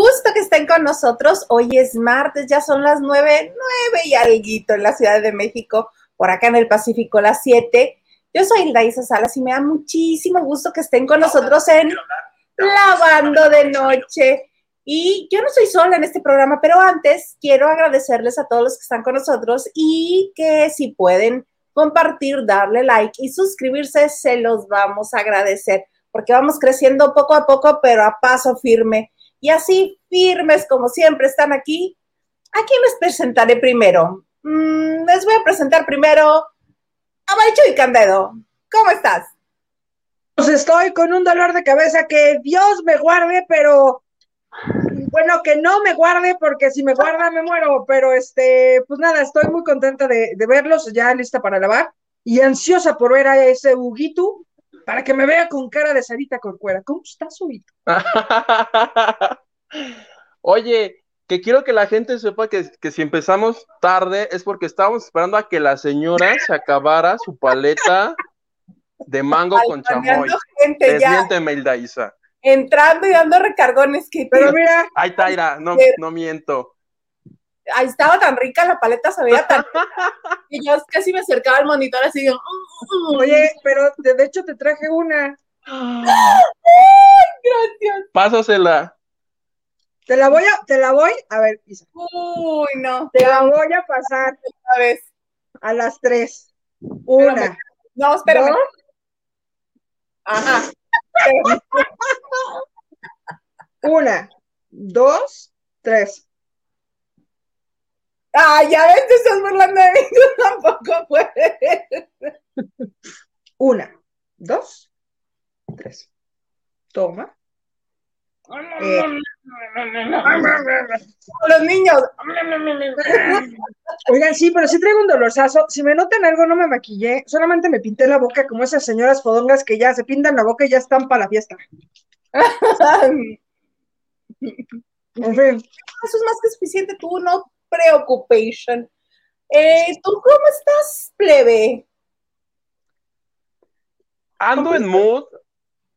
Gusto que estén con nosotros. Hoy es martes, ya son las nueve, nueve y alguito en la Ciudad de México, por acá en el Pacífico las siete. Yo soy Hilda Salas y me da muchísimo gusto que estén con nosotros en Lavando de Noche. Y yo no soy sola en este programa, pero antes quiero agradecerles a todos los que están con nosotros y que si pueden compartir, darle like y suscribirse, se los vamos a agradecer porque vamos creciendo poco a poco, pero a paso firme. Y así firmes como siempre están aquí. ¿A quién les presentaré primero? Mm, les voy a presentar primero a Baicho y Candedo. ¿Cómo estás? Pues estoy con un dolor de cabeza que Dios me guarde, pero bueno, que no me guarde, porque si me guarda me muero, pero este, pues nada, estoy muy contenta de, de verlos, ya lista para lavar y ansiosa por ver a ese Huguito para que me vea con cara de Sarita Corcuera. ¿Cómo estás, Huguito? Oye, que quiero que la gente sepa que, que, si empezamos tarde es porque estábamos esperando a que la señora se acabara su paleta de mango con chamoy. Desmiénteme, Hilda Isa. Entrando y dando recargones que Pero mira. Ay, Taira, no, no miento. Ahí estaba tan rica la paleta, se veía tan y yo casi me acercaba al monitor así de, Oye, pero de hecho te traje una. gracias. Pásasela. Te la voy a, te la voy, a ver, Isa. Uy, no. Te la voy a pasar. A vez. A las tres. Una. No, espérame. Ajá. Una, dos, tres. Ah, ya ves, te estás burlando de mí, tú tampoco puedes. Una, dos, tres. Toma. Eh. Los niños. Oigan, sí, pero sí traigo un dolorzazo. Si me notan algo, no me maquillé. Solamente me pinté la boca como esas señoras fodongas que ya se pintan la boca y ya están para la fiesta. En fin. Eso es más que suficiente. Tú no preoccupation. Eh, ¿Tú cómo estás, plebe? Ando en mood.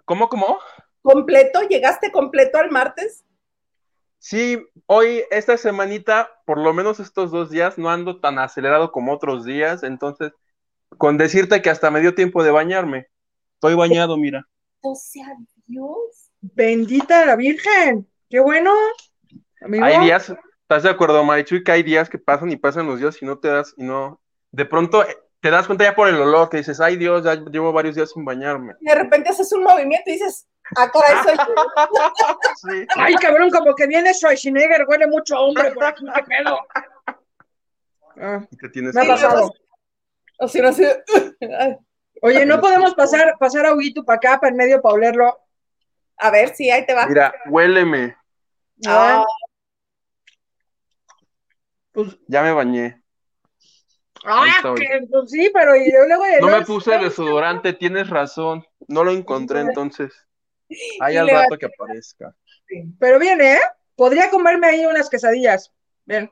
¿Cómo, cómo? ¿Completo? ¿Llegaste completo al martes? Sí, hoy, esta semanita, por lo menos estos dos días, no ando tan acelerado como otros días, entonces, con decirte que hasta me dio tiempo de bañarme. Estoy bañado, mira. O sea, Dios. Bendita la Virgen. Qué bueno. Amigo. Hay días, ¿estás de acuerdo, Marichu? Y que hay días que pasan y pasan los días y no te das, y no, de pronto te das cuenta ya por el olor que dices, ay Dios, ya llevo varios días sin bañarme. De repente haces un movimiento y dices, ah, caray, soy Sí. Ay, cabrón, como que viene Schwarzenegger, huele mucho a hombre por aquí, qué pedo. Ah, Y te tienes me ha que- pasado. O si no, así. Oye, no podemos pasar, pasar a Huguito para acá, para en medio, para olerlo. A ver, sí, ahí te va. Mira, huéleme, Ah, Pues, ya me bañé. ah, que, pues sí, pero y luego No me puse desodorante, tienes razón. No lo encontré entonces. Hay al rato que aparezca. Pero viene, ¿eh? Podría comerme ahí unas quesadillas. Bien.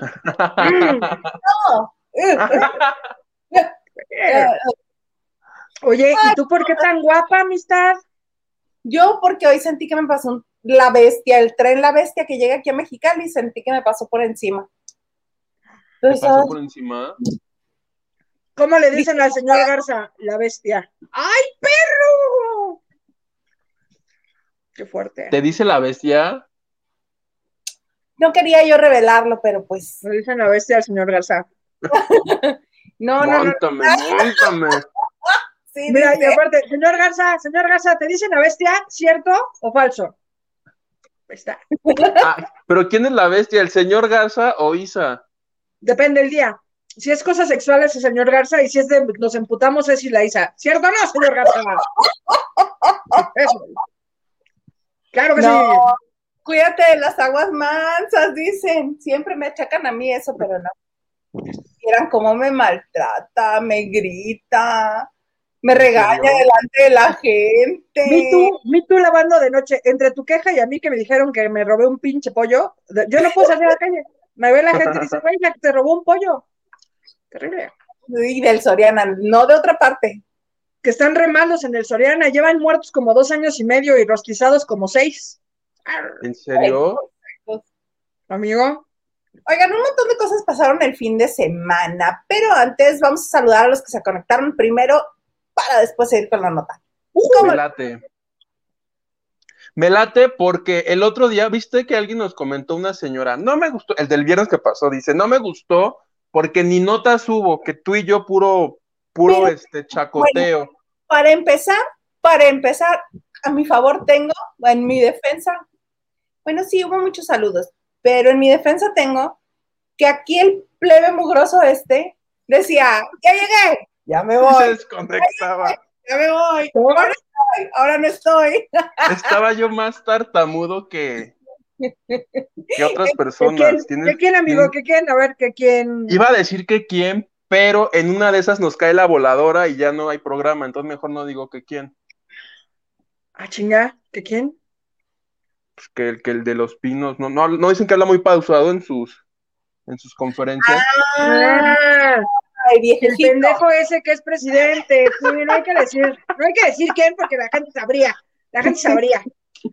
Mm. no. Oye, ¿y tú por qué tan guapa, amistad? Yo, porque hoy sentí que me pasó un- la bestia, el tren La Bestia que llega aquí a Mexicali, sentí que me pasó por encima. ¿Te Entonces, pasó por encima? ¿Cómo le dicen al señor Garza? La bestia. ¡Ay, perro! Qué fuerte. ¿Te dice la bestia? no quería yo revelarlo, pero pues, Le dicen la bestia al señor Garza. no, no, no. Móntame, móntame. Sí, Mira, y aparte, señor Garza, señor Garza, ¿te dicen la bestia? ¿Cierto o falso? Ahí está. Ah, pero ¿quién es la bestia? ¿El señor Garza o Isa? Depende del día. Si es cosas sexuales, el señor Garza, y si es de nos emputamos, es la Isa. ¿Cierto o no, señor Garza? Eso. Claro que sí. cuídate de las aguas mansas, dicen. Siempre me achacan a mí eso, pero no. Vieran cómo me maltrata, me grita, me regaña delante de la gente. Me tú, me tú lavando de noche, entre tu queja y a mí que me dijeron que me robé un pinche pollo, yo no puedo salir a la calle. Me ve la gente y dice, güey, te robó un pollo. Terrible. Y del Soriana, no de otra parte. Que están remalos en el Soriana, llevan muertos como dos años y medio y rostizados como seis. ¿En serio? Amigo. Oigan, un montón de cosas pasaron el fin de semana, pero antes vamos a saludar a los que se conectaron primero para después seguir con la nota. Me late. Me late porque el otro día, viste que alguien nos comentó una señora, no me gustó, el del viernes que pasó, dice, no me gustó porque ni notas hubo, que tú y yo puro, puro este chacoteo. para empezar, para empezar, a mi favor tengo, en mi defensa, bueno, sí, hubo muchos saludos, pero en mi defensa tengo que aquí el plebe mugroso este decía, ya llegué, ya me voy. Se desconectaba. Ya, me voy. Ahora, estoy, ahora no estoy. Estaba yo más tartamudo que, que otras personas. ¿Qué quién, amigo? ¿Qué quién? A ver, ¿qué quién? Iba a decir que quién, pero en una de esas nos cae la voladora y ya no hay programa, entonces mejor no digo que quién. Ah, chinga, ¿qué quién? Pues que el que el de los pinos, no, no, no dicen que habla muy pausado en sus en sus conferencias. Ah, el pendejo ese que es presidente. no hay que decir, no hay que decir quién porque la gente sabría, la gente sabría.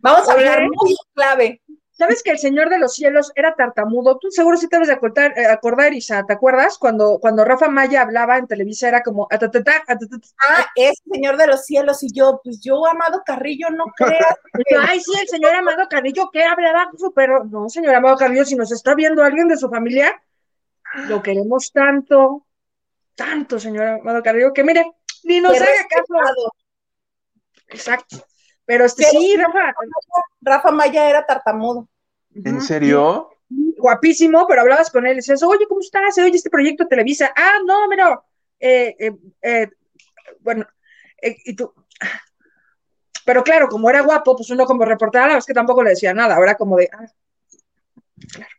Vamos a hablar muy clave. ¿Sabes que el Señor de los Cielos era tartamudo? Tú seguro sí te debes de acordar, eh, acordar Isa, ¿te acuerdas? Cuando, cuando Rafa Maya hablaba en Televisa era como... Ah, es Señor de los Cielos y yo, pues yo, Amado Carrillo, no creas. Ay, sí, el señor Amado Carrillo, ¿qué hablaba? Pero no, señor Amado Carrillo, si nos está viendo alguien de su familia, lo queremos tanto, tanto, señor Amado Carrillo, que mire, ni nos haga caso. Exacto. Pero este sí, Rafa. Rafa Maya era tartamudo. ¿En serio? Guapísimo, pero hablabas con él y decías, oye, ¿cómo estás? Oye, este proyecto Televisa. Ah, no, mira, eh, eh, eh, bueno, y tú. Pero claro, como era guapo, pues uno como reportera, la verdad es que tampoco le decía nada. Ahora como de, ah, claro.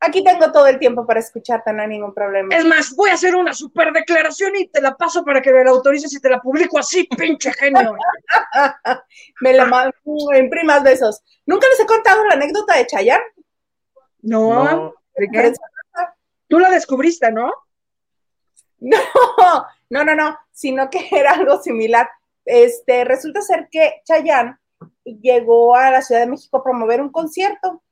Aquí tengo todo el tiempo para escucharte, no hay ningún problema. Es más, voy a hacer una super declaración y te la paso para que me la autorices y te la publico así, pinche genio. me la mando en primas besos. ¿Nunca les he contado la anécdota de Chayanne? No. Tú la descubriste, ¿no? No, no, no, no, sino que era algo similar. Este, resulta ser que Chayanne llegó a la Ciudad de México a promover un concierto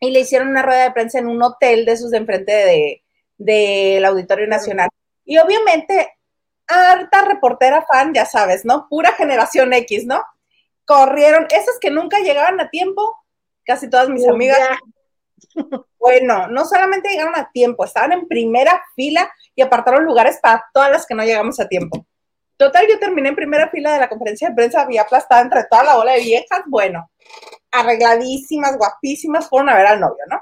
y le hicieron una rueda de prensa en un hotel de esos de enfrente del de, Auditorio Nacional. Y obviamente, harta reportera fan, ya sabes, ¿no? Pura generación X, ¿no? Corrieron, esas que nunca llegaban a tiempo, casi todas mis amigas. Bueno, no solamente llegaron a tiempo, estaban en primera fila y apartaron lugares para todas las que no llegamos a tiempo. Total, yo terminé en primera fila de la conferencia de prensa, había aplastada entre toda la bola de viejas, bueno, arregladísimas, guapísimas, fueron a ver al novio, ¿no?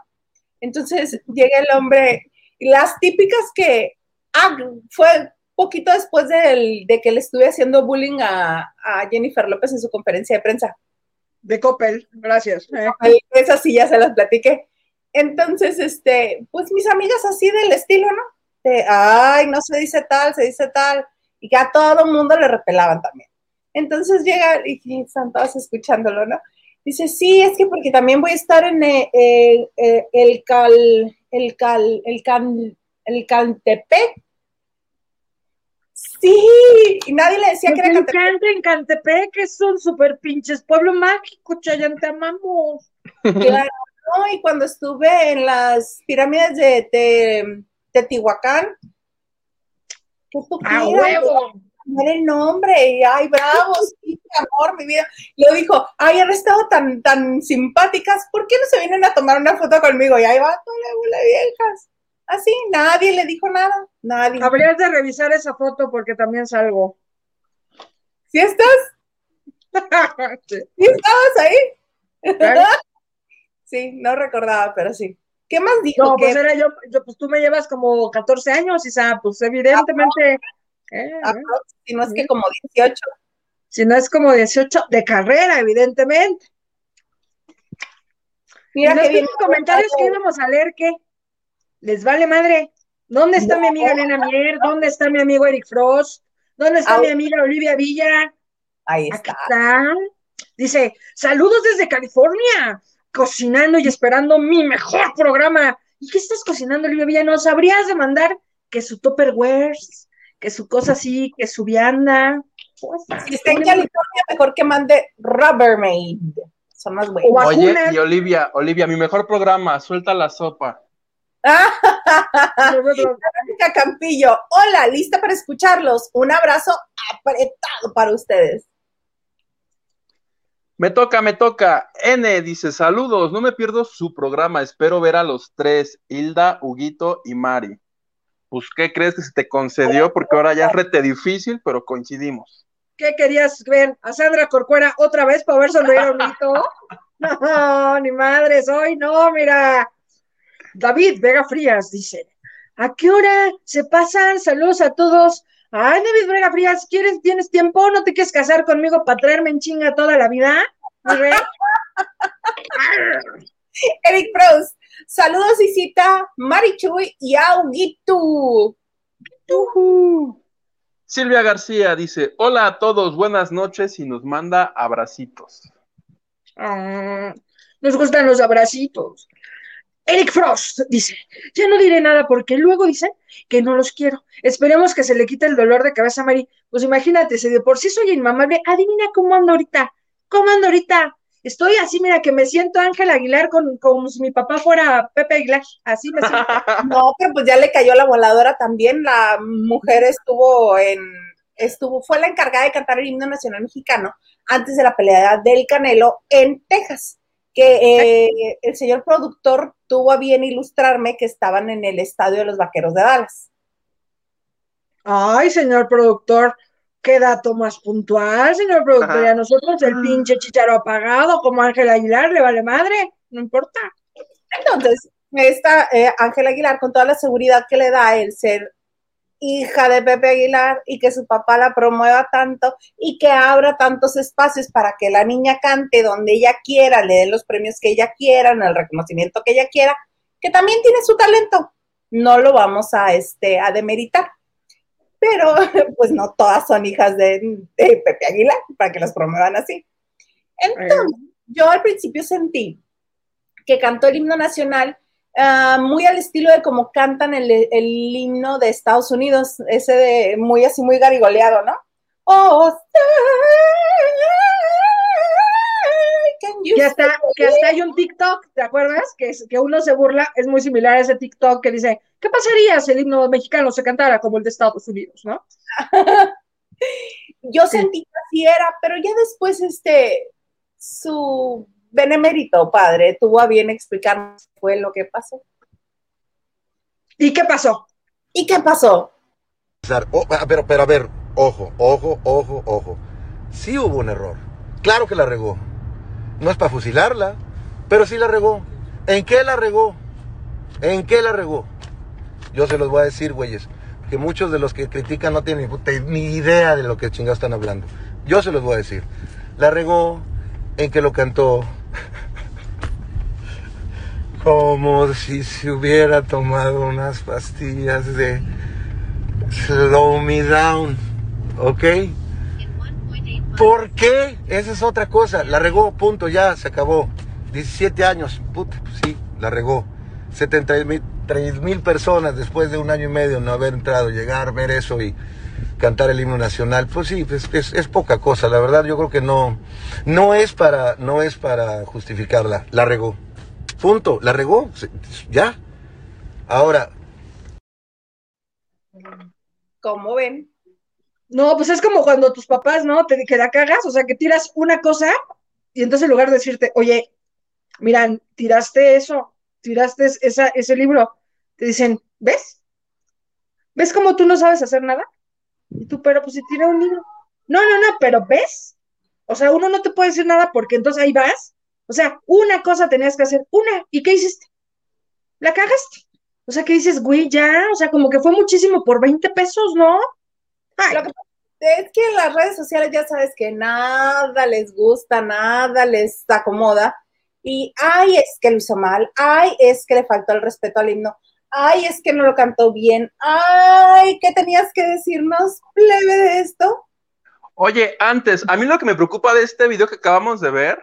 Entonces llega el hombre, las típicas que, ah, fue poquito después de que le estuve haciendo bullying a, Jennifer López en su conferencia de prensa. De Coppel, gracias. Esas sí ya se las platiqué. Entonces, este, pues mis amigas así del estilo, ¿no? De, ay, no se dice tal, se dice tal, y que a todo el mundo le repelaban también. Entonces llega, y están todas escuchándolo, ¿no? Dice, sí, es que porque también voy a estar en eh, eh, eh, el cal, el cal, el can, el Cantepec. Sí, y nadie le decía que era Cantepec. en Cantepec, que son súper pinches, pueblo mágico, Chayanne, te amamos. Claro, ¿no? y cuando estuve en las pirámides de, Teotihuacán, ¿qué tú ¡A huevo! El nombre, y ay, bravo, sí, amor, mi vida. Lo dijo, ay, han estado tan, tan simpáticas, ¿por qué no se vienen a tomar una foto conmigo? Y ahí va, la viejas. Así, nadie le dijo nada, nadie. Habrías de revisar esa foto porque también salgo. ¿Sí estás? ¿Sí estabas ahí? sí, no recordaba, pero sí. ¿Qué más dijo? No, pues era yo, yo, pues tú me llevas como 14 años, Isa, pues evidentemente... Eh, si no es que como 18. Si no es como 18 de carrera, evidentemente. Mira, que bien. comentarios que íbamos a leer que les vale madre. ¿Dónde está mi amiga Elena Mier? ¿Dónde está mi amigo Eric Frost? ¿Dónde está mi amiga Olivia Villa? Ahí está. está. Dice, saludos desde California, cocinando y esperando mi mejor programa. ¿Y qué estás cocinando, Olivia Villa? ¿No sabrías de mandar que su Tupperwares, que su cosa así, que su vianda. Pues, si está en California, mejor que mande Rubbermaid. son más buenos. Oye, y Olivia, Olivia, mi mejor programa, suelta la sopa. Campillo, hola, lista para escucharlos. Un abrazo apretado para ustedes. Me toca, me toca. N dice, saludos, no me pierdo su programa, espero ver a los tres, Hilda, Huguito y Mari. Pues, ¿qué crees que se te concedió? Porque ahora ya es rete difícil, pero coincidimos. ¿Qué querías ver? ¿A Sandra Corcuera otra vez para ver sonreír a? No, ni madre, hoy no, mira. David Vega Frías dice, ¿a qué hora se pasan? Saludos a todos. Ay, David Vega Frías, ¿quieres, tienes tiempo? ¿No te quieres casar conmigo para traerme en chinga toda la vida? Eric Proust, saludos Isita, Marichuy y Auguito. Silvia García dice, hola a todos, buenas noches y nos manda abracitos. Ah, nos gustan los abracitos. Eric Frost dice, ya no diré nada porque luego dice que no los quiero. Esperemos que se le quite el dolor de cabeza a Mari. Pues imagínate, si de por sí soy inmamable, adivina cómo ando ahorita. ¿Cómo ando ahorita? Estoy así, mira, que me siento Ángel Aguilar con, como si mi papá fuera Pepe Aguilar. Así me siento. no, pero pues ya le cayó la voladora también. La mujer estuvo en, estuvo, fue la encargada de cantar el himno nacional mexicano antes de la pelea del Canelo en Texas que eh, el señor productor tuvo a bien ilustrarme que estaban en el estadio de los Vaqueros de Dallas. Ay, señor productor, qué dato más puntual, señor productor. Y a nosotros el pinche chicharo apagado, como Ángel Aguilar, le vale madre, no importa. Entonces, esta eh, Ángel Aguilar, con toda la seguridad que le da el ser hija de Pepe Aguilar y que su papá la promueva tanto y que abra tantos espacios para que la niña cante donde ella quiera, le den los premios que ella quiera, el reconocimiento que ella quiera, que también tiene su talento. No lo vamos a, este, a demeritar. Pero, pues no todas son hijas de, Pepe Aguilar para que las promuevan así. Entonces, yo al principio sentí que cantó el himno nacional Ah, muy al estilo de como cantan el, himno de Estados Unidos, ese de muy así, muy garigoleado, ¿no? Oh, que hasta, que hasta hay un TikTok, ¿te acuerdas? Que, que uno se burla, es muy similar a ese TikTok que dice, ¿qué pasaría si el himno mexicano se cantara como el de Estados Unidos, no? Yo sentí que así era, pero ya después, este, su benemérito padre tuvo a bien explicarnos qué fue lo que pasó. ¿Y qué pasó? ¿Y qué pasó? Oh, pero, pero a ver, ojo, ojo, ojo, ojo. Sí hubo un error. Claro que la regó. No es para fusilarla, pero sí la regó. ¿En qué la regó? ¿En qué la regó? Yo se los voy a decir, güeyes, que muchos de los que critican no tienen ni idea de lo que chingados están hablando. Yo se los voy a decir. La regó en que lo cantó como si se hubiera tomado unas pastillas de Slow Me Down, ¿ok? ¿Por qué? Esa es otra cosa. La regó, punto, ya, se acabó. 17 años, puta, pues sí, la regó. 73 mil personas después de un año y medio no haber entrado, llegar, ver eso y cantar el himno nacional, pues sí, es, es, poca cosa, la verdad yo creo que no, no es para, no es para justificarla, la regó. Punto, la regó, ya. Ahora. ¿Cómo ven? No, pues es como cuando tus papás, ¿no? Te, que la cagas, o sea, que tiras una cosa y entonces en lugar de decirte, oye, miran, tiraste eso, tiraste esa, ese libro, te dicen, ¿ves? ¿Ves cómo tú no sabes hacer nada? Y tú, pero pues si tira un libro. No, no, no, pero ¿ves? O sea, uno no te puede decir nada porque entonces ahí vas o sea, una cosa tenías que hacer, una, ¿y qué hiciste? La cagaste. O sea, ¿qué dices, güey, ya, o sea, como que fue muchísimo por 20 pesos, ¿no? Lo que es que en las redes sociales ya sabes que nada les gusta, nada les acomoda. Y, ay, es que lo hizo mal, ay, es que le faltó el respeto al himno, ay, es que no lo cantó bien, ay, ¿qué tenías que decirnos, plebe de esto? Oye, antes, a mí lo que me preocupa de este video que acabamos de ver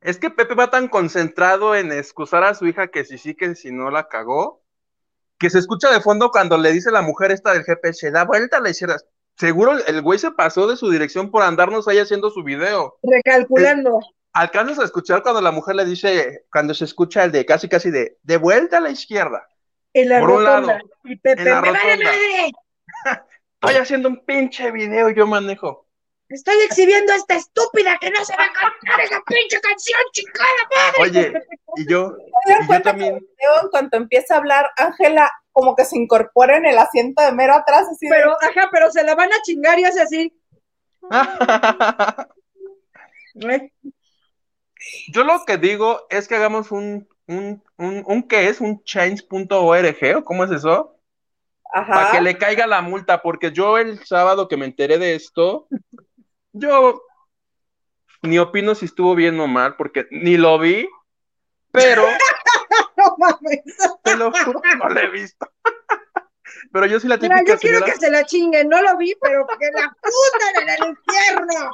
es que Pepe va tan concentrado en excusar a su hija que si sí, que si no la cagó, que se escucha de fondo cuando le dice la mujer esta del GPS, da vuelta a la izquierda. Seguro el güey se pasó de su dirección por andarnos ahí haciendo su video. Recalculando. alcanzas a escuchar cuando la mujer le dice, cuando se escucha el de casi casi de, de vuelta a la izquierda. En la Por un rotonda. lado, y Pepe, en la "Me vale rotonda". madre, Estoy haciendo un pinche video y yo manejo. Estoy exhibiendo a esta estúpida que no se va a cantar esa pinche canción, chingada madre. Oye, y yo, ¿Te das y yo cuenta también. que cuanto empieza a hablar, Ángela como que se incorpora en el asiento de mero atrás, así de- Pero, ajá, pero se la van a chingar y hace así. Yo lo que digo es que hagamos un, un, un, un ¿qué es? Un change.org o cómo es eso? Para ajá. que le caiga la multa, porque yo el sábado que me enteré de esto, yo ni opino si estuvo bien o mal, porque ni lo vi, pero No mames. te lo juro que no lo he visto. Pero yo soy la Mira, típica yo quiero que se la chinguen, no lo vi, pero que la putan en el infierno.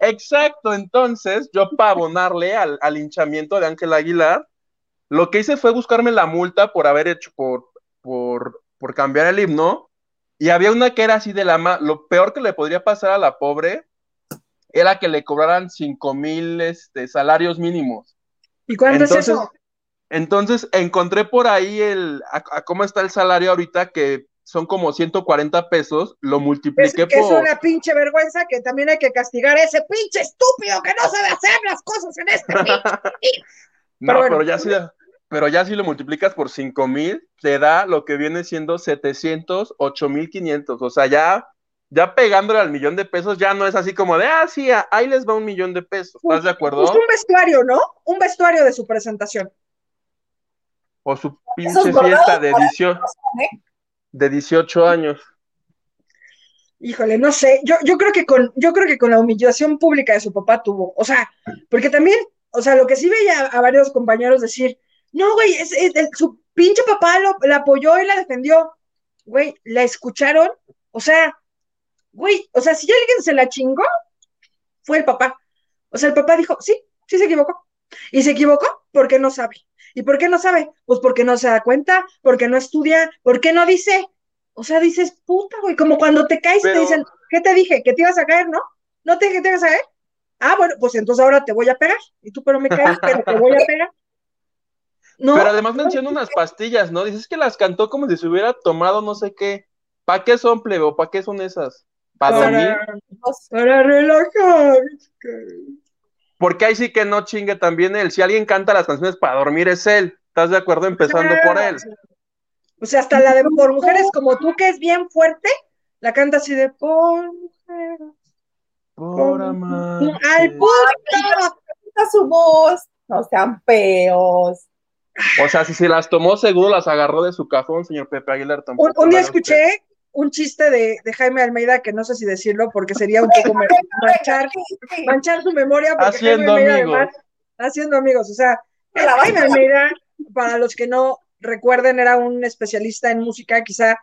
Exacto, entonces yo para abonarle al, al hinchamiento de Ángel Aguilar, lo que hice fue buscarme la multa por haber hecho, por, por, por cambiar el himno, y había una que era así de la lo peor que le podría pasar a la pobre era que le cobraran cinco mil este, salarios mínimos. ¿Y cuándo Entonces, es eso? entonces encontré por ahí el, a, a cómo está el salario ahorita, que son como 140 pesos, lo Es, multipliqué es por... una pinche vergüenza que también hay que castigar a ese pinche estúpido que no sabe hacer las cosas en este pinche. No, Pero ya si, pero ya si lo multiplicas por cinco mil, te da lo que viene siendo 700, 8500. O sea, ya, ya pegándole al millón de pesos, ya no es así como de, ah, sí, ahí les va un millón de pesos. ¿Estás de acuerdo? Pues un vestuario, ¿no? Un vestuario de su presentación. O su pinche fiesta de 18, ¿eh? de 18 años. Híjole, no sé, yo, yo creo que con, yo creo que con la humillación pública de su papá tuvo, o sea, porque también, o sea, lo que sí veía a varios compañeros decir, no, güey, es, es- su pinche papá lo, la apoyó y la defendió, güey, la escucharon, o sea, güey, o sea, si alguien se la chingó, fue el papá. O sea, el papá dijo, sí, sí se equivocó. Y se equivocó porque no sabe. ¿Y por qué no sabe? Pues porque no se da cuenta, porque no estudia, porque no dice. O sea, dices, puta, güey, como cuando te caes y te dicen, ¿qué te dije? ¿Que te ibas a caer, no? ¿No te dije que te ibas a caer? Ah, bueno, pues entonces ahora te voy a pegar. Y tú, pero me caes, pero te voy a pegar. No, Pero además menciona unas pastillas, ¿no? Dices que las cantó como si se hubiera tomado no sé qué. ¿Para qué son, plebe? ¿Para qué son esas? ¿Para dormir? Para relajar. Porque ahí sí que no chingue también él. Si alguien canta las canciones para dormir es él. ¿Estás de acuerdo? Empezando por él. O sea, hasta la de por mujeres como tú, que es bien fuerte, la canta así de por mujeres. Por ¡Ay, amar. puta! Está su voz, no sean feos. O sea, si se las tomó, seguro las agarró de su cajón, señor Pepe Aguilar. Un, Tampoco un día haga usted. escuché un chiste de, de Jaime Almeida que no sé si decirlo porque sería un poco ma- manchar, manchar su memoria. Porque Haciendo Jaime amigos. además, haciendo amigos. O sea, la Jaime. Almeida, para los que no recuerden, era un especialista en música, quizá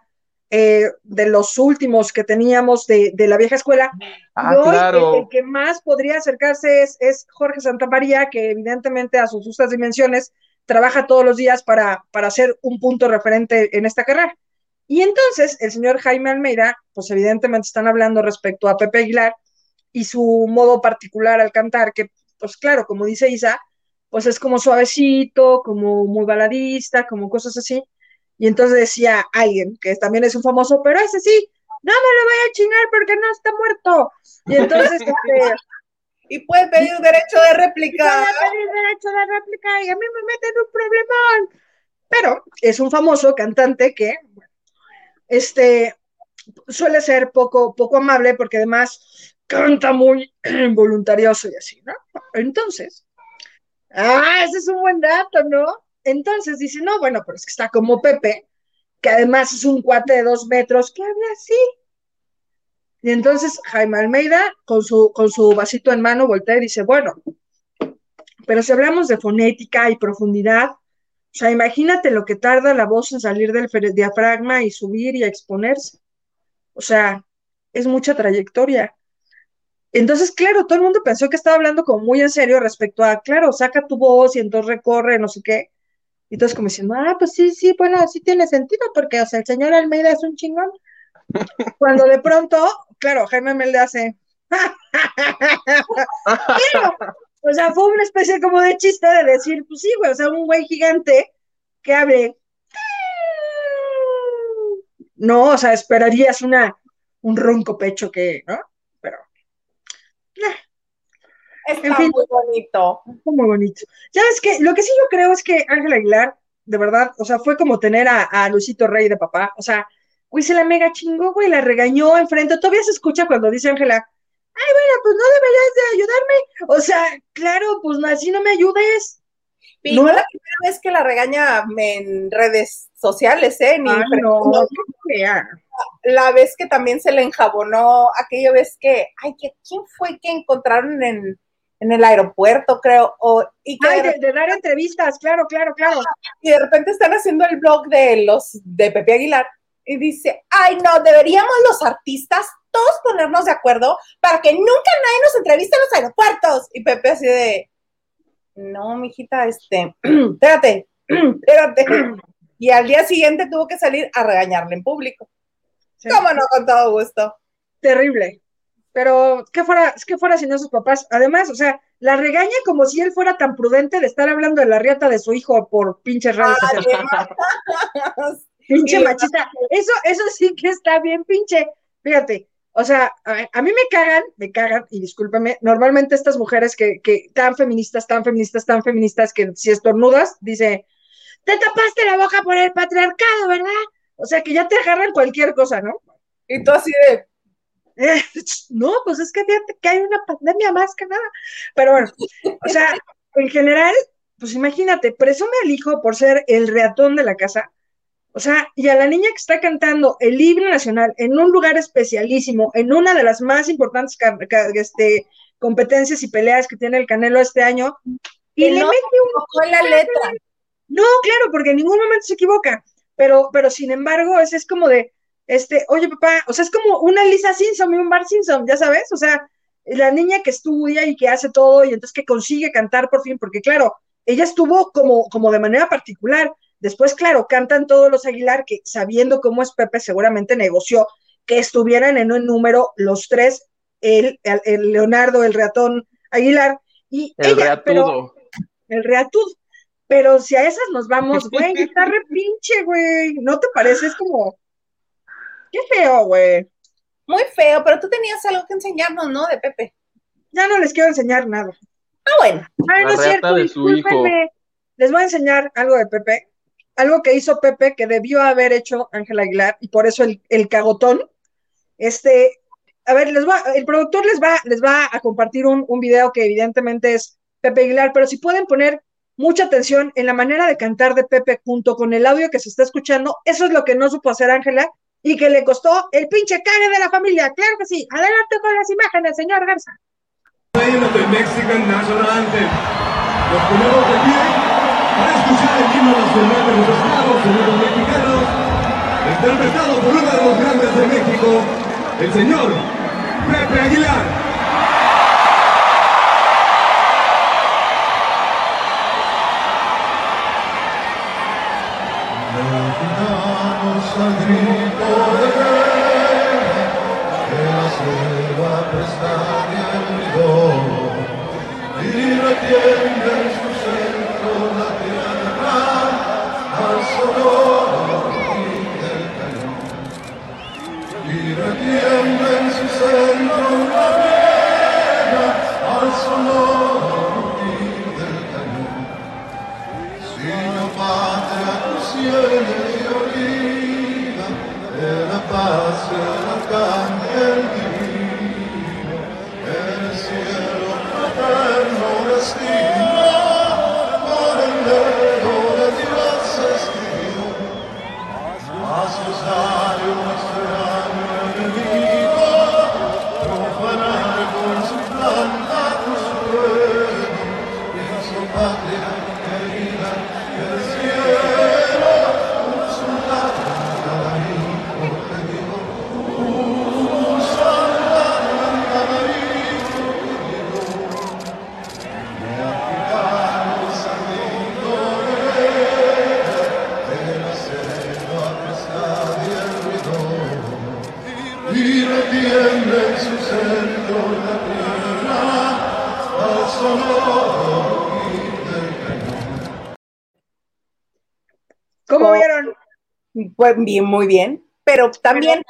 eh, de los últimos que teníamos de, de la vieja escuela. Ah, y hoy claro. el, el que más podría acercarse es, es Jorge Santamaría, que evidentemente a sus justas dimensiones trabaja todos los días para, para ser un punto referente en esta carrera. Y entonces el señor Jaime Almeida, pues evidentemente están hablando respecto a Pepe Aguilar y su modo particular al cantar, que pues claro, como dice Isa, pues es como suavecito, como muy baladista, como cosas así. Y entonces decía alguien, que también es un famoso, pero ese sí, no me lo voy a chingar porque no está muerto. Y entonces, este, Y puede pedir derecho de réplica. pedir derecho de réplica y a mí me meten un problemón. Pero es un famoso cantante que, este, suele ser poco, poco amable porque además canta muy voluntarioso y así, ¿no? Entonces, ah, ese es un buen dato, ¿no? Entonces dice, no, bueno, pero es que está como Pepe, que además es un cuate de dos metros que habla así. Y entonces Jaime Almeida, con su, con su vasito en mano, voltea y dice, bueno, pero si hablamos de fonética y profundidad, o sea, imagínate lo que tarda la voz en salir del diafragma y subir y exponerse. O sea, es mucha trayectoria. Entonces, claro, todo el mundo pensó que estaba hablando como muy en serio respecto a, claro, saca tu voz y entonces recorre, no sé qué. Y todos como diciendo, ah, pues sí, sí, bueno, sí tiene sentido, porque, o sea, el señor Almeida es un chingón. Cuando de pronto, claro, Jaime Almeida hace, pero O sea, fue una especie como de chiste de decir, pues sí, güey, o sea, un güey gigante que hable. No, o sea, esperarías una, un ronco pecho que, ¿no? Pero. Está muy bonito. Está muy bonito. ¿Sabes qué? Lo que sí yo creo es que Ángel Aguilar, de verdad, o sea, fue como tener a, a Luisito Rey de papá. O sea, güey, se la mega chingó, güey, la regañó enfrente. Todavía se escucha cuando dice Ángela, ay, bueno, pues no deberías de ayudarme. O sea, claro, pues así no me ayudes. Y no la primera vez que la regaña en redes sociales, ¿eh? Ni ah, no, no, la vez que también se le enjabonó, aquella vez que, ay, ¿quién fue que encontraron en, en el aeropuerto, creo? O, y que ay, de, dar entrevistas, claro, claro, claro. Y de repente están haciendo el blog de los de Pepe Aguilar y dice, ay, no, deberíamos los artistas todos ponernos de acuerdo para que nunca nadie nos entreviste en los aeropuertos. Y Pepe así de, no, mijita, este, espérate, espérate. Y al día siguiente tuvo que salir a regañarle en público. ¿Cómo no? Con todo gusto. Terrible. Pero, ¿qué fuera, ¿qué fuera sin esos papás? Además, o sea, la regaña como si él fuera tan prudente de estar hablando de la riata de su hijo por pinches redes Pinche machista. Eso, eso sí que está bien, pinche. Fíjate, o sea, a, mí me cagan, me cagan, y discúlpame, normalmente estas mujeres que, que tan feministas, tan feministas, tan feministas, que si estornudas, dice, te tapaste la boca por el patriarcado, ¿verdad? O sea, que ya te agarran cualquier cosa, ¿no? Y tú así de... no, pues es que fíjate que hay una pandemia más que nada. Pero bueno, o sea, en general, pues imagínate, presume al hijo por ser el reatón de la casa, o sea, y a la niña que está cantando el himno nacional en un lugar especialísimo, en una de las más importantes este, competencias y peleas que tiene el Canelo este año, y, le mete un la letra. No, claro, porque en ningún momento se equivoca, pero, pero sin embargo, es, es como de, este, oye papá, o sea, es como una Lisa Simpson y un Bart Simpson, ya sabes, o sea, la niña que estudia y que hace todo y entonces que consigue cantar por fin, porque claro, ella estuvo como, como de manera particular, Después, claro, cantan todos los Aguilar, que sabiendo cómo es Pepe, seguramente negoció que estuvieran en un número los tres, el, el, Leonardo, el ratón Aguilar y el ella, pero, el reatudo. Pero si a esas nos vamos, güey, está re pinche, güey. ¿No te parece? Es como, qué feo, güey. Muy feo, pero tú tenías algo que enseñarnos, ¿no? De Pepe. Ya no les quiero enseñar nada. Ah, bueno. Ay, no es cierto, Les voy a enseñar algo de Pepe algo que hizo Pepe que debió haber hecho Ángel Aguilar y por eso el, el, cagotón. Este, a ver, les va, el productor les va, les va a compartir un, un video que evidentemente es Pepe Aguilar, pero si pueden poner mucha atención en la manera de cantar de Pepe junto con el audio que se está escuchando, eso es lo que no supo hacer Ángela y que le costó el pinche cague de la familia. Claro que sí. Adelante con las imágenes, señor Garza. para escuchar el himno nacional de los Estados Unidos mexicanos, interpretado por uno de los grandes de México, el señor Pepe Aguilar. Bien, muy bien. Pero también.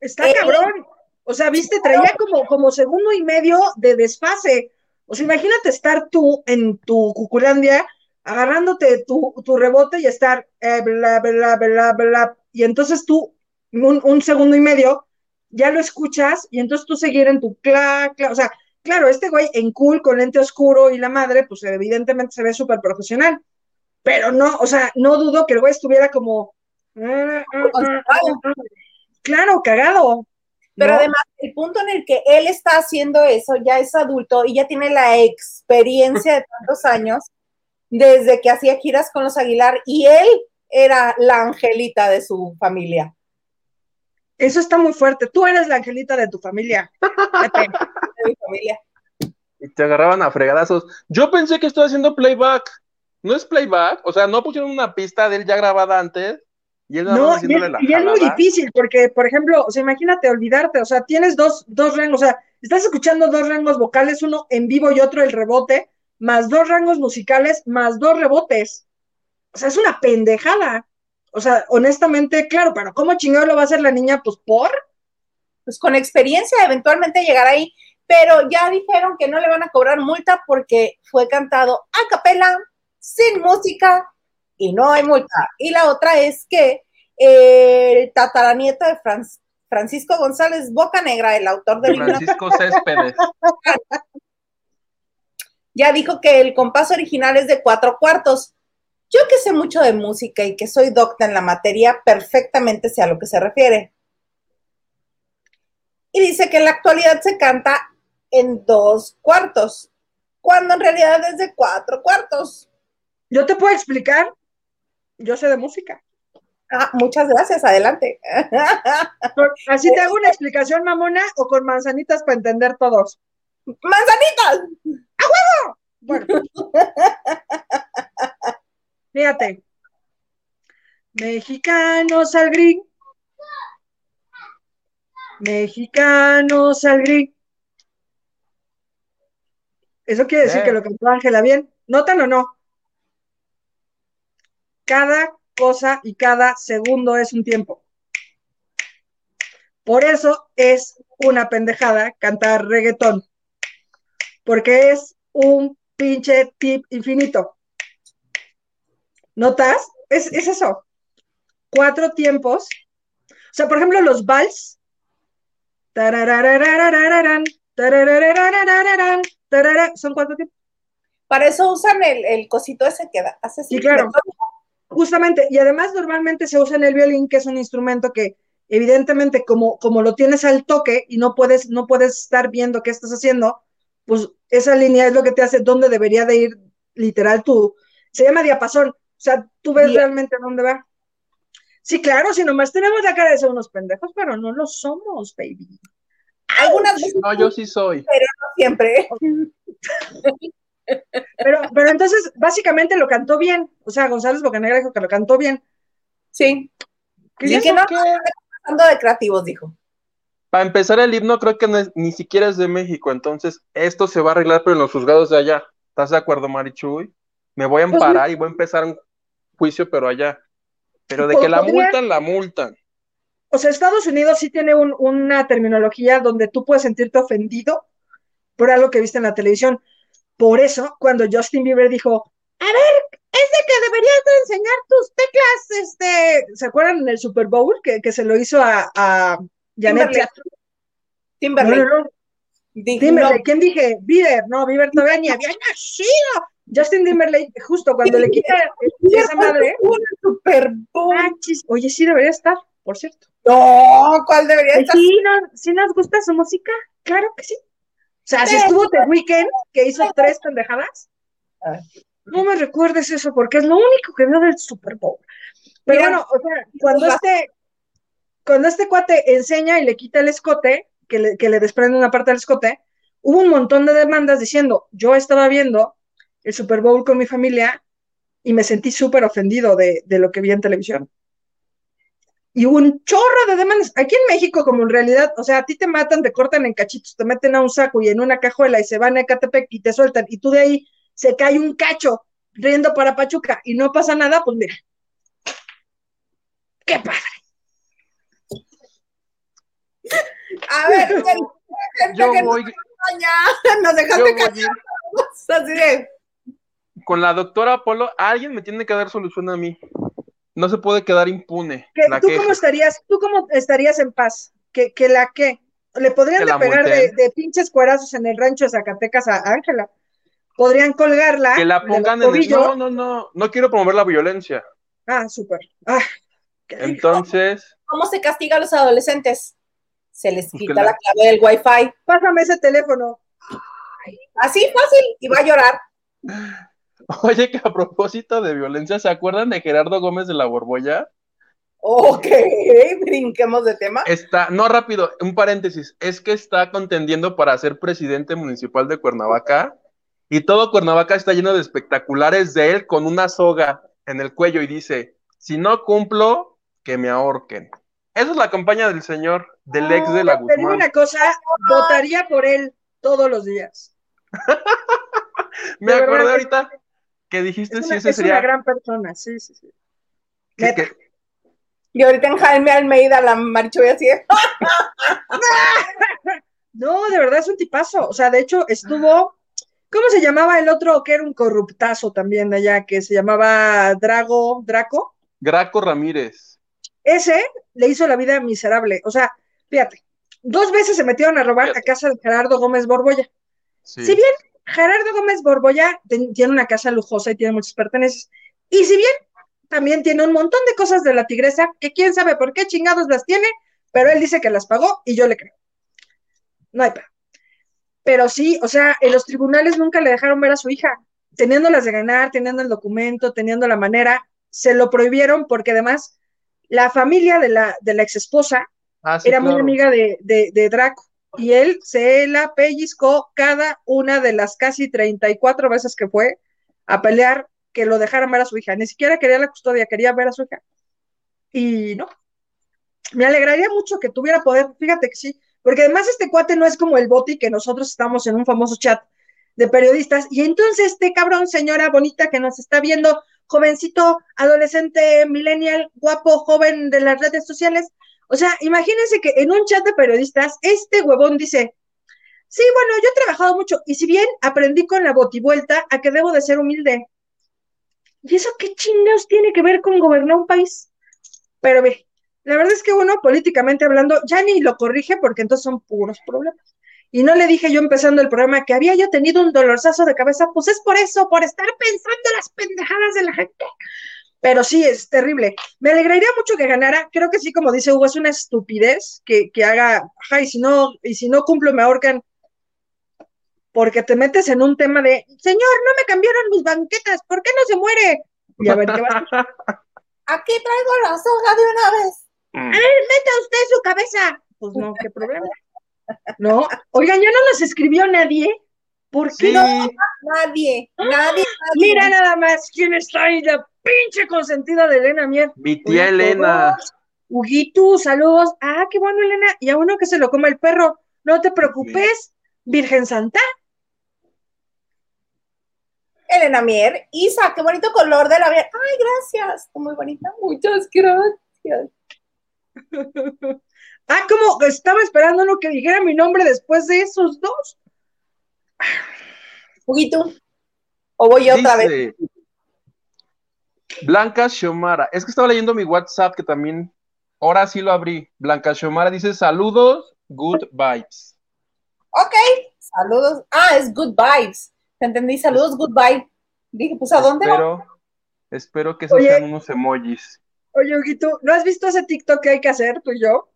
está eh, cabrón. O sea, viste, traía como, como segundo y medio de desfase. O sea, imagínate estar tú en tu cuculandia agarrándote tu, tu rebote y estar eh, bla, bla, bla, bla, y entonces tú, un, un, segundo y medio, ya lo escuchas y entonces tú seguir en tu cla, cla, o sea, claro, este güey en cool, con lente oscuro y la madre, pues evidentemente se ve súper profesional, pero no, o sea, no dudo que el güey estuviera como, claro, cagado. Pero además, el punto en el que él está haciendo eso, ya es adulto y ya tiene la experiencia de tantos años, desde que hacía giras con los Aguilar y él era la angelita de su familia. Eso está muy fuerte. Tú eres la angelita de tu familia. de mi familia. Y te agarraban a fregadazos. Yo pensé que estaba haciendo playback. ¿No es playback? O sea, ¿no pusieron una pista de él ya grabada antes? Y él no, y, y es muy difícil, porque, por ejemplo, o sea, imagínate olvidarte, o sea, tienes dos, dos rangos, o sea, estás escuchando dos rangos vocales, uno en vivo y otro el rebote, más dos rangos musicales, más dos rebotes. O sea, es una pendejada. O sea, honestamente, claro, pero ¿cómo chingado lo va a hacer la niña? Pues por. Pues con experiencia, eventualmente llegará ahí. Pero ya dijeron que no le van a cobrar multa porque fue cantado a capela, sin música, y no hay multa. Y la otra es que el tataranieto de Francisco González Boca Negra, el autor del Francisco Céspedes. ya dijo que el compás original es de cuatro cuartos. Yo que sé mucho de música y que soy docta en la materia, perfectamente sé a lo que se refiere. Y dice que en la actualidad se canta en dos cuartos, cuando en realidad es de cuatro cuartos. Yo te puedo explicar, yo sé de música. Ah, muchas gracias, adelante. Así te hago una explicación, mamona, o con manzanitas para entender todos. ¡Manzanitas! ¡A huevo! Bueno. Fíjate. Mexicanos al gris. Mexicanos al gris. Eso quiere decir que lo cantó Ángela bien. ¿Notan o no? Cada cosa y cada segundo es un tiempo. Por eso es una pendejada cantar reggaetón porque es un pinche tip infinito. ¿Notas? Es, eso. Cuatro tiempos. O sea, por ejemplo, los vals. Son cuatro tiempos. Para eso usan el, cosito ese que da. Hace sí, claro. Justamente. Y además normalmente se usa en el violín, que es un instrumento que evidentemente como, como lo tienes al toque y no puedes, no puedes estar viendo qué estás haciendo, pues esa línea es lo que te hace dónde debería de ir literal tú. Se llama diapasón, o sea, tú ves realmente dónde va. Sí, claro, si nomás tenemos la cara de ser unos pendejos, pero no lo somos, baby. Algunas veces. No, yo sí soy. Pero no siempre. pero, pero entonces, básicamente lo cantó bien. O sea, González Bocanegra dijo que lo cantó bien. Sí. ¿Y que no, no, de creativos, dijo. Para empezar, el himno creo que ni siquiera es de México, entonces esto se va a arreglar, pero en los juzgados de allá. ¿Estás de acuerdo, Marichuy? Me voy a pues amparar y voy a empezar un juicio, pero allá. Pero de que la multan, la multan. O sea, Estados Unidos sí tiene una terminología donde tú puedes sentirte ofendido por algo que viste en la televisión. Por eso, cuando Justin Bieber dijo, a ver, es de que deberías de enseñar tus teclas, este, ¿se acuerdan en el Super Bowl que, que se lo hizo a Janet Timberlake. Timberlake. ¿Quién dije? Bieber, no, Bieber todavía ni había nacido. Justin Timberlake, justo cuando le quita esa madre. Super ah, Oye, sí debería estar, por cierto. No, ¿cuál debería estar? Sí, no, sí nos gusta su música, claro que sí. O sea, si estuvo The Weeknd, que hizo tres pendejadas. No me recuerdes eso, porque es lo único que veo del Super Bowl. Pero bueno, o sea, cuando este, cuando este cuate enseña y le quita el escote, que le, que le desprende una parte del escote, hubo un montón de demandas diciendo, yo estaba viendo el Super Bowl con mi familia y me sentí súper ofendido de, lo que vi en televisión. Y un chorro de demandas. Aquí en México, como en realidad, o sea, a ti te matan, te cortan en cachitos, te meten a un saco y en una cajuela y se van a Ecatepec y te sueltan, y tú de ahí se cae un cacho riendo para Pachuca y no pasa nada, pues mira. ¡Qué padre! A ver, yo voy, nos dejaste yo voy Así de. con la doctora Apolo, alguien me tiene que dar solución a mí. No se puede quedar impune. ¿Qué- la ¿Tú queja. cómo estarías, tú cómo estarías en paz? ¿Que, que la qué? Le podrían Que de la pegar de, de pinches cuerazos en el rancho de Zacatecas a Ángela. Podrían colgarla. Que la pongan en el... No, no, no. No quiero promover la violencia. Ah, súper. Ah. Entonces, ¿Cómo se castiga a los adolescentes? Se les Pues quita la clave del wifi. Pásame ese teléfono. Así fácil, y va a llorar. oye, que a propósito de violencia, ¿se acuerdan de Gerardo Gómez de la Borbolla? Ok, brinquemos de tema. Está, no rápido, un paréntesis, es que está contendiendo para ser presidente municipal de Cuernavaca y todo Cuernavaca está lleno de espectaculares de él con una soga en el cuello y dice, si no cumplo, que me ahorquen. Esa es la campaña del señor, del ex de la digo Guzmán. una cosa, votaría por él todos los días. Me de acordé verdad, ahorita que dijiste Es si una, ese es una sería... gran persona, sí, sí, sí. que- Y ahorita en Jaime Almeida, la Marichuy así de, No, de verdad es un tipazo. O sea, de hecho, estuvo. ¿Cómo se llamaba el otro que era un corruptazo también de allá? Que se llamaba Drago, Draco. Graco Ramírez. Ese le hizo la vida miserable. O sea, fíjate, dos veces se metieron a robar a Fíjate. casa de Gerardo Gómez Borbolla. Sí. Si bien Gerardo Gómez Borbolla ten- tiene una casa lujosa y tiene muchas pertenencias, y si bien también tiene un montón de cosas de la tigresa, que quién sabe por qué chingados las tiene, pero él dice que las pagó y yo le creo. No hay pedo. Pero sí, o sea, en los tribunales nunca le dejaron ver a su hija, teniéndolas de ganar, teniendo el documento, teniendo la manera, se lo prohibieron porque además la familia de la, de la ex esposa Ah, sí, era muy amiga de, de, de Draco y él se la pellizcó cada una de las casi 34 veces que fue a pelear que lo dejaran ver a su hija. Ni siquiera quería la custodia, quería ver a su hija. Y no. Me alegraría mucho que tuviera poder, fíjate que sí, porque además este cuate no es como el Boti que nosotros estamos en un famoso chat de periodistas y entonces este cabrón, señora bonita que nos está viendo, jovencito, adolescente, millennial, guapo, joven de las redes sociales, o sea, imagínense que en un chat de periodistas, este huevón dice, sí, bueno, yo he trabajado mucho y si bien aprendí con la botivuelta a que debo de ser humilde. ¿Y eso qué chingados tiene que ver con gobernar un país? Pero ve, la verdad es que uno, políticamente hablando, ya ni lo corrige porque entonces son puros problemas. Y no le dije yo empezando el programa que había yo tenido un dolorzazo de cabeza, pues es por eso, por estar pensando las pendejadas de la gente. Pero sí, es terrible. Me alegraría mucho que ganara. Creo que sí, como dice Hugo, es una estupidez que, que haga, ajá, y si no, y si no cumplo, me ahorcan. Porque te metes en un tema de, señor, no me cambiaron mis banquetas, ¿por qué no se muere? Y a ver qué va a aquí traigo la soga de una vez. Mm. meta usted su cabeza. Pues no, qué problema. No, oigan, ya no nos escribió nadie. ¿Por qué Sí, no? Nadie, nadie, nadie. Mira nada más quién está ahí, la pinche consentida de Elena Mier. mi tía Elena. Huguito, saludos. Ah, qué bueno, Elena. Y a uno que se lo coma el perro. No te preocupes, Virgen Santa. Elena Mier. Isa, qué bonito color de la miel. Ay, gracias. Muy bonita. Muchas gracias. Ah, como estaba esperando uno que dijera mi nombre después de esos dos. Juguito. O voy yo otra vez. Blanca Xiomara. Es que estaba leyendo mi WhatsApp que también, ahora sí lo abrí. Blanca Xiomara dice saludos, good vibes. Ok. Saludos. Ah, es good vibes. Te entendí. Saludos, goodbye. Dije, pues, ¿a dónde va? Espero, espero que esos Oye. sean unos emojis. Oye, Huguito, ¿no has visto ese TikTok que hay que hacer tú y yo?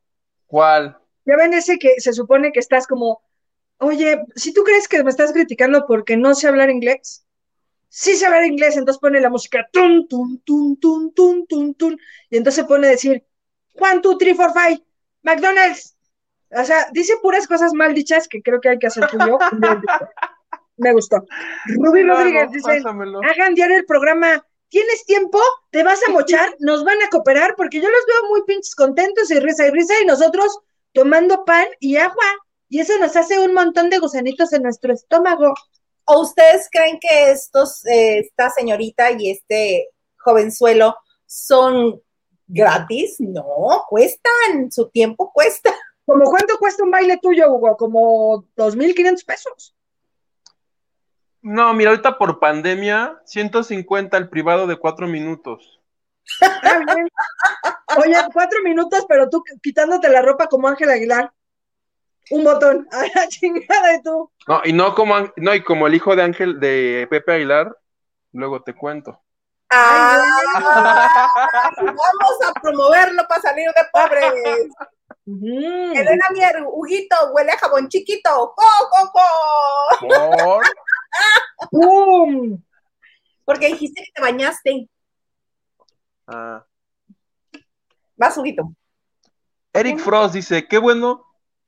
¿Cuál? Ya ven ese que se supone que estás como, oye, si tú crees que me estás criticando porque no sé hablar inglés, sí sé hablar inglés, entonces pone la música, tun, tun, tun, tun, tun, tun, tun, y entonces pone a decir, one, two, three, four, five, McDonald's. O sea, dice puras cosas mal dichas que creo que hay que hacer tú y yo. Me gustó. Me gustó. Rubí No, Rodríguez no, dice, pásamelo. hagan diario el programa, ¿tienes tiempo? ¿Te vas a mochar? ¿Nos van a cooperar? Porque yo los veo muy pinches contentos y risa y risa y nosotros tomando pan y agua. Y eso nos hace un montón de gusanitos en nuestro estómago. ¿O ustedes creen que estos, eh, esta señorita y este jovenzuelo son gratis? No, cuestan, su tiempo cuesta. ¿Como cuánto cuesta un baile tuyo, Hugo? Como 2.500 pesos. No, mira, ahorita por pandemia, 150 el privado de cuatro minutos. Ah, bien. Oye, cuatro minutos, pero tú quitándote la ropa como Ángel Aguilar. Un botón. A la chingada de tú. No, y no como, no, y como el hijo de Ángel, de Pepe Aguilar, luego te cuento. Ah, vamos a promoverlo para salir de pobres. Elena Mier, Huguito, huele a jabón chiquito. ¡Co, co, co! Por- ¡Pum! Porque dijiste que te bañaste. Ah. Vas, Huguito. Eric Frost dice, qué bueno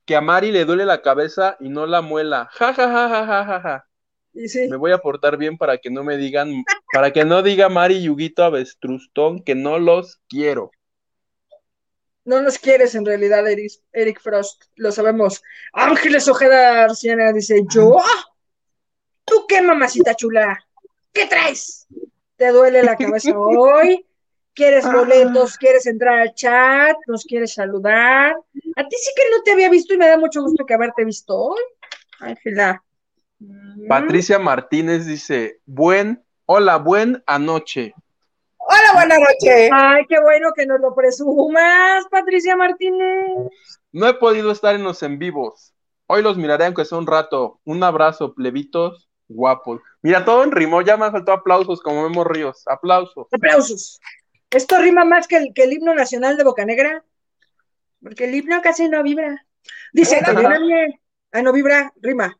que a Mari le duele la cabeza y no la muela. Ja, ja, ja, ja, ja, ja, ja. Y sí. Me voy a portar bien para que no me digan, para que no diga Mari Yuguito Avestrustón que no los quiero. No nos quieres en realidad, Eric, Eric Frost, lo sabemos. Ángeles Ojeda Arciana dice, ¿yo? ¿Tú qué, mamacita chula? ¿Qué traes? ¿Te duele la cabeza hoy? ¿Quieres boletos? ¿Quieres entrar al chat? ¿Nos quieres saludar? A ti sí que no te había visto y me da mucho gusto que haberte visto hoy, Ángela. Patricia Martínez dice, buen, hola, buen anoche. Hola, buenas noches. Ay, qué bueno que nos lo presumas, Patricia Martínez. No he podido estar en los en vivos. Hoy los miraré aunque sea un rato. Un abrazo, plebitos guapos. Mira, todo en rimó, ya me faltó aplausos como Memo Ríos. Aplausos. Aplausos. Esto rima más que el, que el himno nacional de Bocanegra, porque el himno casi no vibra. Dice. Elena Mier. Ah, no vibra, rima.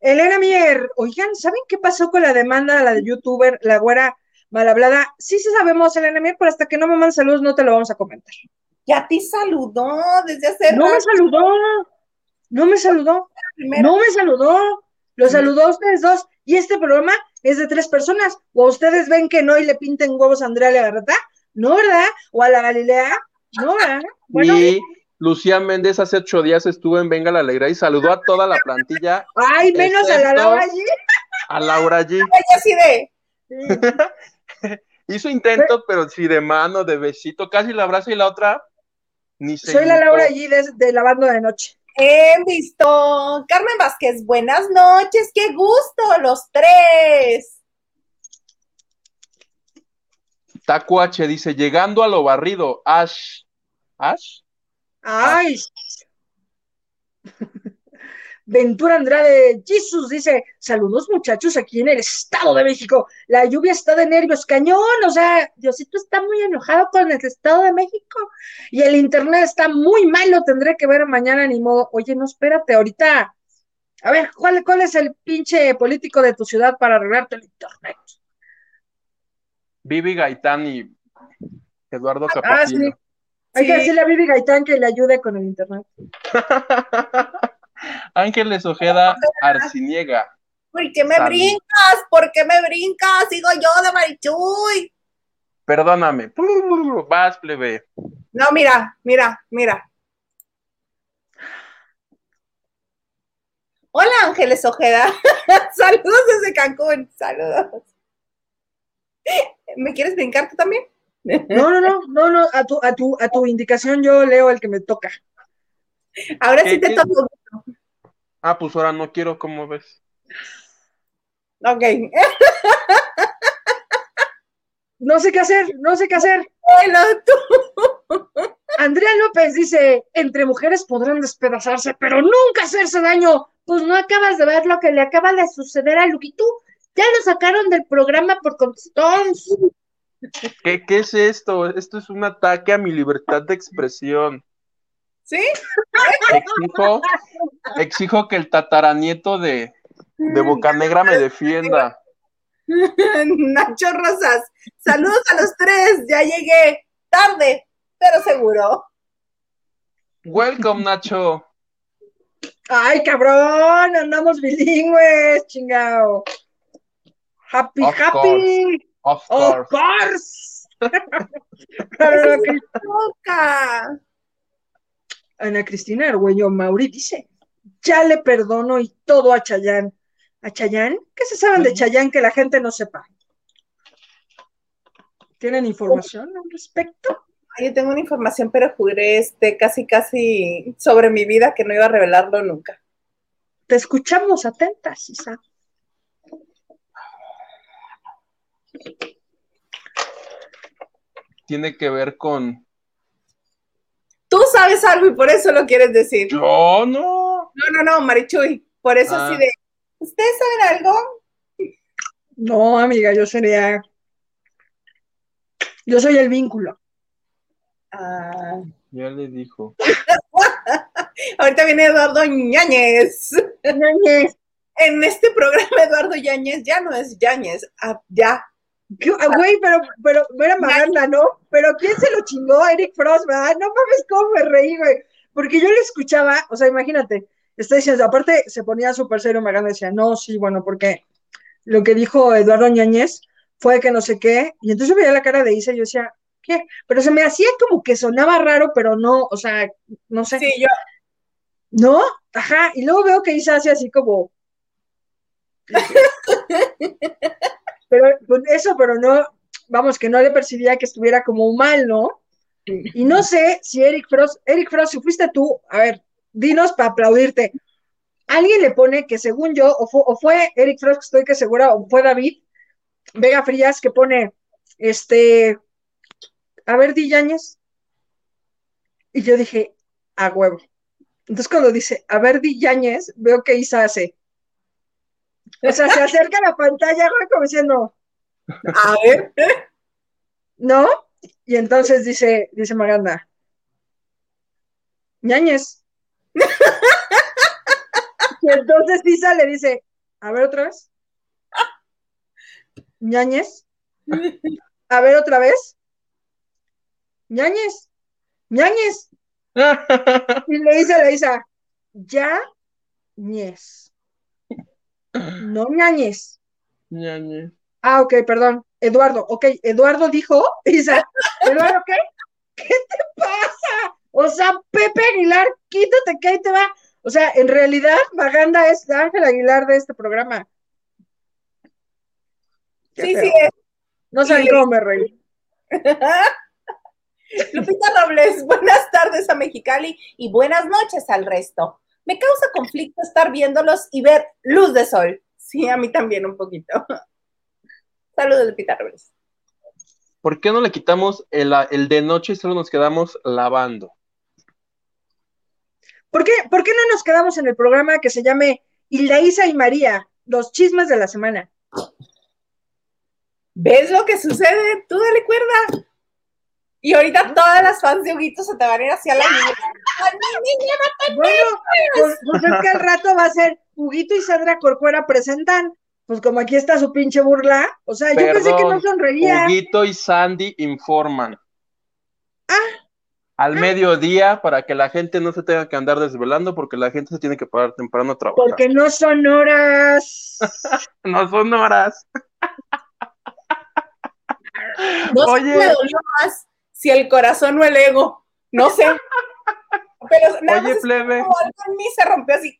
Elena Mier, oigan, ¿saben qué pasó con la demanda de la de youtuber, la güera mal hablada? Sí, sí sabemos, Elena Mier, pero hasta que no me mandan saludos no te lo vamos a comentar. Ya te saludó desde hace No me saludó, no me saludó. No me saludó, lo saludó a ustedes dos. Y este programa es de tres personas. O ustedes ven que no y le pinten huevos a Andrea Legarreta, no, ¿verdad? O a la Galilea, no, ¿verdad? Bueno, y Lucía Méndez hace ocho días estuvo en Venga la Alegría y saludó a toda la plantilla, ay, menos a la Laura allí. a Laura G. Así de, Hizo intento, pero sí de mano, de besito, casi la abrazo y la otra ni se Soy la. Laura allí de, de lavando de noche. He visto. Carmen Vázquez, buenas noches, qué gusto, los tres. Taco H dice, llegando a lo barrido, Ash. ¿Ash? Ay. Ventura Andrade, Jesus dice, saludos muchachos aquí en el Estado de México. La lluvia está de nervios, cañón, o sea, Diosito está muy enojado con el Estado de México y el internet está muy mal, lo tendré que ver mañana ni modo. Oye, no, espérate, ahorita. A ver, ¿cuál, cuál es el pinche político de tu ciudad para arreglarte el internet? Vivi Gaitán y Eduardo Ah, sí. Hay que decirle a Vivi Gaitán que le ayude con el internet. Ángeles Ojeda Arciniega. ¿Por qué me Salud. brincas? ¿Por qué me brincas? Sigo yo de Marichuy. Perdóname. Vas, plebe. No, mira, mira, mira. Hola, Ángeles Ojeda. Saludos desde Cancún. Saludos. ¿Me quieres brincar tú también? No, no, no, no, no, a tu, a tu, a tu indicación yo leo el que me toca. Ahora ¿Qué- sí te qué? Ah, pues ahora no quiero, ¿cómo ves? Ok. No sé qué hacer, no sé qué hacer. Tú. Andrea López dice, entre mujeres podrán despedazarse, pero nunca hacerse daño. Pues no acabas de ver lo que le acaba de suceder a Luquitú. Ya lo sacaron del programa por contestón. ¿Qué, ¿Qué es esto? Esto es un ataque a mi libertad de expresión. ¿Sí? Exijo, exijo que el tataranieto de, de Bocanegra me defienda. Nacho Rosas. Saludos a los tres. Ya llegué. Tarde, pero seguro. Welcome, Nacho. Ay, cabrón, andamos bilingües, chingao. Happy, Of happy. Of Of course. course. Pero Ana, Loca. Ana Cristina Argüello Mauri dice, ya le perdono y todo a Chayán. ¿A Chayán? ¿Qué se saben de Chayán que la gente no sepa? ¿Tienen información al respecto? Ay, Yo tengo una información, pero juré este, casi, casi sobre mi vida que no iba a revelarlo nunca. Te escuchamos atentas, Isa. Tiene que ver con. Sabes algo y por eso lo quieres decir. Yo no. No, no, no, Marichuy. Por eso Ah. sí de. ¿Ustedes saben algo? No, amiga, yo sería... Yo soy el vínculo. Ah, Ya le dijo. ahorita viene Eduardo Ñañez. Ñañez. En este programa, Eduardo Yáñez ya no es Yáñez. Ah, ya. ¿Qué- ah, Güey, pero, pero, era Maganda, ¿no? Pero ¿quién se lo chingó? Eric Frost, ¿verdad? No mames, cómo me reí, güey. Porque yo le escuchaba, o sea, imagínate, está diciendo, aparte se ponía súper serio Maganda, decía, no, sí, bueno, porque lo que dijo Eduardo Ñañez fue que no sé qué, y entonces yo veía la cara de Isa y yo decía, ¿qué? Pero se me hacía como que sonaba raro, pero no, o sea, no sé. Sí, yo. ¿No? Ajá, y luego veo que Isa hace así como. Pero pues, eso, pero no, vamos, que no le percibía que estuviera como mal, ¿no? Y no sé si Eric Frost, Eric Frost, si fuiste tú, a ver, dinos para aplaudirte. Alguien le pone que según yo, o fue, o fue Eric Frost, que estoy que segura, o fue David Vega Frías, que pone, este, a ver. Y yo dije, a huevo. Entonces cuando dice, a ver, veo que Isa hace. O sea, se acerca a la pantalla, güey, como diciendo, A ver. ¿no? Y entonces dice, dice Maganda, Ñañez. y entonces Isa le dice, a ver otra vez. Ñañez. A ver otra vez. Ñañez. Ñañez. Y le dice a la Isa, ya ñez. No ñañez. Ñañe. Ah, ok, perdón. Eduardo, ok, Eduardo dijo, Isa, ¿Eduardo qué? ¿Qué te pasa? O sea, Pepe Aguilar, quítate que ahí te va. O sea, en realidad, Maganda es Ángel Aguilar de este programa. Qué Sí, feo. sí. No saben Y- cómo me reí. Lupita Robles, buenas tardes a Mexicali y buenas noches al resto. Me causa conflicto estar viéndolos y ver luz de sol. Sí, a mí también un poquito. Saludos, Lupita Robles. ¿Por qué no le quitamos el, el de noche y solo nos quedamos lavando? ¿Por qué, ¿Por qué no nos quedamos en el programa que se llame Hilda Isa y María, los chismes de la semana? ¿Ves lo que sucede? Y ahorita todas las fans de Huguito se te van a ir hacia la niña. Bueno, pues, pues es que al rato va a ser Huguito y Sandra Corcuera presentan, pues como aquí está su pinche burla, o sea, yo pensé que no sonreía. Huguito y Sandy informan. Ah. Al mediodía para que la gente no se tenga que andar desvelando porque la gente se tiene que parar temprano a trabajar. Porque no son horas. No son horas. No Oye. me dolió más si el corazón o el ego. No sé. Pero nada Oye, más plebe, como algo en mí se rompió así.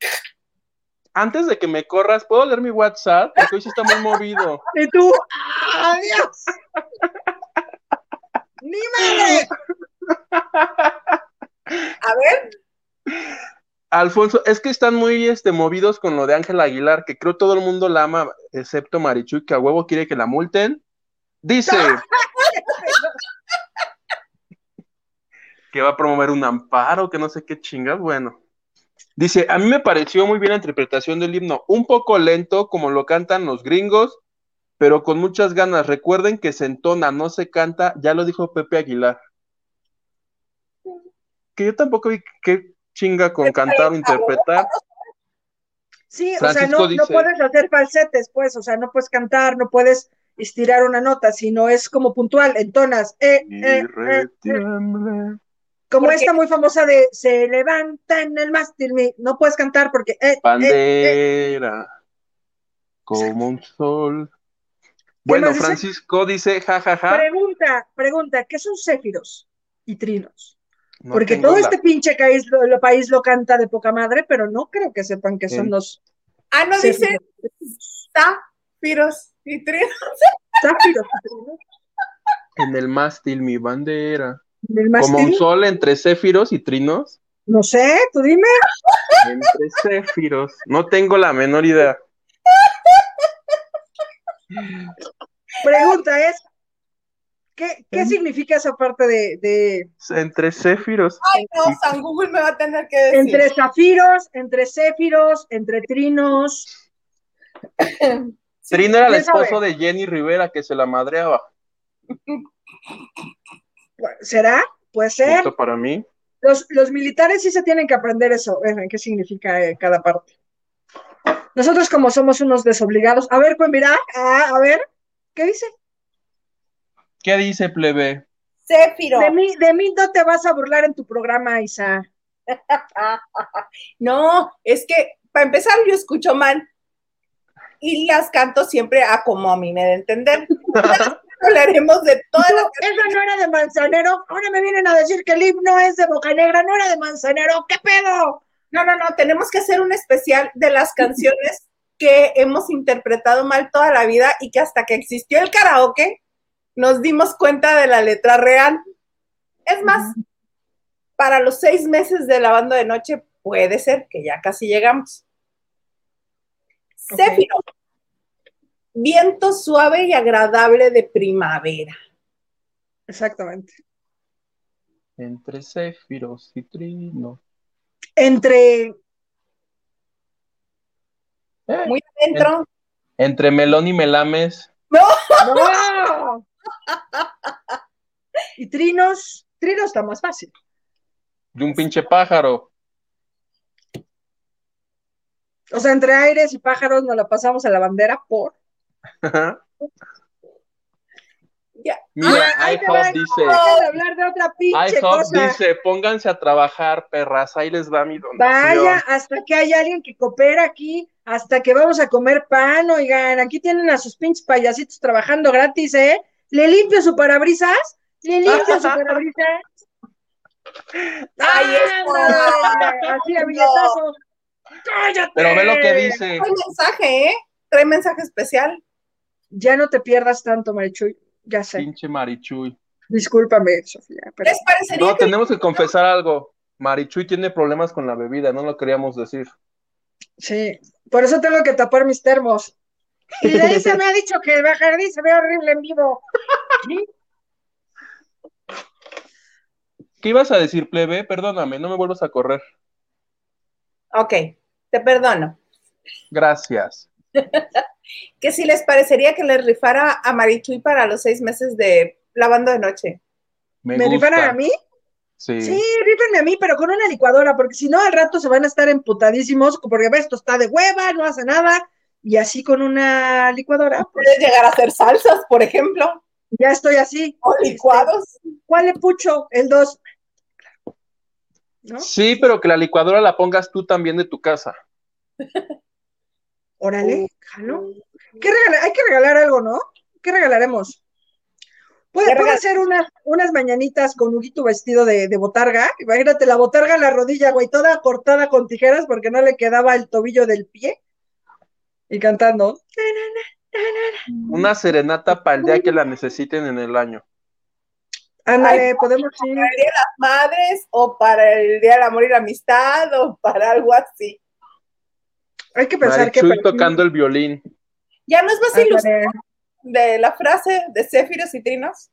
antes de que me corras, ¿puedo leer mi WhatsApp? Porque hoy sí está muy movido. Y tú, ¡adiós! ¡Ni madre! A ver, Alfonso, es que están muy este, movidos con lo de Ángela Aguilar, que creo todo el mundo la ama, excepto Marichuy, que a huevo quiere que la multen. Dice que va a promover un amparo, que no sé qué chingas, bueno. Dice, a mí me pareció muy bien la interpretación del himno, un poco lento como lo cantan los gringos, pero con muchas ganas. Recuerden que se entona, no se canta, ya lo dijo Pepe Aguilar. Que yo tampoco vi qué chinga con cantar o interpretar. Sí, o sea, Francisco no, no dice- puedes hacer falsetes, pues, o sea, no puedes cantar, no puedes estirar una nota, sino es como puntual, entonas. Eh, eh, eh, eh. Como Porque- esta muy famosa de se levanta en el mástil, mi- no puedes cantar porque eh, eh, eh, Bandera, como un sol. Bueno, dice? Francisco dice, jajaja. Pregunta, pregunta, ¿qué son céfiros y trinos? No Porque todo la- este pinche país lo, lo- país lo canta de poca madre, pero no creo que sepan que son Sí. los Ah, no dice zafiros y trinos. Záfiros y trinos. En el mástil mi bandera. ¿Del Como un sol entre céfiros y trinos. No sé, tú dime. Entre céfiros. No tengo la menor idea. Pregunta es, ¿qué, qué significa esa parte de, de Entre céfiros. Ay, no, San Google me va a tener que decir. entre zafiros, entre céfiros, entre trinos? Trino era el esposo de Jenny Rivera que se la madreaba. ¿Será? Puede ser. Punto para mí. Los, los militares sí se tienen que aprender eso, qué significa eh, cada parte. Nosotros como somos unos desobligados, a ver, pues mira, ah, a ver, ¿qué dice? ¿Qué dice plebe? Céfiro. De mí, de mí no te vas a burlar en tu programa, Isa. No, es que para empezar yo escucho mal y las canto siempre a como a mí me da entender. Hablaremos de todas las Eso no era de Manzanero, ahora me vienen a decir que el himno es de Boca Negra, no era de Manzanero, ¿qué pedo? No, no, no, tenemos que hacer un especial de las canciones que hemos interpretado mal toda la vida y que hasta que existió el karaoke nos dimos cuenta de la letra real. Es más, para los seis meses de la banda de noche puede ser que ya casi llegamos. Ok. Céfiro. Viento suave y agradable de primavera. Exactamente. Entre céfiros y trinos. Entre, Eh, Muy adentro. Entre melón y melames. ¡No! Y trinos, trinos está más fácil. De un pinche pájaro. O sea, entre aires y pájaros nos la pasamos a la bandera por. Ya. Mira, va, IHOP dice, hablar de otra pinche IHOP cosa. dice, pónganse a trabajar, perras, ahí les va mi donación. Vaya, hasta que hay alguien que coopera aquí, hasta que vamos a comer pan, oigan, aquí tienen a sus pinches payasitos trabajando gratis, ¿eh? Le limpio su parabrisas, le limpio su parabrisas. Ay. ¡Ándale! Así a billetazo. ¡Cállate! Pero ve lo que dice. Trae mensaje, ¿eh? Trae mensaje especial. Ya no te pierdas tanto, Marichuy, ya sé. Pinche Marichuy. Discúlpame, Sofía, pero ¿Les parecería No, que tenemos que confesar algo. Marichuy tiene problemas con la bebida, no lo queríamos decir. sí, por eso tengo que tapar mis termos. Y de ahí se me ha dicho que Bacardí se ve horrible en vivo. ¿Sí? ¿Qué ibas a decir, plebe? Perdóname, no me vuelvas a correr. Ok, te perdono. Gracias. Que si les parecería que les rifara a Marichuy para los seis meses de lavando de noche. Me, ¿Me rifaran a mí? Sí. Sí, rífenme a mí, pero con una licuadora, porque si no, al rato se van a estar emputadísimos, porque ves, esto está de hueva, no hace nada, y así con una licuadora, pues Puedes llegar a hacer salsas, por ejemplo, ya estoy así. o licuados. ¿Cuál le pucho? El 2. ¿No? Sí, pero que la licuadora la pongas tú también de tu casa. Órale, jalo. ¿Qué regala- Hay que regalar algo, ¿no? ¿Qué regalaremos? ¿Puede, ¿Qué puede regal- hacer unas, unas mañanitas con Huguito vestido de, de botarga? Imagínate la botarga en la rodilla, güey, toda cortada con tijeras porque no le quedaba el tobillo del pie. Y cantando. Una serenata para el día que la necesiten en el año. Ándale, Ay, podemos ir. Para el Día de las Madres, o para el Día del Amor y la Amistad, o para algo así. Hay que pensar que. Marichuy tocando el violín. ¿Ya no es más ilusión Ándale. de la frase de Céfiros y Trinos?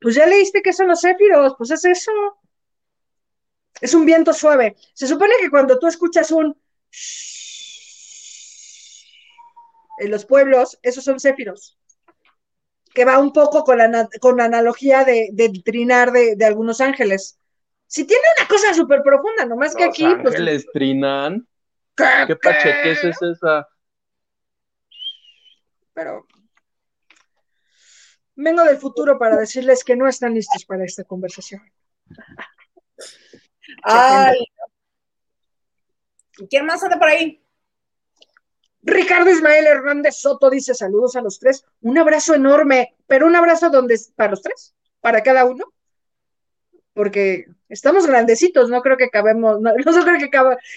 Pues ya leíste que son los céfiros, pues es eso. Es un viento suave. Se supone que cuando tú escuchas un en los pueblos, esos son céfiros. Que va un poco con la, con la analogía de, del trinar de, de algunos ángeles. Si tiene una cosa súper profunda, nomás que Los aquí, pues. ángeles trinan. ¿Qué- ¿Qué pacheques es esa? Pero vengo del futuro para decirles que no están listos para esta conversación. Ay. ¿Y ¿Quién más anda por ahí? Ricardo Ismael Hernández Soto dice saludos a los tres. Un abrazo enorme, pero un abrazo donde para los tres, para cada uno. Porque estamos grandecitos, no creo que cabemos, no, no creo que,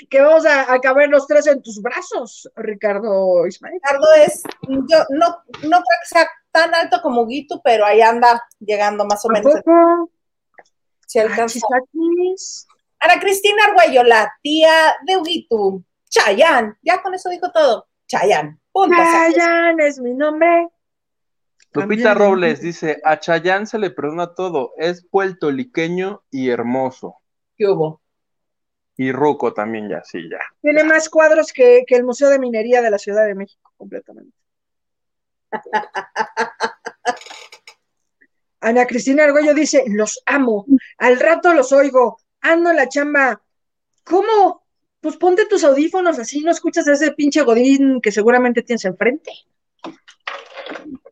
que vamos a, a, caber los tres en tus brazos, Ricardo Ismael. Ricardo es, yo no, no creo que sea tan alto como Guito, pero ahí anda llegando más o menos. Si alcanza. Ana Cristina Arguello, la tía de Huguito. Chayán, ya con eso dijo todo. Chayán. Chayán es mi nombre. Lupita Robles dice, a Chayán se le perdona todo, es puertoliqueño y hermoso. ¿Qué hubo? Y Ruco también ya, sí, ya. Tiene más cuadros que, que el Museo de Minería de la Ciudad de México, completamente. Ana Cristina Argüello dice, los amo, al rato los oigo, ando la chamba. ¿Cómo? Pues ponte tus audífonos así, no escuchas a ese pinche godín que seguramente tienes enfrente.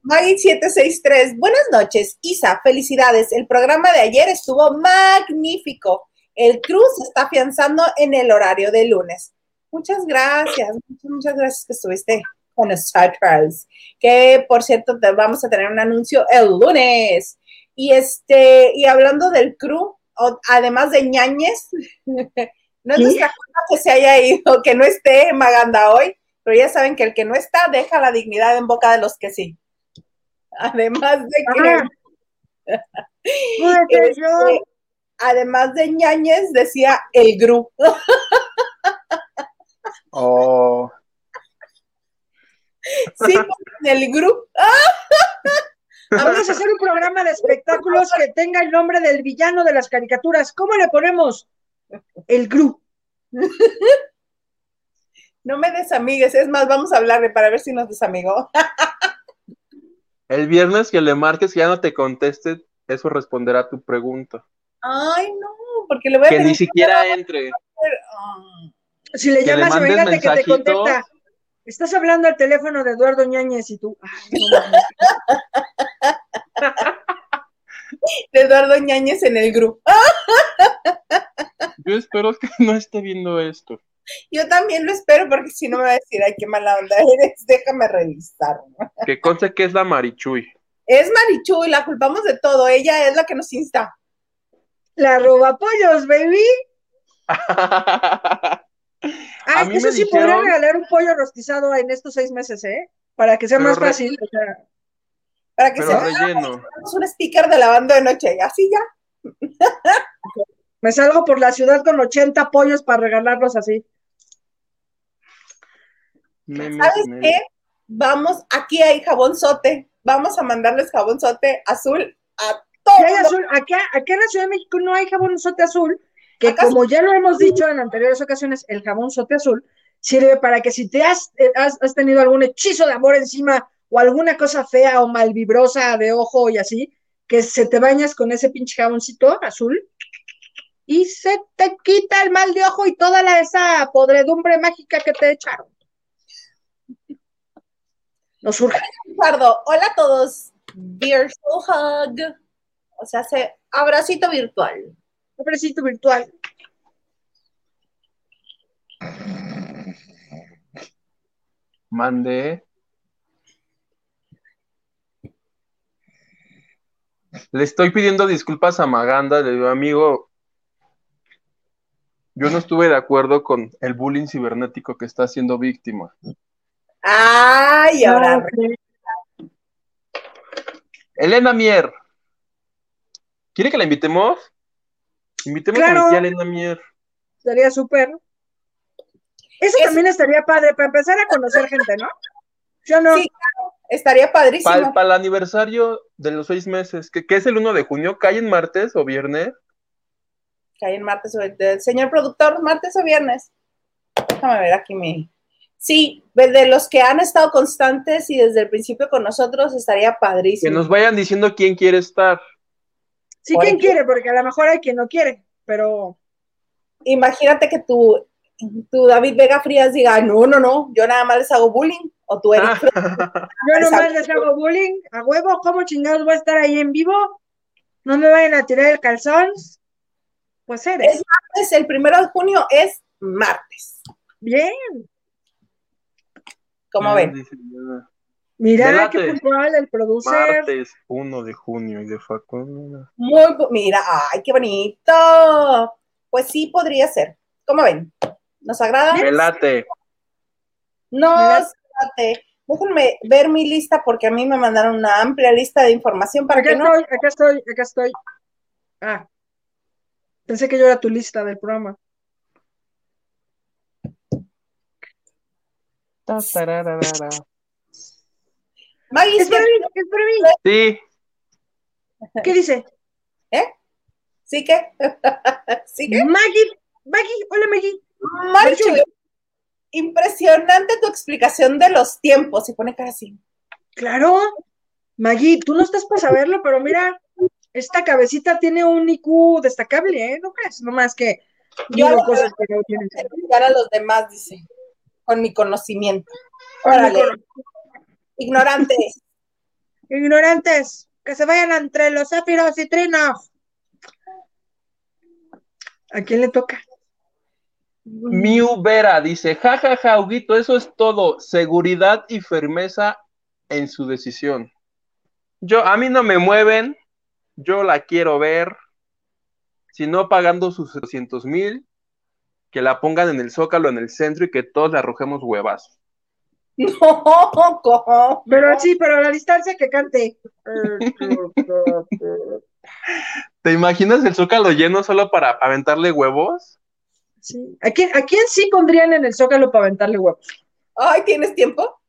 Maggie 763, buenas noches, Isa, felicidades. El programa de ayer estuvo magnífico. El Cruz está afianzando en el horario de lunes. Muchas gracias, muchas, muchas gracias que estuviste con Trek. Que por cierto, te vamos a tener un anuncio el lunes. Y este, y hablando del crew, además de ñañez, no es nuestra culpa que se haya ido, que no esté Maganda hoy, pero ya saben que el que no está deja la dignidad en boca de los que sí. Además de que. este, además de ñañez, decía el gru. oh. Sí, el grupo. Vamos a hacer un programa de espectáculos que tenga el nombre del villano de las caricaturas. ¿Cómo le ponemos? El grupo. No me desamigues, es más, vamos a hablarle para ver si nos desamigó. El viernes que le marques y ya no te conteste, eso responderá a tu pregunta. Ay, no, porque le voy a Que ni siquiera entre. Si le llamas, le imagínate que te contesta. Estás hablando al teléfono de Eduardo Ñañez y tú. de Eduardo Ñañez en el grupo. Yo espero que no esté viendo esto. Yo también lo espero porque si no me va a decir, ay, qué mala onda eres, déjame revisar. Que conste que es la Marichuy. Es Marichuy, la culpamos de todo, ella es la que nos insta. La roba pollos, baby. Ah, es que eso sí dijeron... podría regalar un pollo rostizado en estos seis meses, ¿eh? Para que sea Pero más re... fácil. O sea, para que Pero sea relleno. un sticker de lavando de noche, así ya. me salgo por la ciudad con 80 pollos para regalarlos así. Memes, ¿Sabes memes. qué? Vamos, aquí hay jabón sote. Vamos a mandarles jabón sote azul a todo. Sí hay azul. Acá, acá en la Ciudad de México no hay jabón sote azul, que como ya lo hemos dicho en anteriores ocasiones, el jabón sote azul sirve para que si te has, eh, has, has tenido algún hechizo de amor encima o alguna cosa fea o malvibrosa de ojo y así, que se te bañas con ese pinche jaboncito azul y se te quita el mal de ojo y toda la, esa podredumbre mágica que te echaron. Nos surge. Ricardo, hola a todos. Virtual hug. O sea, se abracito virtual. Pobrecito virtual. Mandé. Le estoy pidiendo disculpas a Maganda, le digo, amigo, yo no estuve de acuerdo con el bullying cibernético que está siendo víctima. Ay, ahora. Ah, Elena Mier. ¿Quiere que la invitemos? Invitemos Claro. a mi tía Elena Mier. Estaría súper. Eso Es- también estaría padre para empezar a conocer gente, ¿no? Yo no. Sí, Estaría padrísimo. Para el aniversario de los seis meses, que, que es el 1 de junio, ¿cae en martes o viernes? Hay en martes o el señor productor, martes o viernes. Déjame ver aquí mi. Sí, de los que han estado constantes y desde el principio con nosotros estaría Que padrísimo. nos vayan diciendo quién quiere estar. Sí, ejemplo. quiere, porque a lo mejor hay quien no quiere, pero Imagínate que tu, tu David Vega Frías diga, no, no, no, yo nada más les hago bullying. O tú eres yo nomás les hago bullying, a huevo, ¿cómo chingados voy a estar ahí en vivo? No me vayan a tirar el calzón. Pues eres. martes, el primero de junio es martes. Bien. ¿Cómo ven? Mira, Delate. qué puntual el producer. Martes 1 de junio y de Facundo. Muy, mira, ay, qué bonito. Pues sí, podría ser. ¿Cómo ven? ¿Nos agrada? Me late. Nos late. Déjenme ver mi lista porque a mí me mandaron una amplia lista de información para Acá que no. estoy, acá estoy, acá estoy. Ah, pensé que yo era tu lista del programa. Ta, tararara. Maggie, Es para mí, es para mí. Sí, ¿Qué dice? ¿sí que? ¿Sí que? Maggie, Maggie, hola Maggie. Impresionante tu explicación de los tiempos. Y pone cara así. Claro, Maggie, tú no estás para saberlo, pero mira, esta cabecita tiene un IQ destacable, ¿eh? ¿No crees? No más que Yo digo cosas que no tienen Quiero ayudar a los demás, dice, con mi conocimiento. Órale, ignorantes. Ignorantes, que se vayan entre los zafiros y trinos. ¿A quién le toca? Miu Vera dice, jajaja, ja, Huguito, eso es todo, seguridad y firmeza en su decisión. Yo, a mí no me mueven, yo la quiero ver, si no pagando sus 200 mil, que la pongan en el zócalo, en el centro y que todos le arrojemos huevazos. No, ¿cómo? Pero sí, pero a la distancia que cante. ¿Te imaginas el zócalo lleno solo para aventarle huevos? Sí. ¿A quién, ¿A quién sí pondrían en el zócalo para aventarle huevos? Ay, ¿tienes tiempo?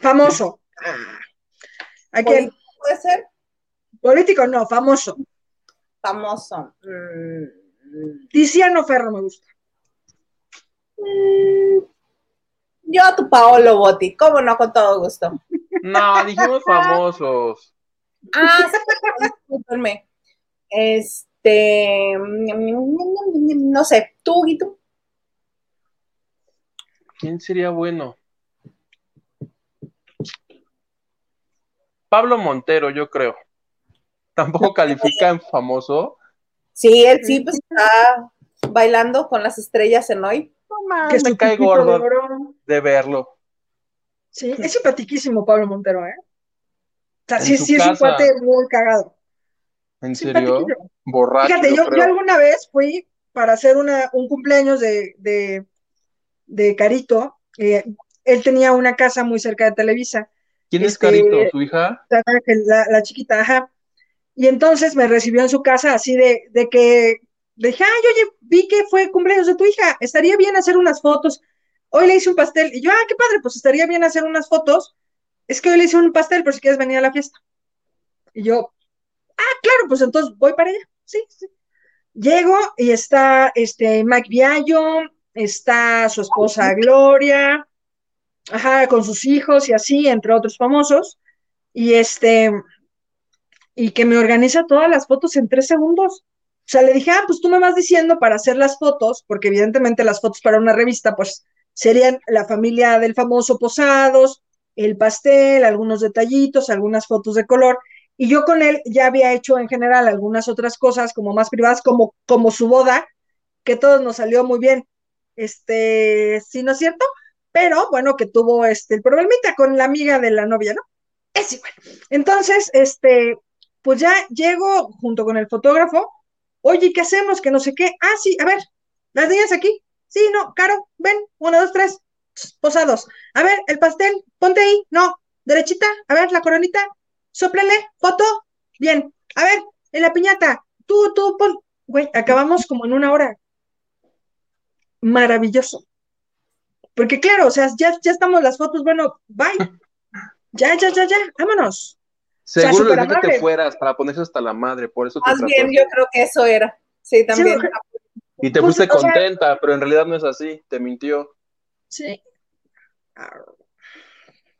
Famoso. ¿A quién? Puede ser Político, no, famoso. famoso. Mm, Tiziano Ferro me gusta. mm, Yo a tu Paolo Botti, cómo no, con todo gusto. No, dijimos famosos. Ah, sí, discúlpenme. Este, no sé, tú y tú. ¿Quién sería bueno? Pablo Montero, yo creo. Tampoco califica en famoso. Sí, él sí, pues está bailando con las estrellas en hoy. No Que mames, me su cae de gordo oro. de verlo. Sí, es simpatiquísimo Pablo Montero, ¿eh? O sea, En sí, sí es un cuate muy cagado. ¿En serio? Borracho, Fíjate, yo alguna vez fui para hacer una, un cumpleaños de, de, de Carito. eh, él tenía una casa muy cerca de Televisa. ¿Quién es este- Carito? ¿Su hija? la, la- la chiquita, ajá. Y entonces me recibió en su casa así de, de que le dije, ay, oye, vi que fue cumpleaños de tu hija, estaría bien hacer unas fotos. Hoy le hice un pastel. Y yo, ah, qué padre, pues estaría bien hacer unas fotos. Es que hoy le hice un pastel por si quieres venir a la fiesta. Y yo, ah, claro, pues entonces voy para allá. Sí, sí. Llego y está este Mike Viallo, está su esposa Gloria, ajá, con sus hijos y así, entre otros famosos. Y este, y que me organiza todas las fotos en tres segundos. O sea, le dije, ah, pues tú me vas diciendo para hacer las fotos, porque evidentemente las fotos para una revista, pues serían la familia del famoso Posados, el pastel, algunos detallitos, algunas fotos de color. Y yo con él ya había hecho en general algunas otras cosas como más privadas, como, como su boda, que todos nos salió muy bien. Este, sí, ¿no es cierto? Pero bueno, que tuvo este el problemita con la amiga de la novia, ¿no? Es igual. Entonces, este, pues ya llego junto con el fotógrafo. Oye, ¿qué hacemos? Que no sé qué. Ah, sí, a ver, las niñas aquí. Sí, no, Caro, ven, uno, dos, tres, posados. A ver, el pastel, ponte ahí, no, derechita, a ver, la coronita, sóplele, foto, bien. A ver, en la piñata, tú, tú, pon. Güey, acabamos como en una hora. Maravilloso. Porque claro, o sea, ya, ya estamos las fotos, bueno, bye. Ya, ya, ya, ya, vámonos. Seguro le dije que te fueras para ponerse hasta la madre, por eso te Más bien, yo creo que eso era. Sí, también. Sí, Y te Pues, fuiste sea- contenta, pero en realidad no es así, te mintió. Sí.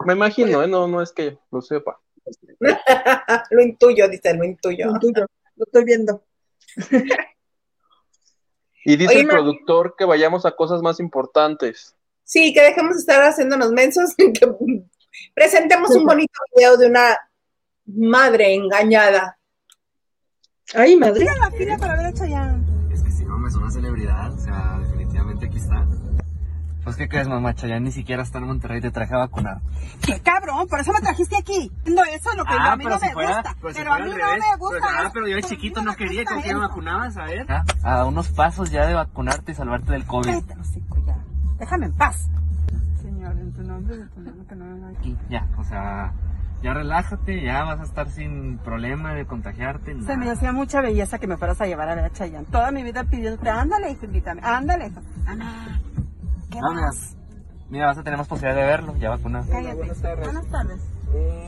Me imagino, ¿eh? No, no es que lo sepa. lo intuyo, dice, lo intuyo. Lo tuyo, lo estoy viendo. Y dice Oye, el productor que vayamos a cosas más importantes. Sí, que dejemos de estar haciéndonos mensos, que presentemos un bonito video de una madre engañada. Ay, madre. Es que si no, me es una celebridad, o sea, definitivamente aquí está. Pues, ¿qué crees, mamá? Ya ni siquiera está en Monterrey, te traje a vacunar. ¡Qué cabrón! Por eso me trajiste aquí. No, eso es lo que Ah, a mí no me gusta. pero a mí no me gusta. ah, pero yo de chiquito no quería que me vacunabas, a ver. A unos pasos ya de vacunarte y salvarte del COVID. Hocico, ya. Déjame en paz. Señor, en tu nombre, en tu nombre, que no me Aquí, ya, o sea, ya relájate, ya vas a estar sin problema de contagiarte. Se me hacía mucha belleza que me fueras a llevar a ver a Chayanne. Toda mi vida pidiéndote, ándale, hijo, invítame, ándale. hijo. Ana, ¿qué No, más? mira, vas a tener más posibilidad de verlo, ya vacunado. Cállate. Buenas tardes.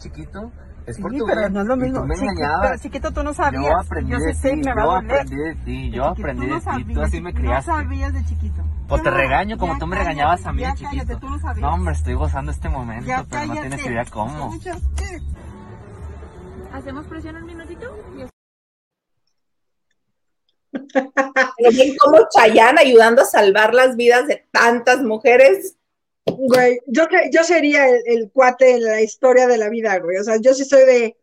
Chiquito, es Sí, por tu pero bien. no es lo Y mismo. me engañabas. pero chiquito, tú no sabías. Yo aprendí Yo de sí sé ti, que me va yo aprendí de ti, yo aprendí tú no de ti, tú así me criaste. No sabías de chiquito. O te regaño como ya tú me cállate, regañabas a mí, ya chiquito. cállate, tú no sabías. No, hombre, estoy gozando este momento, Ya pero no tienes idea cómo. ¿Hacemos presión un minutito? Pero bien como Chayanne ayudando a salvar las vidas de tantas mujeres. Güey, yo, yo sería el, el cuate en la historia de la vida, güey. O sea, yo sí soy de,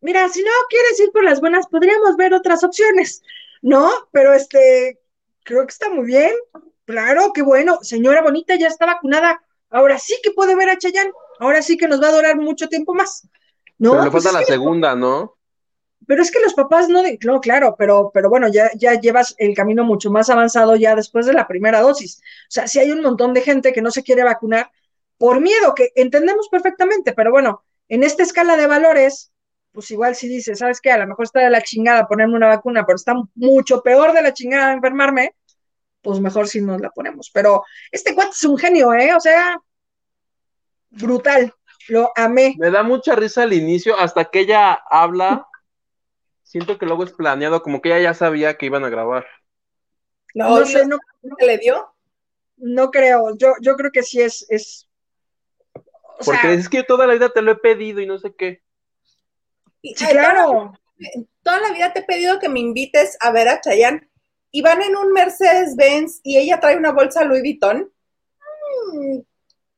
mira, si no quieres ir por las buenas, podríamos ver otras opciones, ¿no? Pero este, creo que está muy bien. Claro, qué bueno. Señora bonita, ya está vacunada. Ahora sí que puede ver a Chayanne. Ahora sí que nos va a durar mucho tiempo más. No, Pero le Pues falta la segunda, ¿no? Pero es que los papás no, no, claro, pero, pero bueno, ya, ya llevas el camino mucho más avanzado ya después de la primera dosis. O sea, sí hay un montón de gente que no se quiere vacunar por miedo, que entendemos perfectamente, pero bueno, en esta escala de valores, pues igual si dices, ¿sabes qué? A lo mejor está de la chingada ponerme una vacuna, pero está mucho peor de la chingada enfermarme, pues mejor si nos la ponemos. Pero este cuate es un genio, ¿eh? O sea, brutal, lo amé. Me da mucha risa al inicio, hasta que ella habla, siento que luego es planeado, como que ella ya sabía que iban a grabar. No, No sé, no, ¿qué le dio? no creo, yo, yo creo que sí es, es o Porque sea, es que yo toda la vida te lo he pedido y no sé qué. Sí, ay, claro. Toda la vida te he pedido que me invites a ver a Chayanne. Y van en un Mercedes-Benz y ella trae una bolsa Louis Vuitton. Mm,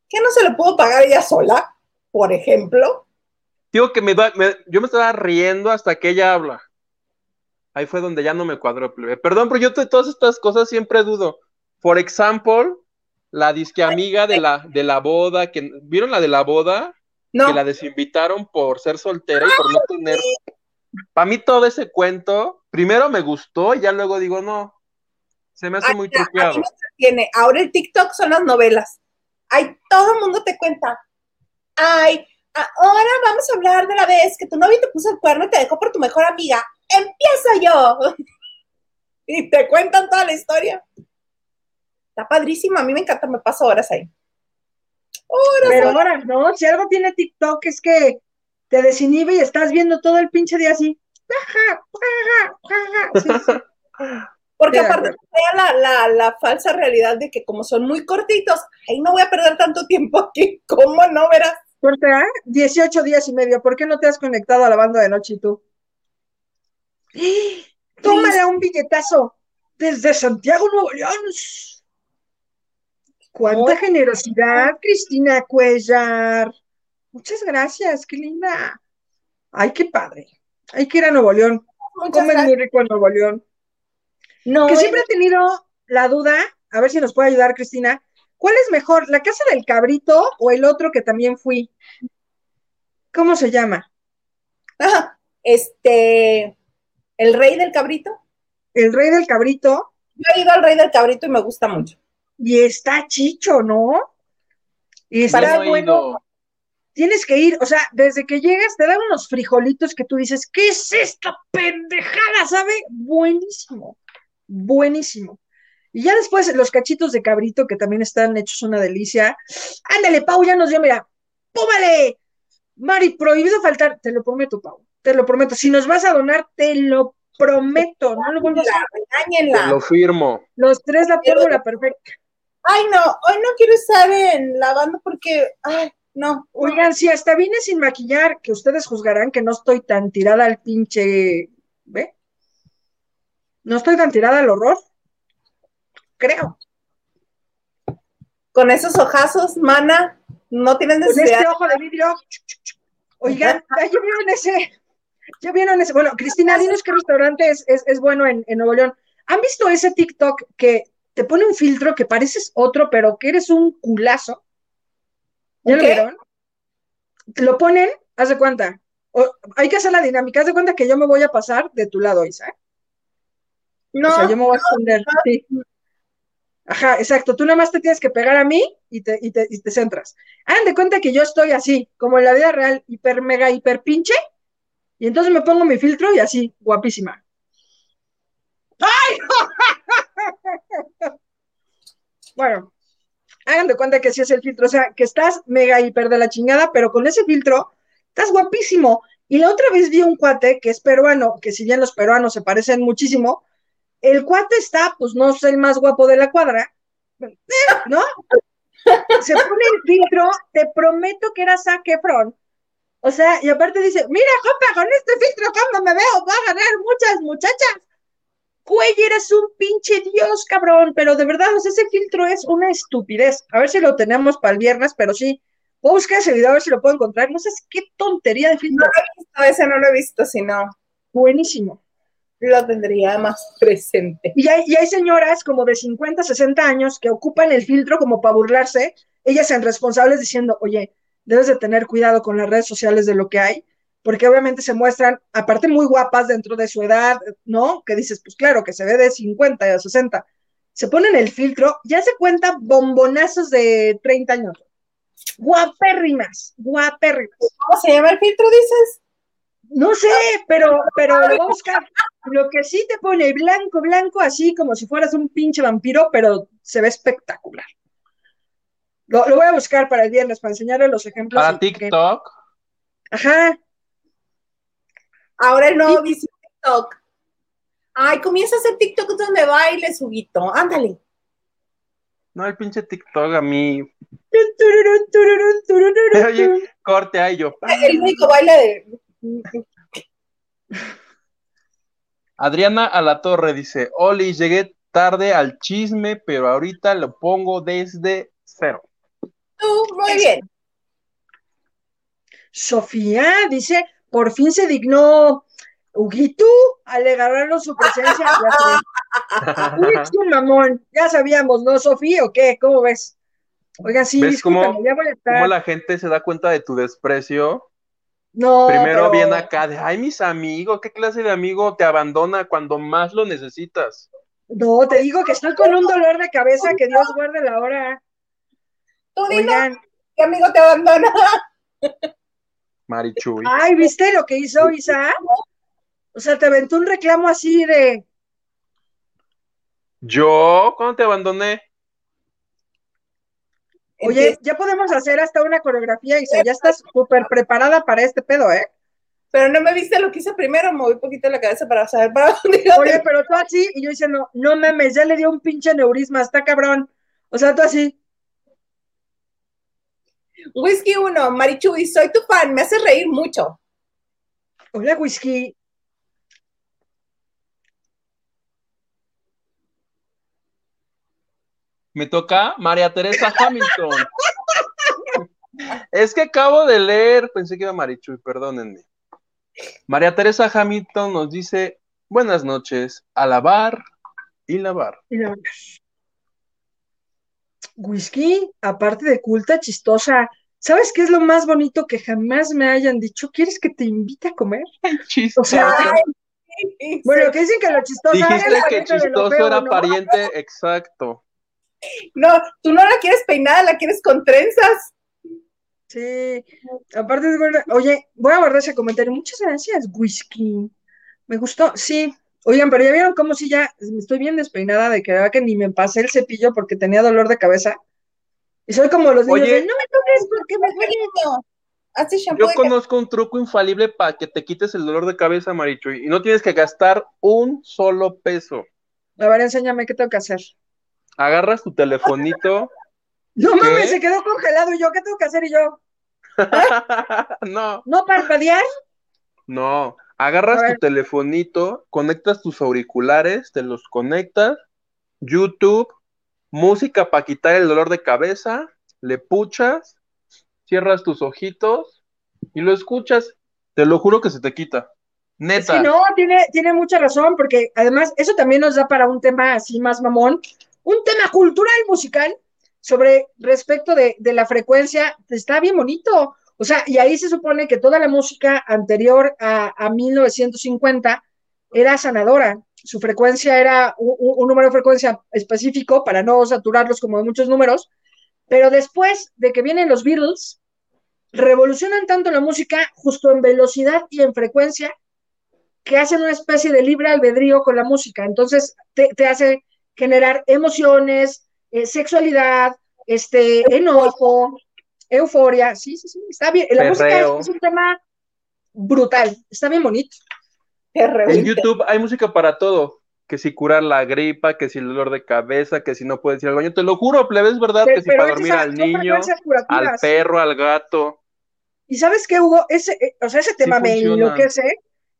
¿Qué no se lo puedo pagar ella sola? Por ejemplo. Digo que me, me- yo me estaba riendo hasta que ella habla. Ahí fue donde ya no me cuadró. Perdón, pero yo de todas estas cosas siempre dudo. Por ejemplo, la disque amiga de la, de la boda, que ¿vieron la de la boda? No. Que la desinvitaron por ser soltera y por no tener. Para mí todo ese cuento, primero me gustó y ya luego digo, no, se me hace Ay, muy truqueado. Ahora el TikTok son las novelas. Ay, todo el mundo te cuenta. Ay, ahora vamos a hablar de la vez que tu novio te puso el cuerno y te dejó por tu mejor amiga. Empiezo yo. y te cuentan toda la historia. Está padrísimo. A mí me encanta. Me paso horas ahí. Horas, Pero horas. ahora, ¿no? Si algo tiene TikTok es que te desinhibe y estás viendo todo el pinche día así. Sí, sí. Porque aparte la, la, la falsa realidad de que como son muy cortitos, ay, no voy a perder tanto tiempo aquí. ¿Cómo no verás? Porque, ¿ah? 18 días y medio. ¿Por qué no te has conectado a la banda de noche y tú? ¡Eh! Tómale un billetazo desde Santiago, Nuevo León. Cuánta generosidad, Cristina Cuellar. Muchas gracias, qué linda. Ay, qué padre. Hay que ir a Nuevo León. Comen muy rico en Nuevo León. No, que siempre he tenido la duda, a ver si nos puede ayudar Cristina, ¿cuál es mejor, la casa del cabrito o el otro que también fui? ¿Cómo se llama? Ajá. Este, el rey del cabrito. El rey del cabrito Yo he ido al rey del cabrito y me gusta mucho. y está chicho, ¿no? Y está no bueno. Tienes que ir, o sea, desde que llegas te dan unos frijolitos que tú dices, ¿qué es esta pendejada? ¿Sabe? Buenísimo, buenísimo. Y ya después los cachitos de cabrito que también están hechos una delicia. Ándale, Pau, ya nos dio, mira, ¡púmale! Mari, prohibido faltar, te lo prometo, Pau, te lo prometo. Si nos vas a donar, te lo prometo, no lo vuelvas a. Te Regáñenla. lo firmo. Los tres, la fórmula perfecta. Ay, no, hoy no quiero estar en la banda porque, ay, no. Oigan, si hasta vine sin maquillar, que ustedes juzgarán que no estoy tan tirada al pinche, ¿ve? No estoy tan tirada al horror. Creo. Con esos ojazos, mana, no tienen Con necesidad. este ojo de vidrio. Oigan, ¿ya vieron ese? ¿Ya vieron ese? Bueno, Cristina, dinos qué restaurante es, es, es bueno en, en Nuevo León. ¿Han visto ese TikTok que te pone un filtro que pareces otro, pero que eres un culazo. ¿Ya lo vieron? Lo ponen, haz de cuenta. O- hay que hacer la dinámica, haz de cuenta que yo me voy a pasar de tu lado, Isa. ¿eh? No, o sea, yo me voy a esconder. sí. Ajá, exacto. Tú nada más te tienes que pegar a mí y te, y te, y te centras. Hagan de cuenta que yo estoy así, como en la vida real, hiper, mega, hiper pinche. Y entonces me pongo mi filtro y así, guapísima. ¡Ay! Bueno, hagan de cuenta que sí es el filtro. O sea, que estás mega, hiper de la chingada, pero con ese filtro estás guapísimo. Y la otra vez vi un cuate que es peruano, que si bien los peruanos se parecen muchísimo, el cuate está, pues no es el más guapo de la cuadra, ¿no? Se pone el filtro, te prometo que era Zac Efron. O sea, y aparte dice, mira, compa, con este filtro, ¿cómo me veo? Va a ganar muchas muchachas. Güey, eres un pinche dios, cabrón, pero de verdad, o sea, ese filtro es una estupidez. A ver si lo tenemos para el viernes, pero sí. Voy a buscar ese video a ver si lo puedo encontrar. No sé qué tontería de filtro. no, ese no lo he visto, sino Buenísimo. Lo tendría más presente. Y hay, y hay señoras como de 50, 60 años que ocupan el filtro como para burlarse, ellas sean responsables diciendo, oye, debes de tener cuidado con las redes sociales de lo que hay, porque obviamente se muestran, aparte muy guapas dentro de su edad, ¿no? Que dices, pues claro, que se ve de 50 a 60. Se ponen el filtro, ya se cuenta bombonazos de 30 años. Guapérrimas, guapérrimas. ¿Cómo se llama el filtro, dices? No sé, pero, pero lo voy a buscar. Lo que sí te pone blanco, blanco, así como si fueras un pinche vampiro, pero se ve espectacular. Lo, lo voy a buscar para el viernes, para enseñarle los ejemplos. Para que- TikTok. Ajá, Ahora el nuevo de TikTok. Ay, comienza a hacer TikTok donde bailes, Huguito. Ándale. No, el pinche TikTok a mí. Oye, corte ahí yo. El único baile de. Adriana Alatorre dice: Oli, llegué tarde al chisme, pero ahorita lo pongo desde cero. Tú, muy bien. Sofía dice, por fin se dignó Huguito a alegarnos su presencia. Uy, un mamón. Ya sabíamos, ¿no, Sofía? ¿O qué? ¿Cómo ves? Oiga, sí, ¿Ves cómo- ya voy a estar. ¿Cómo la gente se da cuenta de tu desprecio? No, Primero pero- viene acá de, ay, mis amigos, ¿qué clase de amigo te abandona cuando más lo necesitas? No, te digo que estoy con un dolor de cabeza, que Dios guarde la hora. Tú dime Oigan, qué amigo te abandona. Marichuy. ay, ¿viste lo que hizo Isa? O sea, te aventó un reclamo así de, ¿Yo? ¿Cuándo te abandoné? Oye, ya podemos hacer hasta una coreografía, Isa, ya estás súper preparada para este pedo, ¿eh? Pero no me viste lo que hice primero, moví poquito la cabeza para saber para dónde iba. Oye, pero tú así, y yo diciendo, no mames, ya le dio un pinche neurisma, está cabrón. O sea, tú así, Whisky 1, Marichuy, soy tu fan, me haces reír mucho. hola, whisky. Me toca María Teresa Hamilton. es que acabo de leer, pensé que era Marichuy, perdónenme. María Teresa Hamilton nos dice, buenas noches, a lavar y lavar. Y la- Whisky, aparte de culta, chistosa. ¿Sabes qué es lo más bonito que jamás me hayan dicho? ¿Quieres que te invite a comer? O sea, bueno, que dicen que lo chistoso Dijiste es que chistoso feo, era ¿no? pariente exacto. No, tú no la quieres peinada, la quieres con trenzas. Sí, aparte de verdad, oye, voy a guardar ese comentario. Muchas gracias, Whisky. Me gustó, sí. Oigan, pero ya vieron cómo si ya estoy bien despeinada de que, verdad que ni me pasé el cepillo porque tenía dolor de cabeza. Y soy como los niños Oye. de, no me toques porque me duele. Yo conozco un truco infalible para que te quites el dolor de cabeza, Marichuy, y no tienes que gastar un solo peso. A ver, enséñame qué tengo que hacer. Agarras tu telefonito. No ¿Qué? mames, se quedó congelado y yo, ¿qué tengo que hacer? Y yo, no, ¿no parpadear? no. Agarras tu telefonito, conectas tus auriculares, te los conectas, YouTube, música para quitar el dolor de cabeza, le puchas, cierras tus ojitos y lo escuchas. Te lo juro que se te quita. Es Neta. que no, tiene, tiene mucha razón, porque además eso también nos da para un tema así más mamón. Un tema cultural musical sobre respecto de, de la frecuencia, está bien bonito. O sea, y ahí se supone que toda la música anterior a, a 1950 era sanadora. Su frecuencia era un, un, número de frecuencia específico para no saturarlos como de muchos números. Pero después de que vienen los Beatles, revolucionan tanto la música justo en velocidad y en frecuencia que hacen una especie de libre albedrío con la música. Entonces te, te hace generar emociones, eh, sexualidad, este, enojo, euforia. Sí, sí, sí, está bien. La música es, es, un tema brutal, está bien bonito. En YouTube hay música para todo. Que si curar la gripa, que si el dolor de cabeza, que si no puedes ir al baño. Te lo juro, plebe, es verdad, pero, que si para dormir al niño, al perro, al gato. Y sabes qué, Hugo, ese, eh, o sea, ese tema sí me enloquece,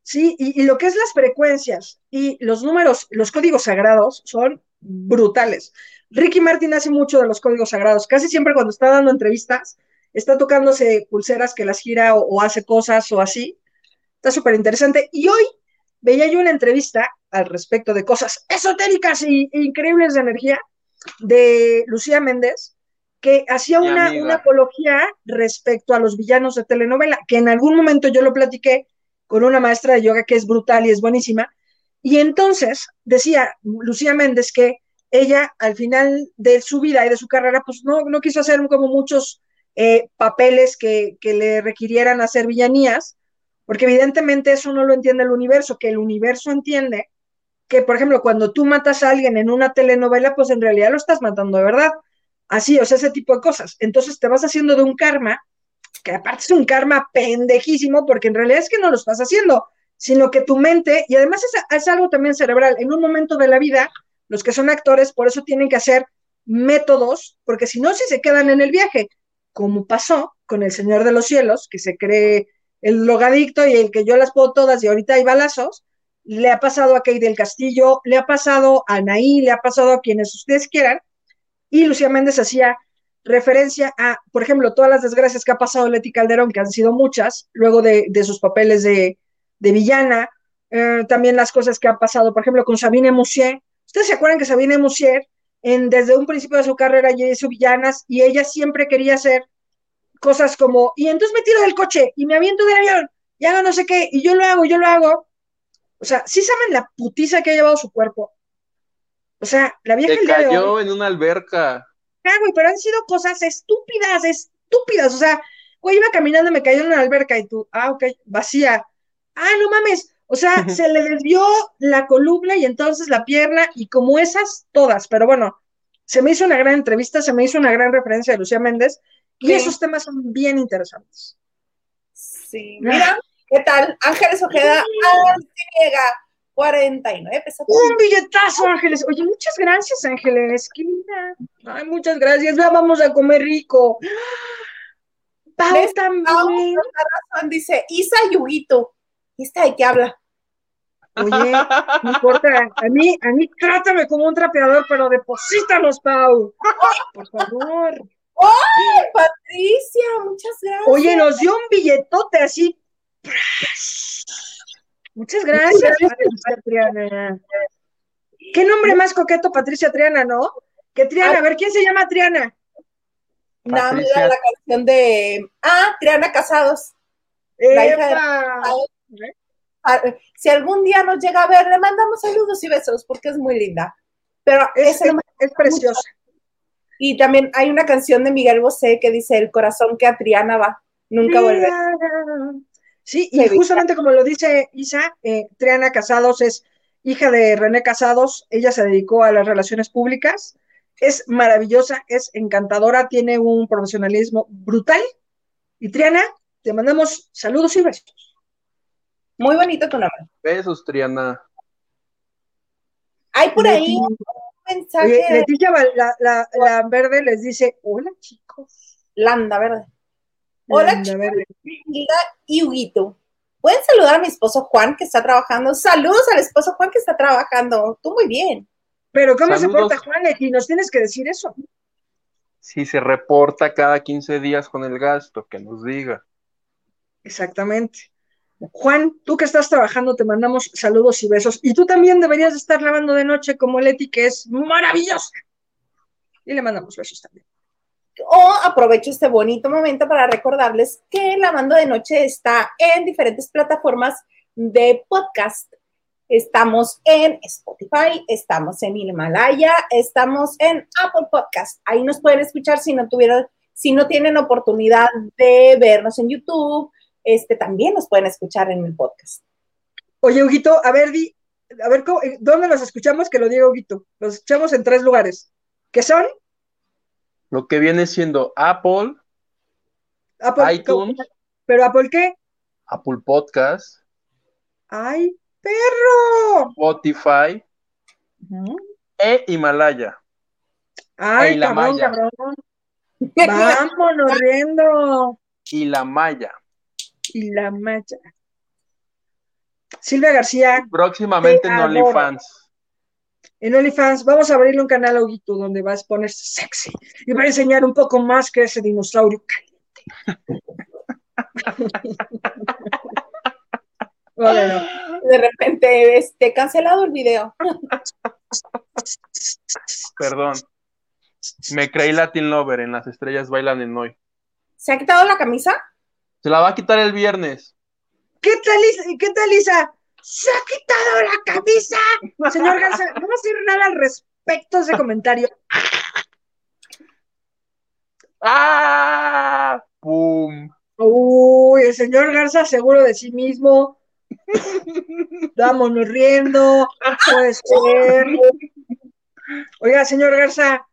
sí, y, y, lo que es las frecuencias y los números, los códigos sagrados son brutales. Ricky Martin hace mucho de los códigos sagrados. Casi siempre cuando está dando entrevistas, está tocándose pulseras que las gira o, o hace cosas o así. Está súper interesante. Y hoy veía yo una entrevista al respecto de cosas esotéricas e, increíbles de energía de Lucía Méndez, que hacía una, una, apología respecto a los villanos de telenovela, que en algún momento yo lo platiqué con una maestra de yoga que es brutal y es buenísima. Y entonces decía Lucía Méndez que ella al final de su vida y de su carrera, pues no, no quiso hacer como muchos eh, papeles que, que le requirieran hacer villanías, porque evidentemente eso no lo entiende el universo, que el universo entiende que, por ejemplo, cuando tú matas a alguien en una telenovela, pues en realidad lo estás matando de verdad. Así, o sea, ese tipo de cosas. Entonces te vas haciendo de un karma, que aparte es un karma pendejísimo, porque en realidad es que no lo estás haciendo, sino que tu mente, y además es, algo también cerebral, en un momento de la vida, los que son actores, por eso tienen que hacer métodos, porque si no, si se quedan en el viaje, como pasó con el Señor de los Cielos, que se cree el logadicto y el que yo las puedo todas y ahorita hay balazos, le ha pasado a Kay del Castillo, le ha pasado a Anaí, le ha pasado a quienes ustedes quieran, y Lucía Méndez hacía referencia a, por ejemplo, todas las desgracias que ha pasado Leti Calderón, que han sido muchas, luego de, de sus papeles de, de villana, eh, también las cosas que han pasado, por ejemplo, con Sabine Moussier. Ustedes se acuerdan que Sabine Moussier, en, desde un principio de su carrera, ya hizo villanas y ella siempre quería hacer cosas como, y entonces me tiro del coche y me aviento del avión y hago no sé qué, y yo lo hago, yo lo hago. O sea, ¿sí saben la putiza que ha llevado su cuerpo? O sea, la vieja Se cayó hoy, en una alberca. Ah, güey, pero han sido cosas estúpidas, estúpidas. O sea, güey, iba caminando, me cayó en una alberca y tú, ah, ok, vacía. Ah, no mames. O sea, se le desvió la columna y entonces la pierna y como esas, todas. Pero bueno, se me hizo una gran entrevista, se me hizo una gran referencia de Lucía Méndez y sí. esos temas son bien interesantes. Sí, mira, ¿qué tal? Ángeles Ojeda, llega 49 pesos. Un billetazo, Ángeles. Oye, muchas gracias, Ángeles. Qué linda. Ay, muchas gracias. Ya vamos a comer rico. Pau también. razón, dice Isa Yuguito. ¿Y esta de qué habla? Oye, no importa, a mí, a mí trátame como un trapeador, pero deposítalos, Pau. Por favor. ¡Ay, Patricia! Muchas gracias. Oye, nos dio un billetote así. Muchas gracias, Patricia Triana. ¿Qué nombre más coqueto, Patricia Triana, no? Que Triana, a ver, ¿quién se llama Triana? No, mira la canción de. Ah, Triana Casados. La hija de Casados. Si algún día nos llega a ver, le mandamos saludos y besos porque es muy linda. Pero es, es, es preciosa. Y también hay una canción de Miguel Bosé que dice El corazón que a Triana va, nunca vuelve. Sí, y justamente como lo dice Isa, eh, Triana Casados es hija de René Casados, ella se dedicó a las relaciones públicas, es maravillosa, es encantadora, tiene un profesionalismo brutal. Y Triana, te mandamos saludos y besos. Muy bonito tu nombre. Besos, Triana. Hay por ahí un mensaje. Eh, Leticia, la, la, la, Verde les dice: Hola, chicos. Landa Verde. Hola, Landa chicos. Verde. Y Huguito. Pueden saludar a mi esposo Juan, que está trabajando. Saludos al esposo Juan, que está trabajando. Tú muy bien. Pero, ¿cómo Saludos. se porta Juan, Leti? Nos tienes que decir eso. Si se reporta cada 15 días con el gasto, que nos diga. Exactamente. Juan, tú que estás trabajando, te mandamos saludos y besos. Y tú también deberías estar lavando de noche como Leti, que es maravillosa. Y le mandamos besos también. O aprovecho este bonito momento para recordarles que Lavando de Noche está en diferentes plataformas de podcast. Estamos en Spotify, estamos en Himalaya, estamos en Apple Podcast. Ahí nos pueden escuchar si no tuvieron, si no tienen oportunidad de vernos en YouTube, este también nos pueden escuchar en el podcast. Oye, Huguito, a ver, di, a ver, ¿cómo- eh, ¿dónde los escuchamos? Que lo diga Huguito. Los escuchamos en tres lugares. ¿Qué son? Lo que viene siendo Apple, Apple, iTunes, ¿Pero Apple qué? Apple Podcast, ¡Ay, perro! Spotify e Himalaya. ¡Ay, la cabrón, cabrón! ¡Vámonos riendo! Y la Maya. Y la malla. Silvia García, Próximamente Te en. OnlyFans. en OnlyFans, vamos a abrirle un canal a Huguito donde vas a ponerse sexy y va a enseñar un poco más que ese dinosaurio caliente. Bueno, De repente, este, cancelado el video. Perdón. Me creí Latin Lover en Las Estrellas Bailan en Hoy. ¿Se ha quitado la camisa? Se la va a quitar el viernes. ¿Qué tal, Isa? ¿Qué tal, Isa? ¡Se ha quitado la camisa! Señor Garza, no va a decir nada al respecto de ese comentario. ¡Ah! ¡Pum! Uy, el señor Garza seguro de sí mismo. Vámonos riendo. Puede ser. Oiga, señor Garza,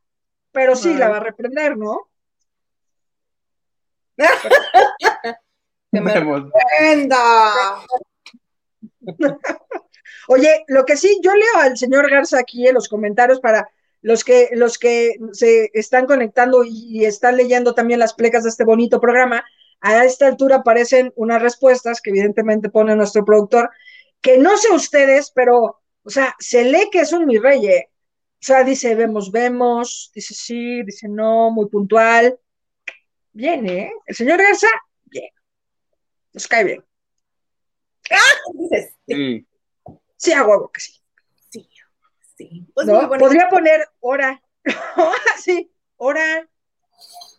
pero sí la va a reprender, ¿no? Que me. Oye, lo que sí, yo leo al señor Garza aquí en los comentarios para los que, los que se están conectando y, y están leyendo también las plecas de este bonito programa. A esta altura aparecen unas respuestas que evidentemente pone nuestro productor, que no sé ustedes, pero, o sea, se lee que es un mi rey, ¿eh? O sea, dice, vemos, vemos, dice sí, dice no, muy puntual. Bien, ¿eh? El señor Garza, cae bien. Dices, sí, Sí. Sí, a huevo que sí. sí, sí. Pues ¿no? Podría poner hora. sí, hora.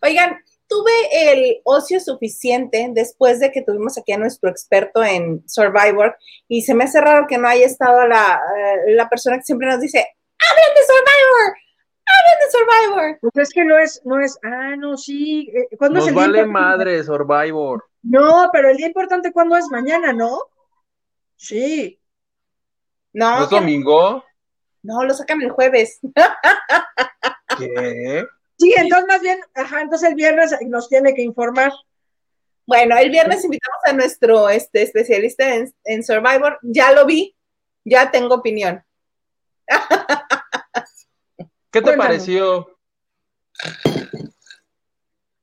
Oigan, tuve el ocio suficiente después de que tuvimos aquí a nuestro experto en Survivor y se me hace raro que no haya estado la, eh, la persona que siempre nos dice, hablen de Survivor, de Survivor. Pues es que no es, no es, ah, no, sí. eh, ¿Cuándo es el día vale importante? madre Survivor. No, pero el día importante, ¿cuándo es? Mañana, ¿no? Sí. No, ¿No es domingo? no, lo sacan el jueves. ¿Qué? Sí, entonces más bien, ajá, entonces el viernes nos tiene que informar. Bueno, el viernes invitamos a nuestro este, especialista en, en Survivor. Ya lo vi, ya tengo opinión. ¿Qué te Cuéntanos. pareció?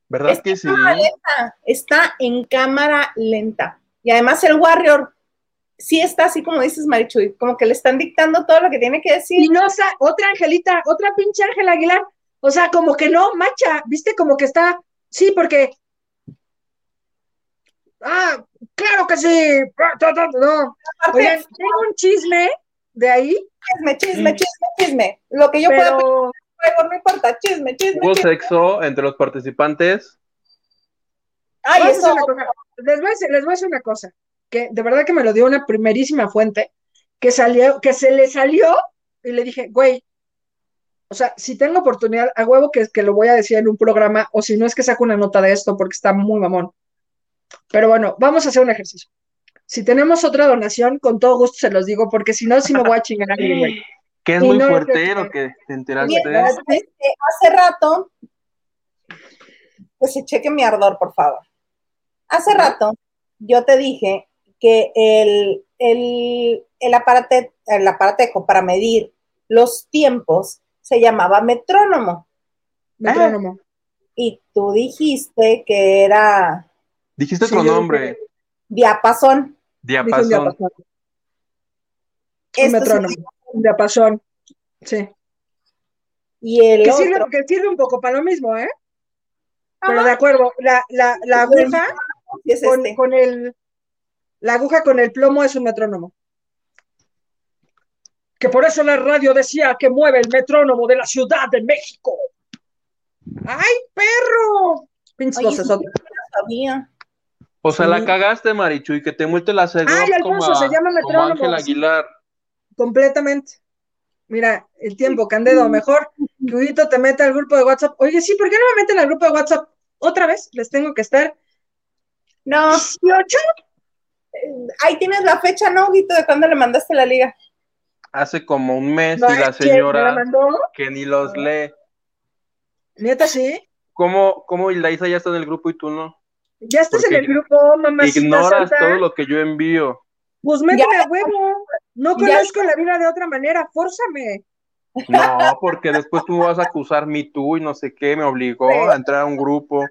¿Verdad Es que sí? Está, está en cámara lenta. Y además el Warrior sí está así como dices, Marichuy, como que le están dictando todo lo que tiene que decir. Y no, sa- otra Angelita, otra pinche Ángela Aguilar. O sea, como que no, macha, viste, como que está, sí, porque. Ah, claro que sí. No. Oigan, tengo un chisme de ahí, chisme, chisme, chisme, chisme. Lo que yo pueda pero Survivor, no importa, chisme, chisme, ¿Hubo chisme. sexo entre los participantes? Ay, eso. hacer una cosa. Les voy, a decir, les voy a decir una cosa, que de verdad que me lo dio una primerísima fuente, que salió, que se le salió, y le dije, güey, o sea, si tengo oportunidad, a huevo que, que lo voy a decir en un programa, o si no es que saco una nota de esto, porque está muy mamón. Pero bueno, vamos a hacer un ejercicio. Si tenemos otra donación, con todo gusto se los digo, porque si no, sí me voy a chingar a alguien, güey. Que es Y muy no es fuertero de- que te enteraste. Mira, este, hace rato, pues se cheque mi ardor, por favor. Hace rato yo te dije que el, el, el, aparate, el aparatejo para medir los tiempos se llamaba metrónomo. Metrónomo. Y tú dijiste que era Dijiste Sí, otro nombre. Diapasón. Un Diapasón. diapasón. Un Esto se metrónomo. Un diapasón. Sí. y el Que otro. sirve, que sirve un poco para lo mismo, ¿eh? Pero de acuerdo, la, la, la aguja Sí, es con, este. con el, la aguja con el plomo es un metrónomo. Que por eso la radio decía que mueve el metrónomo de la Ciudad de México. ¡Ay, perro! Pinches no sabía. O sea, Sí. la cagaste, Marichu, y que te multe la segunda Ay, como, Alfonso, a- se llama como metrónomo. Aguilar. Completamente. Mira, el tiempo, Candedo, mejor que te meta al grupo de WhatsApp. Oye, sí, ¿por qué no me meten al grupo de WhatsApp? Otra vez, les tengo que estar No, 18. ahí tienes la fecha, ¿no, Guito, de cuándo le mandaste la liga? Hace como un mes No, y la ¿quién me la señora mandó? que ni los lee. Neta, sí. ¿Cómo, cómo Hildaísa ya está en el grupo y tú no? Ya estás en el grupo, mamacita Ignoras santa. todo lo que yo envío. Pues méteme a huevo. No Ya. conozco la vida de otra manera, fórzame. No, porque después tú vas a acusar me tú y no sé qué, me obligó Sí. a entrar a un grupo.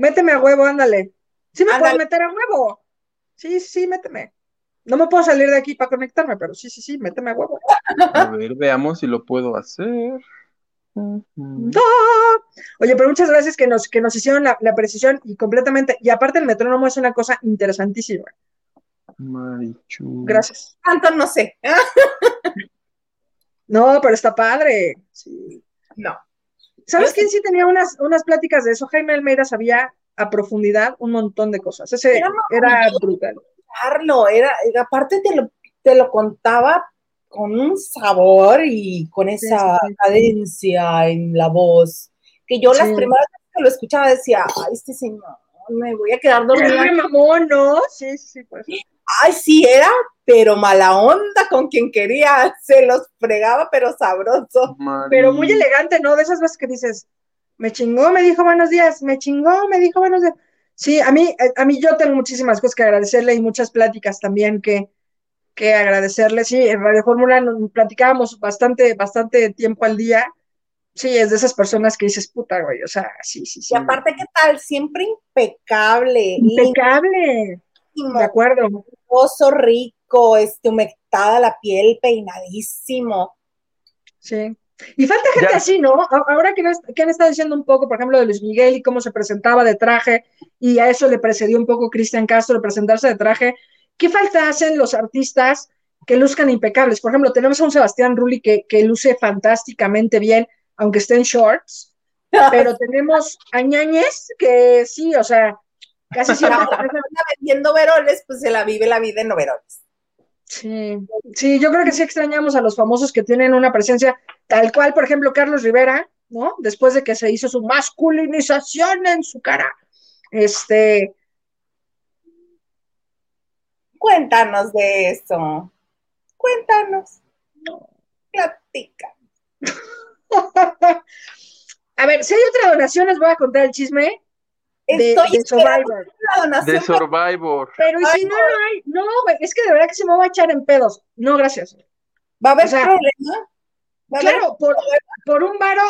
Méteme a huevo, ándale. Sí me Ándale. puedes meter a huevo. Sí, sí, méteme. No me puedo salir de aquí para conectarme, pero sí, sí, sí, méteme a huevo. A ver, veamos si lo puedo hacer. No. Oye, pero muchas gracias que nos, que nos hicieron la, la precisión y completamente. Y aparte el metrónomo es una cosa interesantísima. Marichu. Gracias. Tanto no sé. No, pero está padre. Sí. No. ¿Sabes Yo quién sí tenía unas, unas pláticas de eso? Jaime Almeida sabía a profundidad un montón de cosas. Ese Era era brutal. Carlo, era, aparte te lo, te lo contaba con un sabor y con esa sí, sí. cadencia en la voz, que yo las Sí. primeras veces que lo escuchaba decía, ay, este señor, me voy a quedar dormida. Ay, mamón, ¿no? Sí, sí, sí, pues. Ay, sí era, pero mala onda con quien quería, se los fregaba, pero sabroso. Pero muy elegante, ¿no? De esas veces que dices, me chingó, me dijo buenos días, me chingó, me dijo buenos días. Sí, a mí, eh, a mí yo tengo muchísimas cosas que agradecerle y muchas pláticas también que, que agradecerle. Sí, en Radio Fórmula nos platicábamos bastante, bastante tiempo al día. Sí, es de esas personas que dices, puta, güey, o sea, sí, sí, sí. Y aparte, ¿qué tal? Siempre impecable, Impecable, limpísimo, de acuerdo. hermoso, rico, este, humectada la piel, peinadísimo. Sí. Y falta gente Ya. así, ¿no? Ahora que, nos- que han estado diciendo un poco, por ejemplo, de Luis Miguel y cómo se presentaba de traje, y a eso le precedió un poco Cristian Castro de presentarse de traje, ¿qué falta hacen los artistas que luzcan impecables? Por ejemplo, tenemos a un Sebastián Rulli que, que luce fantásticamente bien, aunque esté en shorts, pero tenemos a Ñañez que sí, o sea, casi siempre vendiendo veroles, pues se la vive la vida en overoles. Sí, sí, yo creo que sí extrañamos a los famosos que tienen una presencia tal cual, por ejemplo, Carlos Rivera, ¿no? Después de que se hizo su masculinización en su cara. Este, Cuéntanos de eso. Cuéntanos. Platica. a ver, si hay otra donación, les voy a contar el chisme de, Estoy de esperando Survivor. una donación. De Survivor. Pero ¿y si no, no hay? No, güey, es que de verdad que se me va a echar en pedos. No, gracias. ¿Va a haber o sea, problema? ¿Va a haber- Claro, por, por un varo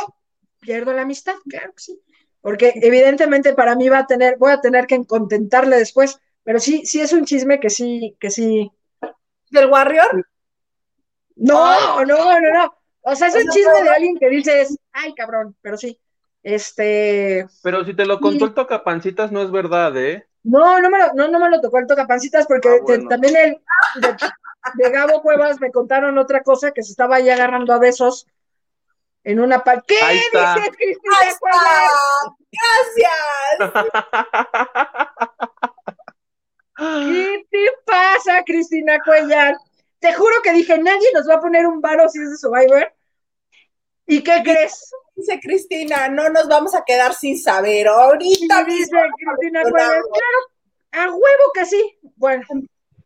pierdo la amistad, claro que sí. Porque evidentemente para mí va a tener, voy a tener que contentarle después, pero sí, sí es un chisme que sí, que sí. ¿Del Warrior? No, no, no, no. O sea, es O un sea, chisme de alguien que dices, ay, cabrón, pero sí. Este, Pero si te lo contó el tocapancitas, no es verdad, ¿eh? no, no me lo, no, no me lo tocó el tocapancitas porque Ah, también el de, de Gabo Cuevas me contaron otra cosa que se estaba ahí agarrando a besos en una pa- ¿Qué dices, Cristina. ¡Gracias! ¿Qué te pasa, Cristina Cuellar? Te juro que dije, nadie nos va a poner un varo si es de Survivor. ¿Y qué crees? Dice Cristina, no nos vamos a quedar sin saber. Ahorita dice Cristina Cuellar, claro, a huevo que sí. Bueno,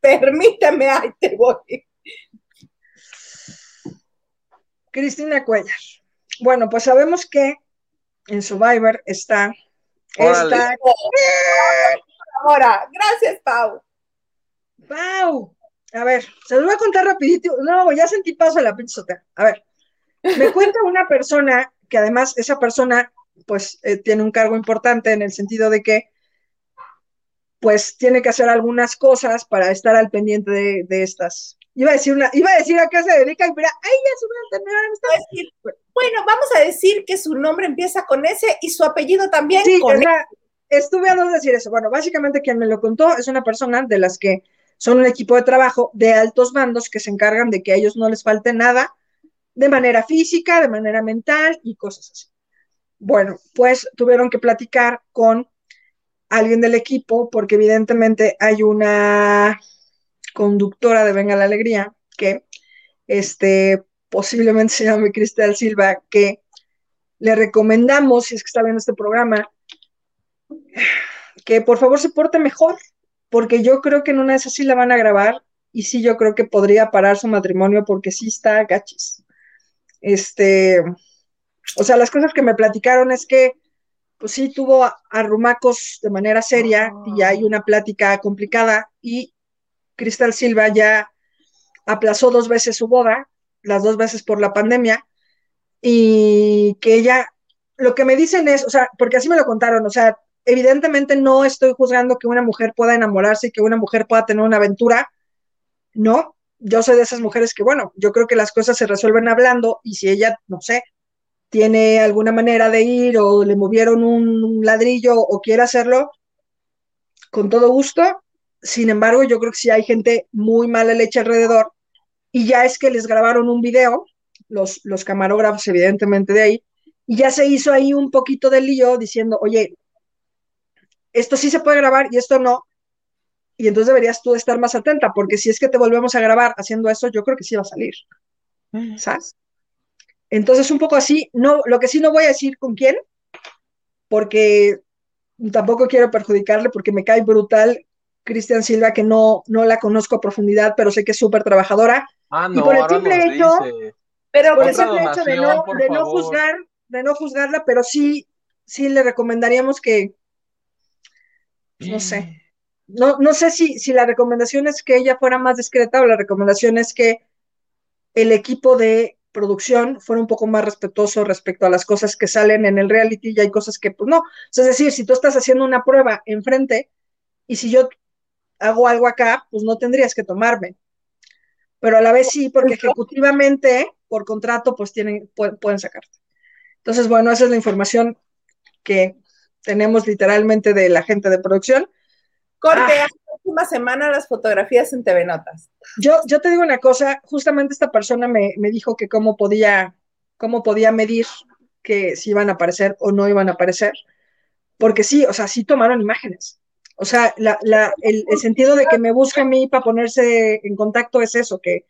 permíteme, ahí te voy. Cristina Cuellar. Bueno, pues sabemos que en Survivor está Órale. esta Ahora, gracias, Pau. Pau. A ver, se los voy a contar rapidito. No, ya sentí paso a la pinche. A ver, me cuenta una persona que además esa persona pues eh, tiene un cargo importante en el sentido de que pues tiene que hacer algunas cosas para estar al pendiente de, de estas. Iba a decir una, iba a decir a qué se dedica y mira, ay, ya se me estas. Decir, Bueno, vamos a decir que su nombre empieza con S y su apellido también Sí, con sea, estuve a dos de decir eso. Bueno, básicamente quien me lo contó es una persona de las que son un equipo de trabajo de altos mandos que se encargan de que a ellos no les falte nada de manera física, de manera mental y cosas así. Bueno, pues tuvieron que platicar con alguien del equipo porque evidentemente hay una conductora de Venga la Alegría que este, posiblemente se llame Cristal Silva, que le recomendamos, si es que está viendo este programa, que por favor se porte mejor, porque yo creo que en una de esas sí la van a grabar y sí yo creo que podría parar su matrimonio porque sí está gachis. Este, o sea, las cosas que me platicaron es que, pues sí, tuvo arrumacos de manera seria y hay una plática complicada y Cristal Silva ya aplazó dos veces su boda, las dos veces por la pandemia, y que ella, lo que me dicen es, o sea, porque así me lo contaron, o sea, evidentemente no estoy juzgando que una mujer pueda enamorarse y que una mujer pueda tener una aventura, no, yo soy de esas mujeres que, bueno, yo creo que las cosas se resuelven hablando y si ella, no sé, tiene alguna manera de ir o le movieron un ladrillo o quiere hacerlo, con todo gusto. Sin embargo, yo creo que si hay gente muy mala leche alrededor y ya es que les grabaron un video, los, los camarógrafos evidentemente de ahí, y ya se hizo ahí un poquito de lío diciendo, oye, esto sí se puede grabar y esto no, y entonces deberías tú estar más atenta, porque si es que te volvemos a grabar haciendo eso, yo creo que sí va a salir, ¿sabes? Entonces, un poco así, no, lo que sí no voy a decir con quién, porque tampoco quiero perjudicarle, porque me cae brutal Cristian Silva, que no, no la conozco a profundidad, pero sé que es súper trabajadora. Ah, no, y por el simple hecho, pero por el simple hecho de no, de no juzgar, de no juzgarla, pero sí, sí le recomendaríamos que, no sé, no, no sé si, si la recomendación es que ella fuera más discreta o la recomendación es que el equipo de producción fuera un poco más respetuoso respecto a las cosas que salen en el reality y hay cosas que, pues no. Es decir, si tú estás haciendo una prueba enfrente y si yo hago algo acá, pues no tendrías que tomarme. Pero a la vez sí, porque ejecutivamente, por contrato, pues tienen, pu- pueden sacarte. Entonces, bueno, esa es la información que tenemos literalmente de la gente de producción. Corte, Ah. la última semana las fotografías en TV Notas. Yo, yo te digo una cosa, justamente esta persona me, me dijo que cómo podía, cómo podía medir que si iban a aparecer o no iban a aparecer, porque sí, o sea, sí tomaron imágenes. O sea, la, la, el, el sentido de que me busque a mí para ponerse en contacto es eso, que,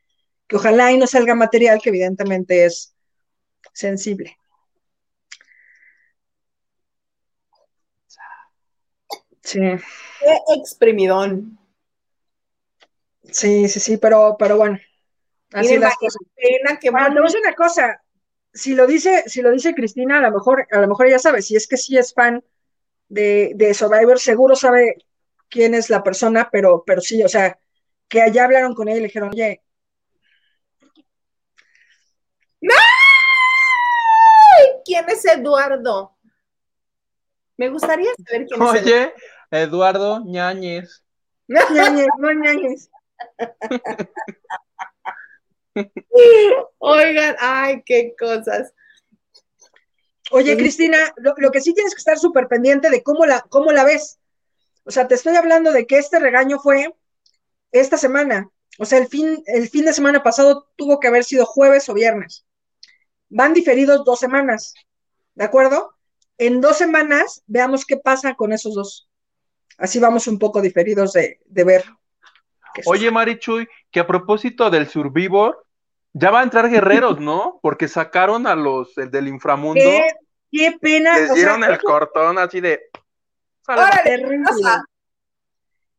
que ojalá y no salga material que evidentemente es sensible. Sí, Qué exprimidón. sí, sí, sí, pero, pero bueno, así Miren, las vale cosas. la pena que Bueno, te voy a decir una cosa. Si lo dice, si lo dice Cristina, a lo mejor, a lo mejor ella sabe, si es que sí es fan de, de Survivor, seguro sabe quién es la persona, pero, pero sí, o sea, que allá hablaron con ella y le dijeron, oye, ¡Ay! ¿Quién es Eduardo? Me gustaría saber quién es Eduardo. Eduardo Ñañez. ñañez, no ñañez. Oigan, ay, qué cosas. Oye, Cristina, lo, lo que sí tienes que estar súper pendiente de cómo la, cómo la ves. O sea, te estoy hablando de que este regaño fue esta semana. O sea, el fin, el fin de semana pasado tuvo que haber sido jueves o viernes. Van diferidos dos semanas, ¿de acuerdo? En dos semanas veamos qué pasa con esos dos. Así vamos un poco diferidos de, de ver. Oye, Marichuy, que a propósito del Survivor, ya va a entrar guerreros, ¿no? Porque sacaron a los el del inframundo, qué, qué pena. les o sea, dieron el cortón así de. Órale.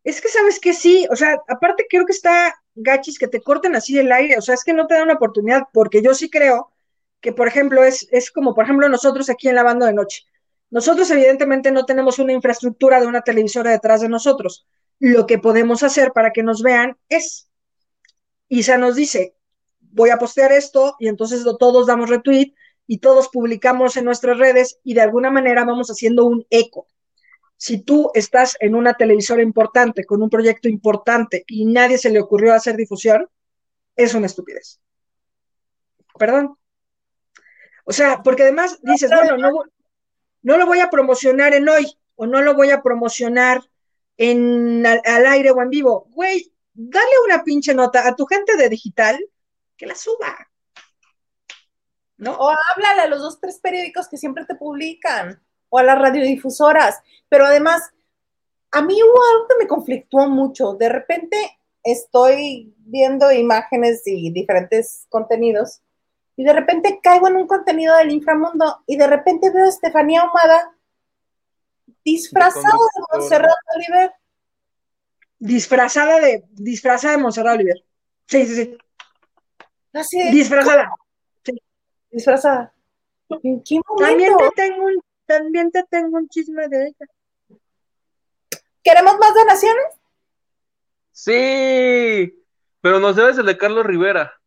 Es que sabes que sí, o sea, aparte creo que está gachis que te corten así del aire, o sea, es que no te dan una oportunidad, porque yo sí creo que, por ejemplo, es, es como, por ejemplo, nosotros aquí en la banda de noche. Nosotros evidentemente no tenemos una infraestructura de una televisora detrás de nosotros. Lo que podemos hacer para que nos vean es, Isa nos dice, voy a postear esto y entonces todos damos retweet y todos publicamos en nuestras redes y de alguna manera vamos haciendo un eco si tú estás en una televisora importante, con un proyecto importante y nadie se le ocurrió hacer difusión, es una estupidez. Perdón. O sea, porque además dices, bueno, no, no lo voy a promocionar en hoy o no lo voy a promocionar en al, aire o en vivo. Güey, dale una pinche nota a tu gente de digital que la suba. ¿no? O háblale a los dos, tres periódicos que siempre te publican, o a las radiodifusoras. Pero además, a mí hubo algo que me conflictuó mucho. De repente estoy viendo imágenes y diferentes contenidos, y de repente caigo en un contenido del inframundo, y de repente veo a Estefanía Ahumada disfrazada de. Montserrat Oliver. Disfrazada de, disfrazada de Monserrat Oliver. Sí, sí, sí. Así de- Disfrazada. disfrazada. ¿En qué También te tengo un, también te tengo un chisme de ella. ¿Queremos más donaciones? Sí, pero nos debes el de Carlos Rivera.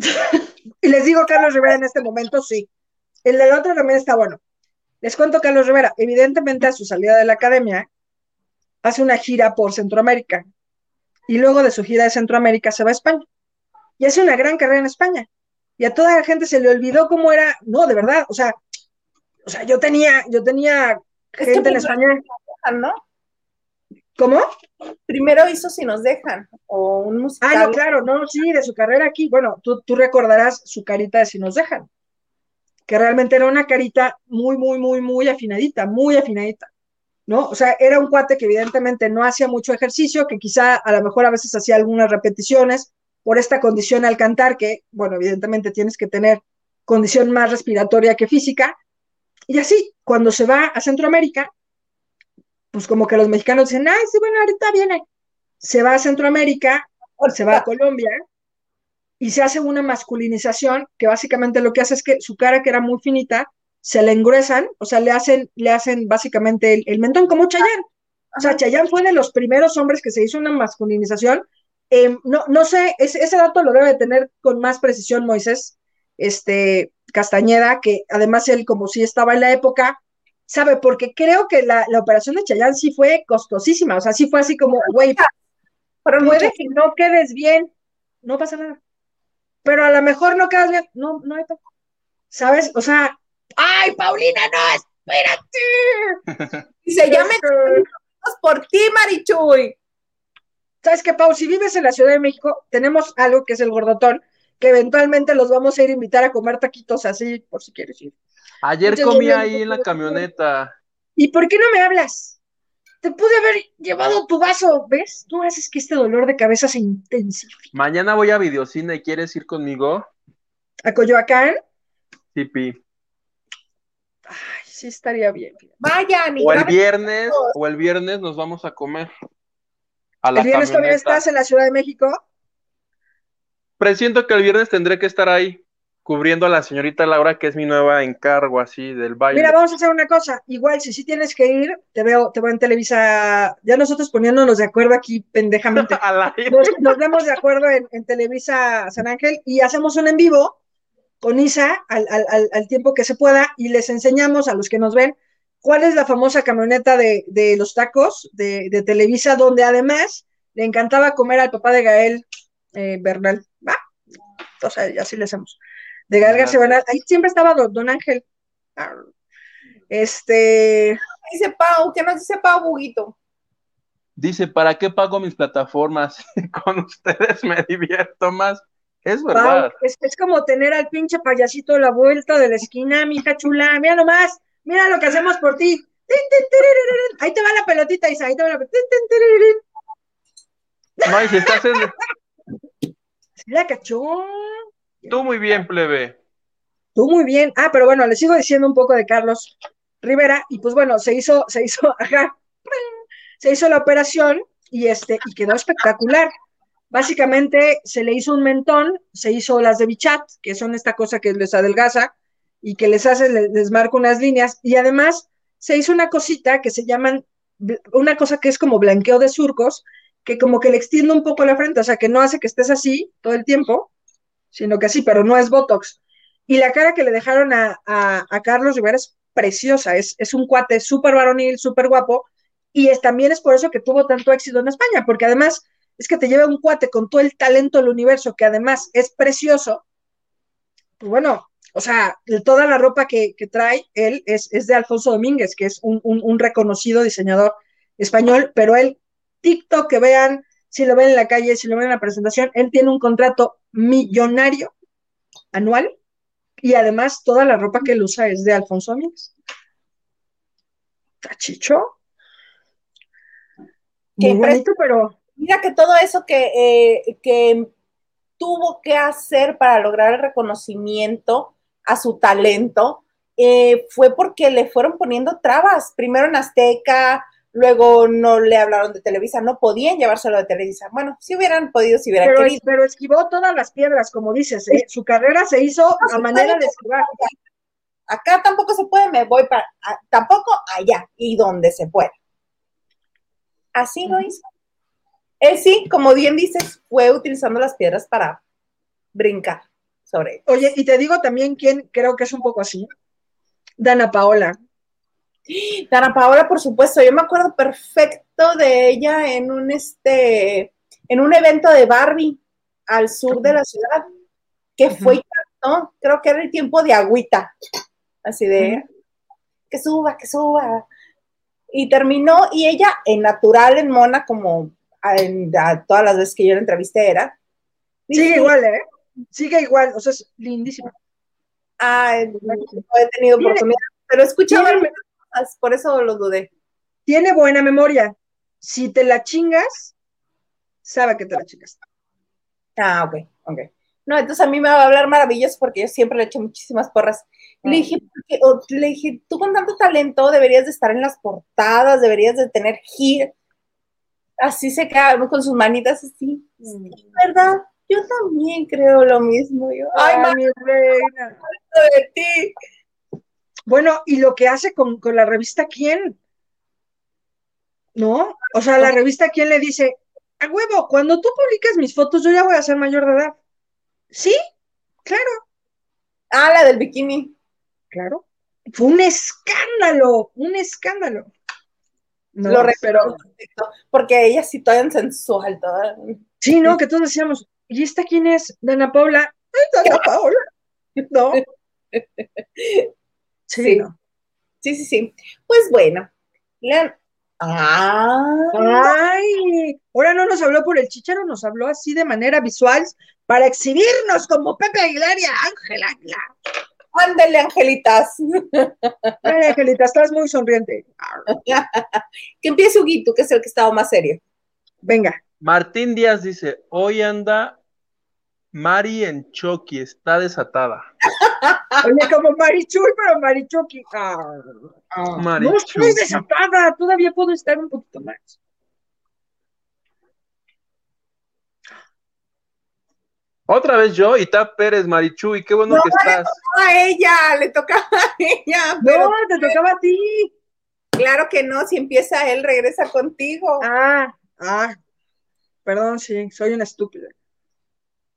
Y les digo Carlos Rivera en este momento, sí. El del otro también está bueno. Les cuento Carlos Rivera. Evidentemente, a su salida de la academia, hace una gira por Centroamérica. Y luego de su gira de Centroamérica se va a España. Y hace una gran carrera en España. Y a toda la gente se le olvidó cómo era. No, de verdad. O sea, o sea, yo tenía, yo tenía Es que gente en España. ¿no? ¿Cómo? Primero hizo Si nos dejan, o un musical. Ah, no, claro, no, sí, de su carrera aquí. Bueno, tú, tú recordarás su carita de si nos dejan, que realmente era una carita muy, muy, muy, muy afinadita, muy afinadita, ¿no? O sea, era un cuate que evidentemente no hacía mucho ejercicio, que quizá a lo mejor a veces hacía algunas repeticiones por esta condición al cantar, que, bueno, evidentemente tienes que tener condición más respiratoria que física. Y así, cuando se va a Centroamérica, pues como que los mexicanos dicen, ay, sí, bueno, ahorita viene. Se va a Centroamérica, se va a Colombia y se hace una masculinización que básicamente lo que hace es que su cara, que era muy finita, se le engruesan, o sea, le hacen, le hacen básicamente el, el mentón, como Chayanne. O sea, Chayanne fue de los primeros hombres que se hizo una masculinización. Eh, no, no sé, ese, ese dato lo debe de tener con más precisión Moisés este, Castañeda, que además él, como si estaba en la época, sabe, porque creo que la, la operación de Chayanne sí fue costosísima, o sea, sí fue así como, güey, muchas- que no quedes bien, no pasa nada. Pero a lo mejor no quedas bien, no, no hay. ¿Sabes? O sea, ¡ay, Paulina, no, espérate! Y se llama por ti, Marichuy. ¿Sabes qué, Pau? Si vives en la Ciudad de México, tenemos algo que es el gordotón, que eventualmente los vamos a ir a invitar a comer taquitos así, por si quieres ir. Ayer comí ahí en la camioneta. ¿Y por qué no me hablas? Te pude haber llevado tu vaso, ¿ves? Tú haces que este dolor de cabeza se intensifique. Mañana voy a videocine, ¿quieres ir conmigo? A Coyoacán, Sí, pi. ay, sí estaría bien. Vayan y O el viernes, o el viernes nos vamos a comer. A la El viernes camioneta. estás en la Ciudad de México. Presiento que el viernes tendré que estar ahí cubriendo a la señorita Laura, que es mi nueva encargo así del baile. Mira, vamos a hacer una cosa. Igual, si sí tienes que ir, te veo, te veo en Televisa. Ya nosotros poniéndonos de acuerdo aquí pendejamente. Nos, nos vemos de acuerdo en, en Televisa San Ángel y hacemos un en vivo con Isa al, al- al- tiempo que se pueda y les enseñamos a los que nos ven cuál es la famosa camioneta de, de los tacos de, de Televisa, donde además le encantaba comer al papá de Gael eh, Bernal. ¿Va? Sea, así le hacemos. De. García Bernal. Ahí siempre estaba don, don Ángel. Este, Dice Pau, ¿qué nos dice Pau Buguito? Dice, ¿para qué pago mis plataformas? Con ustedes me divierto más. Es Pau, verdad. es, es como tener al pinche payasito a la vuelta de la esquina, mija chula, mira nomás, mira lo que hacemos por ti. Ahí te va la pelotita, Isa, ahí te va la pelotita. No, y si estás en... Sí la cachó. Tú muy bien, plebe. Tú muy bien. Ah, pero bueno, les sigo diciendo un poco de Carlos Rivera, y pues bueno, se hizo, se hizo, ajá, se hizo la operación y este, y quedó espectacular. Básicamente se le hizo un mentón, se hizo las de Bichat, que son esta cosa que les adelgaza y que les hace, les, les marca unas líneas, y además se hizo una cosita que se llaman, una cosa que es como blanqueo de surcos, que como que le extiende un poco la frente, o sea, que no hace que estés así todo el tiempo, sino que así, pero no es Botox. Y la cara que le dejaron a, a, Carlos Rivera es preciosa, es, es un cuate súper varonil, súper guapo, y es, también es por eso que tuvo tanto éxito en España, porque además es que te lleva un cuate con todo el talento del universo, que además es precioso, pues bueno, o sea, toda la ropa que, que trae él es, es, de Alfonso Domínguez, que es un, un, un, reconocido diseñador español, pero él, TikTok que vean, si lo ven en la calle, si lo ven en la presentación, él tiene un contrato millonario anual y además toda la ropa que él usa es de Alfonso Amix. Cachicho. Qué Muy bonito, pero Mira que todo eso que, eh, que tuvo que hacer para lograr el reconocimiento a su talento eh, fue porque le fueron poniendo trabas. Primero en Azteca, luego no le hablaron de Televisa, no podían llevárselo de Televisa. Bueno, si hubieran podido, si hubieran pero, querido. pero esquivó todas las piedras, como dices, ¿eh? Su carrera se hizo a manera de esquivar. Acá tampoco se puede, me voy para, a- tampoco allá y donde se pueda. Así lo hizo. Él sí, como bien dices, fue utilizando las piedras para brincar sobre él. Oye, y te digo también quién creo que es un poco así. Dana Paola. Dana Paola, por supuesto, yo me acuerdo perfecto de ella en un este, en un evento de Barbie al sur de la ciudad, que fue y cantó, creo que era el tiempo de agüita, así de que suba, que suba. Y terminó, y ella en natural, en mona, como a, en- a todas las veces que yo la entrevisté era. Sigue dije, igual, ¿eh? Sigue igual, o sea, es lindísima. "Ay, no he tenido oportunidad, pero algunas cosas, por eso lo dudé. Tiene buena memoria. Si te la chingas, sabe que te la chingas. Ah, ok, ok. No, entonces a mí me va a hablar maravillas porque yo siempre le echo muchísimas porras. Le dije, le dije, tú con tanto talento deberías de estar en las portadas, deberías de tener hit. Así se queda con sus manitas así. Sí, ¿verdad? Yo también creo lo mismo. Yo, ay, Ay, mi reina. de ti. Bueno, y lo que hace con, con la revista ¿Quién? ¿No? O sea, la revista ¿Quién le dice, a huevo, cuando tú publiques mis fotos, yo ya voy a ser mayor de edad. ¿Sí? Claro, Ah, la del bikini. claro. Fue un escándalo, un escándalo. No, lo recuerdo porque ella sí toda en sensual, toda. sí, ¿no? Que todos decíamos, ¿y esta quién es? Dana Paula. Dana Paula. No. Sí, Sí. no. Sí, sí, sí. Pues bueno. la- Ah, Ay, ahora no nos habló por el chicharo, nos habló así de manera visual para exhibirnos como Pepe Aguilar y Ángela Aguilar. ándale, angelitas. Ay, Angelita, estás muy sonriente. Que empiece Huguito, que es el que estaba más serio. Venga. Martín Díaz dice, hoy anda Mari en Chucky, está desatada. Oye, como Marichuy, pero Marichuki. Ah, Mari no estoy desatada, todavía puedo estar un poquito más. Otra vez yo y Tap Pérez, Marichuy, qué bueno No, que estás. A ella, le tocaba a ella, pero No, te tocaba a ti. claro que no, si empieza él, regresa contigo. Ah, ah, perdón, sí, soy una estúpida.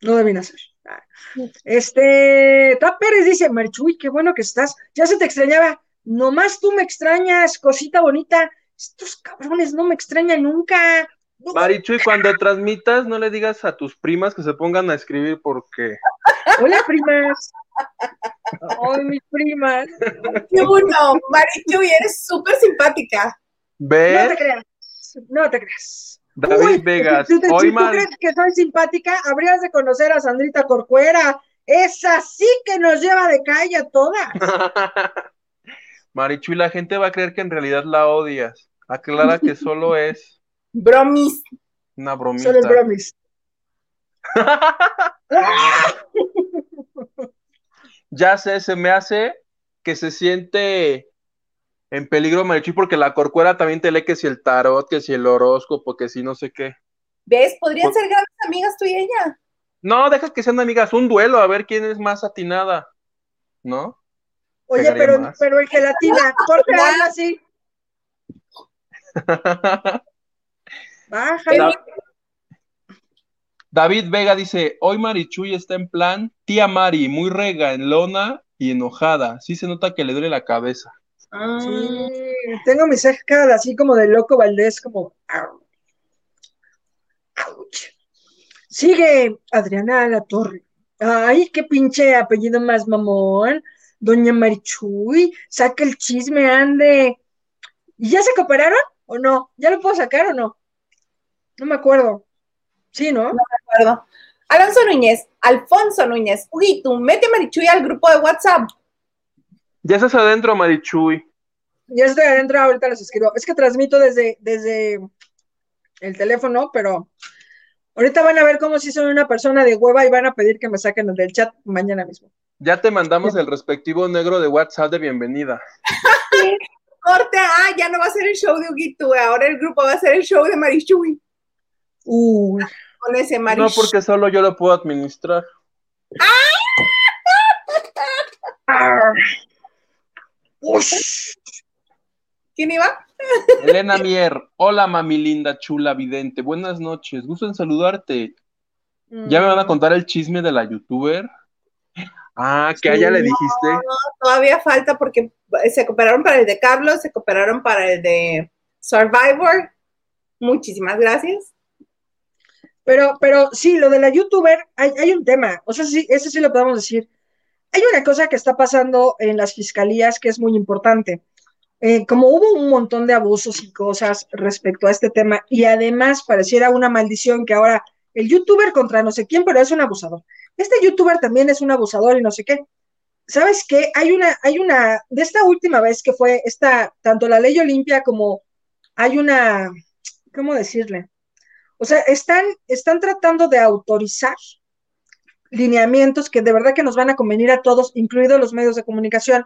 No debí nacer. Este, Tap Pérez dice, Marichuy, qué bueno que estás. Ya se te extrañaba. Nomás tú me extrañas, cosita bonita. Estos cabrones no me extrañan nunca. No, Marichuy, cuando transmitas, no le digas a tus primas que se pongan a escribir porque Hola, primas. Ay, mis primas. Qué uno, Marichuy, eres súper simpática. No ve te creas. No te creas. David Uy, Vegas. Tú- Hoy si tú crees que soy simpática, habrías de conocer a Sandrita Corcuera. Esa sí que nos lleva de calle a todas. Marichuy, la gente va a creer que en realidad la odias. Aclara que solo es Bromis. una bromita. Solo es bromis. Ya sé, se me hace que se siente en peligro Marichuy porque la corcuera también te lee que si el tarot, que si el horóscopo, que si no sé qué. ¿Ves? Podrían Por- ser grandes amigas tú y ella. No, deja que sean amigas, un duelo, a ver quién es más atinada, ¿no? Oye, pero, más. pero en gelatina, ¿por qué habla así? Bájale. Da- David Vega dice, hoy Marichuy está en plan, tía Mari, muy rega, en lona y enojada. Sí se nota que le duele la cabeza. Sí, tengo mi ceja así como de loco Valdés, como. au. Ouch. Sigue Adriana La Torre. Ay, qué pinche apellido más mamón. Doña Marichuy, saca el chisme, ande. ¿Y ya se cooperaron o no? ¿Ya lo puedo sacar o no? No me acuerdo. Sí, ¿no? acuerdo. Alonso Núñez, Alfonso Núñez, Huguito, mete a Marichuy al grupo de WhatsApp. Ya estás adentro, Marichuy. Ya estoy adentro, ahorita les escribo. Es que transmito desde, desde el teléfono, pero ahorita van a ver cómo si soy una persona de hueva y van a pedir que me saquen del chat mañana mismo. Ya te mandamos el respectivo negro de WhatsApp de bienvenida. Corte, ah, ya no va a ser el show de Huguito, ahora el grupo va a ser el show de Marichuy. Uy. Con ese No, Marichuy. porque solo yo lo puedo administrar. Ah. Ush. ¿Quién iba? Elena Mier, hola mami linda, chula, vidente, buenas noches, gusto en saludarte. ¿Ya me van a contar el chisme de la youtuber? Ah, que a ella le dijiste. Todavía falta porque se cooperaron para el de Carlos, se cooperaron para el de Survivor. Muchísimas gracias. Pero, pero sí, lo de la youtuber, hay, hay un tema, o sea, sí, eso sí lo podemos decir. Hay una cosa que está pasando en las fiscalías que es muy importante. Eh, como hubo un montón de abusos y cosas respecto a este tema, y además pareciera una maldición que ahora el youtuber contra no sé quién, pero es un abusador. Este youtuber también es un abusador y no sé qué. ¿Sabes qué? Hay una, hay una, de esta última vez que fue esta, tanto la ley Olimpia como hay una, ¿cómo decirle? O sea, están, están tratando de autorizar lineamientos que de verdad que nos van a convenir a todos, incluidos los medios de comunicación,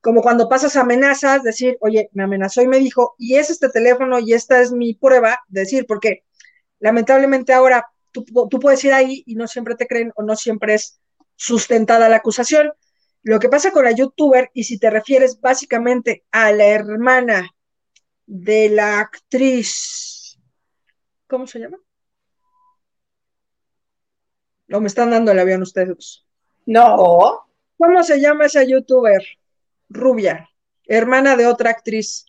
como cuando pasas amenazas, decir, oye, me amenazó y me dijo, y es este teléfono y esta es mi prueba, decir, porque lamentablemente ahora tú, tú puedes ir ahí y no siempre te creen o no siempre es sustentada la acusación. Lo que pasa con la youtuber, y si te refieres básicamente a la hermana de la actriz, ¿cómo se llama? No, me están dando el avión ustedes. No. ¿Cómo se llama esa youtuber? Rubia, hermana de otra actriz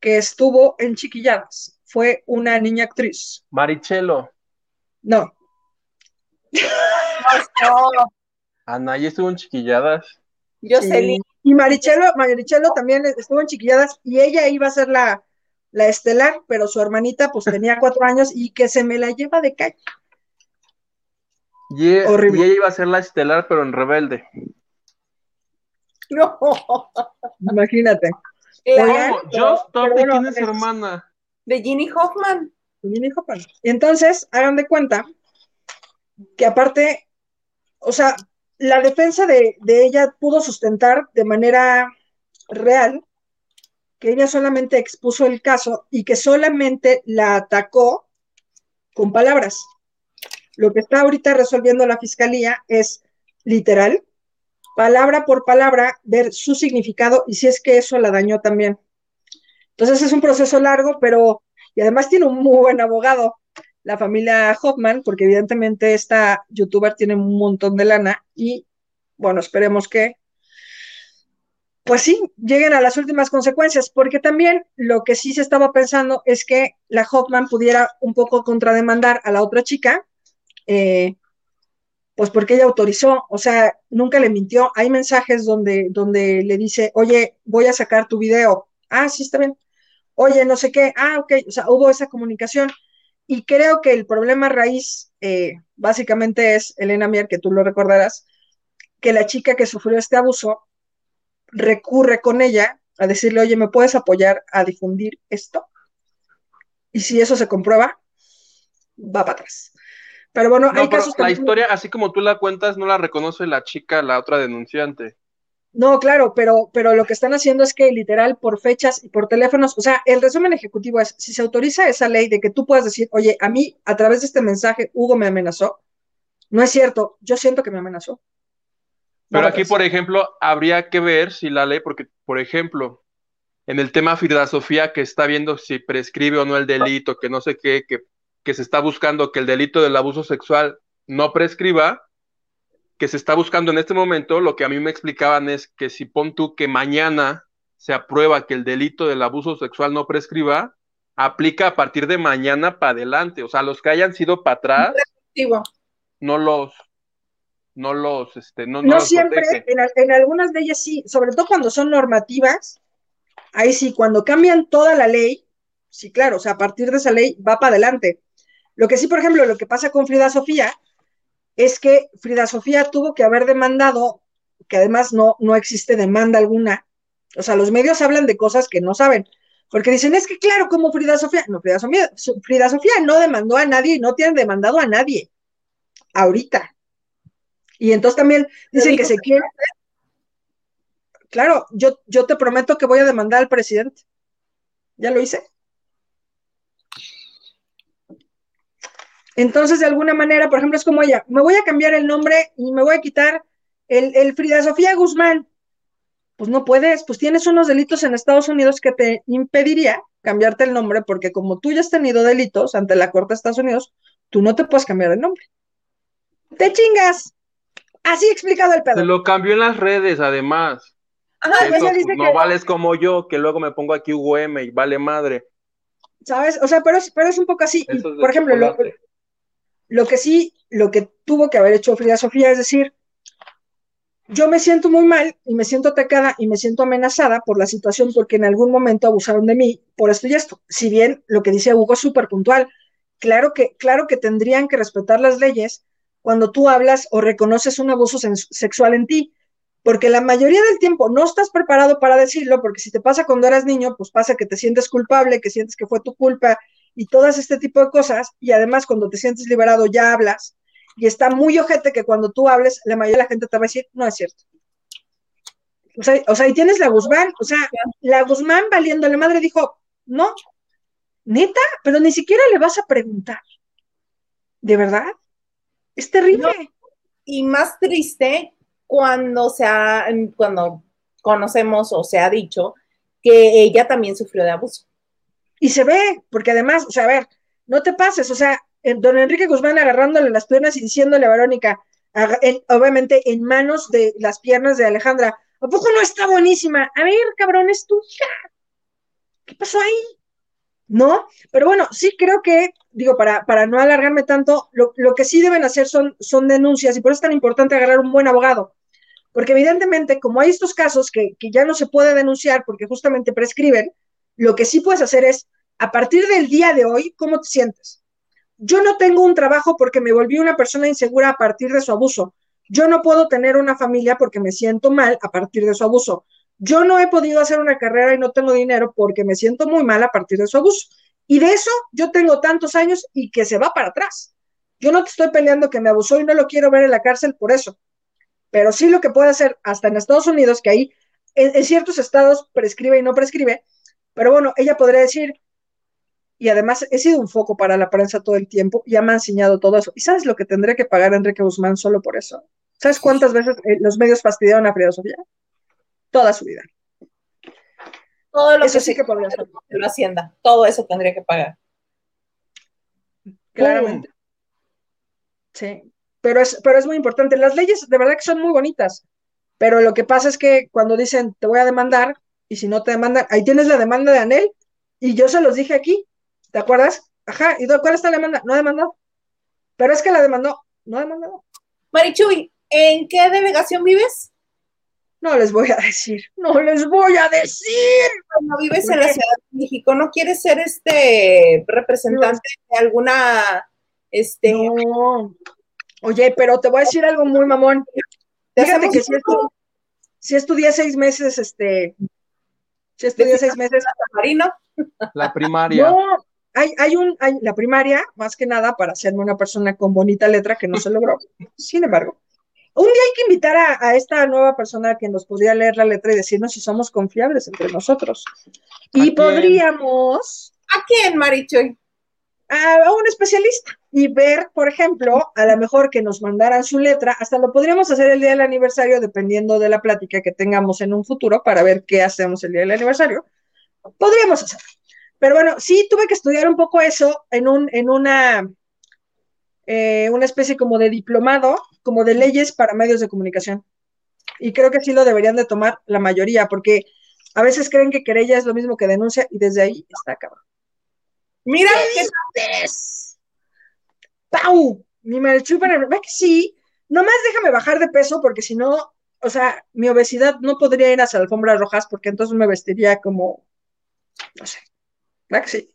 que estuvo en Chiquilladas. Fue una niña actriz. Marichelo. No. No, Anaí estuvo en chiquilladas. yo Sí. sé. Y Marichelo, Marichelo también estuvo en Chiquilladas y ella iba a ser la, la estelar, pero su hermanita pues tenía cuatro años y que se me la lleva de calle. Y, e- Horrible. y ella iba a ser la estelar, pero en rebelde. No. Imagínate. Claro. ¿Cómo? pero- Just Stop, ¿de quién es hermana? De Ginny Hoffman. Y dijo, "Bueno". Y entonces, hagan de cuenta que aparte, o sea, la defensa de, de ella pudo sustentar de manera real que ella solamente expuso el caso y que solamente la atacó con palabras. Lo que está ahorita resolviendo la fiscalía es literal, palabra por palabra, ver su significado y si es que eso la dañó también. Entonces es un proceso largo, pero y además tiene un muy buen abogado, la familia Hoffman, porque evidentemente esta youtuber tiene un montón de lana y bueno, esperemos que pues sí, lleguen a las últimas consecuencias, porque también lo que sí se estaba pensando es que la Hoffman pudiera un poco contrademandar a la otra chica, eh, pues porque ella autorizó, o sea, nunca le mintió. Hay mensajes donde, donde le dice, oye, voy a sacar tu video. Ah, sí, está bien. Oye, no sé qué. Ah, ok. O sea, hubo esa comunicación. Y creo que el problema raíz, eh, básicamente es, Elena Mier, que tú lo recordarás, que la chica que sufrió este abuso recurre con ella a decirle, oye, ¿me puedes apoyar a difundir esto? Y si eso se comprueba, va para atrás. Pero bueno, No, hay pero casos la también- historia, así como tú la cuentas, no la reconoce la chica, la otra denunciante. No, claro, pero, pero lo que están haciendo es que literal por fechas y por teléfonos, o sea, el resumen ejecutivo es, si se autoriza esa ley de que tú puedas decir, oye, a mí a través de este mensaje Hugo me amenazó, no es cierto, yo siento que me amenazó. Pero aquí, por ejemplo, habría que ver si la ley, porque, por ejemplo, en el tema Frida Sofía, que está viendo si prescribe o no el delito, que no sé qué, que, que se está buscando que el delito del abuso sexual no prescriba, que se está buscando en este momento, lo que a mí me explicaban es que si pon tú que mañana se aprueba que el delito del abuso sexual no prescriba, aplica a partir de mañana para adelante. O sea, los que hayan sido para atrás, no los, no los, este, no, no No los siempre, en, en algunas leyes sí, sobre todo cuando son normativas, ahí sí, cuando cambian toda la ley, sí, claro, o sea, a partir de esa ley va para adelante. Lo que sí, por ejemplo, lo que pasa con Frida Sofía es que Frida Sofía tuvo que haber demandado, que además no, no existe demanda alguna. O sea, los medios hablan de cosas que no saben, porque dicen, es que claro, como Frida Sofía, no, Frida Sofía, Frida Sofía no demandó a nadie y no tienen demandado a nadie, ahorita. Y entonces también dicen que se quiere. Claro, yo, yo te prometo que voy a demandar al presidente. Ya lo hice. Entonces, de alguna manera, por ejemplo, es como ella, me voy a cambiar el nombre y me voy a quitar el, el Frida Sofía Guzmán. Pues no puedes, pues tienes unos delitos en Estados Unidos que te impediría cambiarte el nombre, porque como tú ya has tenido delitos ante la Corte de Estados Unidos, tú no te puedes cambiar el nombre. Te chingas. Así explicado el pedo. Se lo cambió en las redes, además. Ajá, Eso, ella dice pues, no que- vales como yo, que luego me pongo aquí UM y vale madre. ¿Sabes? O sea, pero es, pero es un poco así. Y, por ejemplo, lo. Lo que sí, lo que tuvo que haber hecho Frida Sofía es decir, yo me siento muy mal y me siento atacada y me siento amenazada por la situación porque en algún momento abusaron de mí por esto y esto. Si bien lo que dice Hugo es súper puntual, claro que, claro que tendrían que respetar las leyes cuando tú hablas o reconoces un abuso sexual en ti, porque la mayoría del tiempo no estás preparado para decirlo, porque si te pasa cuando eras niño, pues pasa que te sientes culpable, que sientes que fue tu culpa y todas este tipo de cosas, y además cuando te sientes liberado ya hablas, y está muy ojete que cuando tú hables, la mayoría de la gente te va a decir, no es cierto. O sea, o sea, y tienes la Guzmán, o sea, la Guzmán valiendo la madre dijo, no, neta, pero ni siquiera le vas a preguntar. ¿De verdad? Es terrible. Y más triste cuando se ha, cuando conocemos o se ha dicho que ella también sufrió de abuso. Y se ve, porque además, o sea, a ver, no te pases, o sea, don Enrique Guzmán agarrándole las piernas y diciéndole a Verónica, obviamente en manos de las piernas de Alejandra, ¿a poco no está buenísima? A ver, cabrón, es tu hija. ¿Qué pasó ahí? ¿No? Pero bueno, sí creo que, digo, para, para no alargarme tanto, lo, lo que sí deben hacer son, son denuncias y por eso es tan importante agarrar un buen abogado. Porque evidentemente, como hay estos casos que, que ya no se puede denunciar porque justamente prescriben, lo que sí puedes hacer es, a partir del día de hoy, ¿cómo te sientes? Yo no tengo un trabajo porque me volví una persona insegura a partir de su abuso. Yo no puedo tener una familia porque me siento mal a partir de su abuso. Yo no he podido hacer una carrera y no tengo dinero porque me siento muy mal a partir de su abuso. Y de eso yo tengo tantos años y que se va para atrás. Yo no te estoy peleando que me abusó y no lo quiero ver en la cárcel por eso. Pero sí lo que puede hacer hasta en Estados Unidos, que ahí en, en ciertos estados prescribe y no prescribe, pero bueno, ella podría decir, y además he sido un foco para la prensa todo el tiempo, ya me ha enseñado todo eso. ¿Y sabes lo que tendré que pagar Enrique Guzmán solo por eso? ¿Sabes cuántas veces eh, los medios fastidiaron a Frida Sofía? Toda su vida. Todo lo Eso que sí que podría de la hacienda, todo eso tendría que pagar. Claramente. Sí, pero es, pero es muy importante. Las leyes de verdad que son muy bonitas, pero lo que pasa es que cuando dicen te voy a demandar y si no te demandan, ahí tienes la demanda de Anel y yo se los dije aquí, ¿te acuerdas? Ajá, ¿y cuál está la demanda? No demandó. Pero es que la demandó, no demandó. Marichuy, ¿en qué delegación vives? No les voy a decir, no les voy a decir. No vives ¿Por en la? Ciudad de México, ¿no quieres ser este representante de alguna este No. Oye, pero te voy a decir algo muy mamón. te Fíjate que si, estu- si estudié seis meses, este, si estudié seis meses, marino? La primaria. No, hay, hay un, hay la primaria, más que nada, para hacerme una persona con bonita letra que no se logró. Sin embargo, un día hay que invitar a, a esta nueva persona que nos podría leer la letra y decirnos si somos confiables entre nosotros. Y quién? podríamos ¿A quién, Marichuy? a, a un especialista y ver, por ejemplo, a lo mejor que nos mandaran su letra, hasta lo podríamos hacer el día del aniversario, dependiendo de la plática que tengamos en un futuro, para ver qué hacemos el día del aniversario. Podríamos hacer. Pero bueno, sí tuve que estudiar un poco eso en, un, en una, eh, una especie como de diplomado, como de leyes para medios de comunicación. Y creo que sí lo deberían de tomar la mayoría, porque a veces creen que querella es lo mismo que denuncia y desde ahí está cabrón. Mira, que ¡Pau! Mi Marichuy para ve que sí. Nomás déjame bajar de peso porque si no, o sea, mi obesidad no podría ir hacia alfombras rojas porque entonces me vestiría como, no sé, ¿verdad que sí?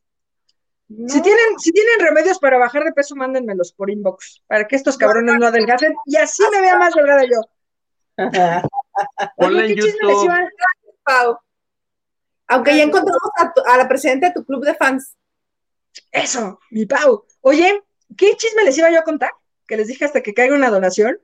No. Si tienen, si tienen remedios para bajar de peso, mándenmelos por inbox, para que estos cabrones no adelgacen y así me vea más delgada yo. Ponle Oye, en ¿qué chisme les? Pau. Aunque ya encontramos a, tu- a la presidenta de tu club de fans. Eso, mi Pau. Oye, ¿qué chisme les iba yo a contar? Que les dije hasta que caiga una donación.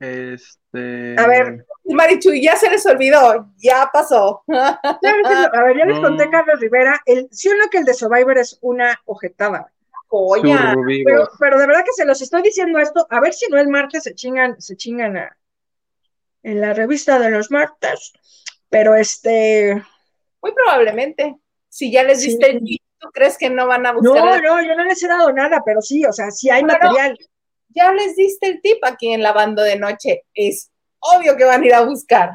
Este. A ver. Y Marichu, ya se les olvidó, ya pasó. Ya A ver, ya les No. conté, Carlos Rivera, el, sí o no que el de Survivor es una ojetada. Joya. Survivor. Pero, pero de verdad que se los estoy diciendo esto, a ver si no el martes se chingan, se chingan a- en la revista de los martes. Pero este, Muy probablemente. Si ya les Sí. diste ¿tú crees que no van a no, buscar? no, yo no les he dado nada, pero sí, o sea, sí hay material. Ya les diste el tip aquí en Lavando de Noche. Es obvio que van a ir a buscar.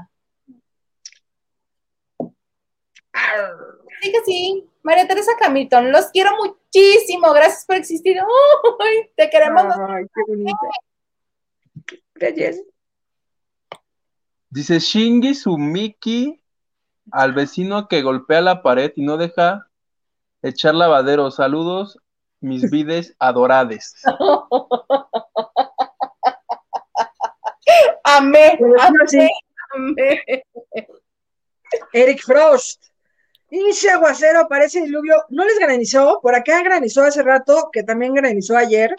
Sí que sí. María Teresa Camilton, los quiero muchísimo. Gracias por existir. Ay, te queremos. Ay, qué bonito. Gracias. Dice Shingi Sumiki al vecino que golpea la pared y no deja echar lavadero. Saludos, mis vides adorades. Amé, amé, amé. Eric Frost. Inicia aguacero, parece diluvio. No les granizó, por acá granizó hace rato, que también granizó ayer,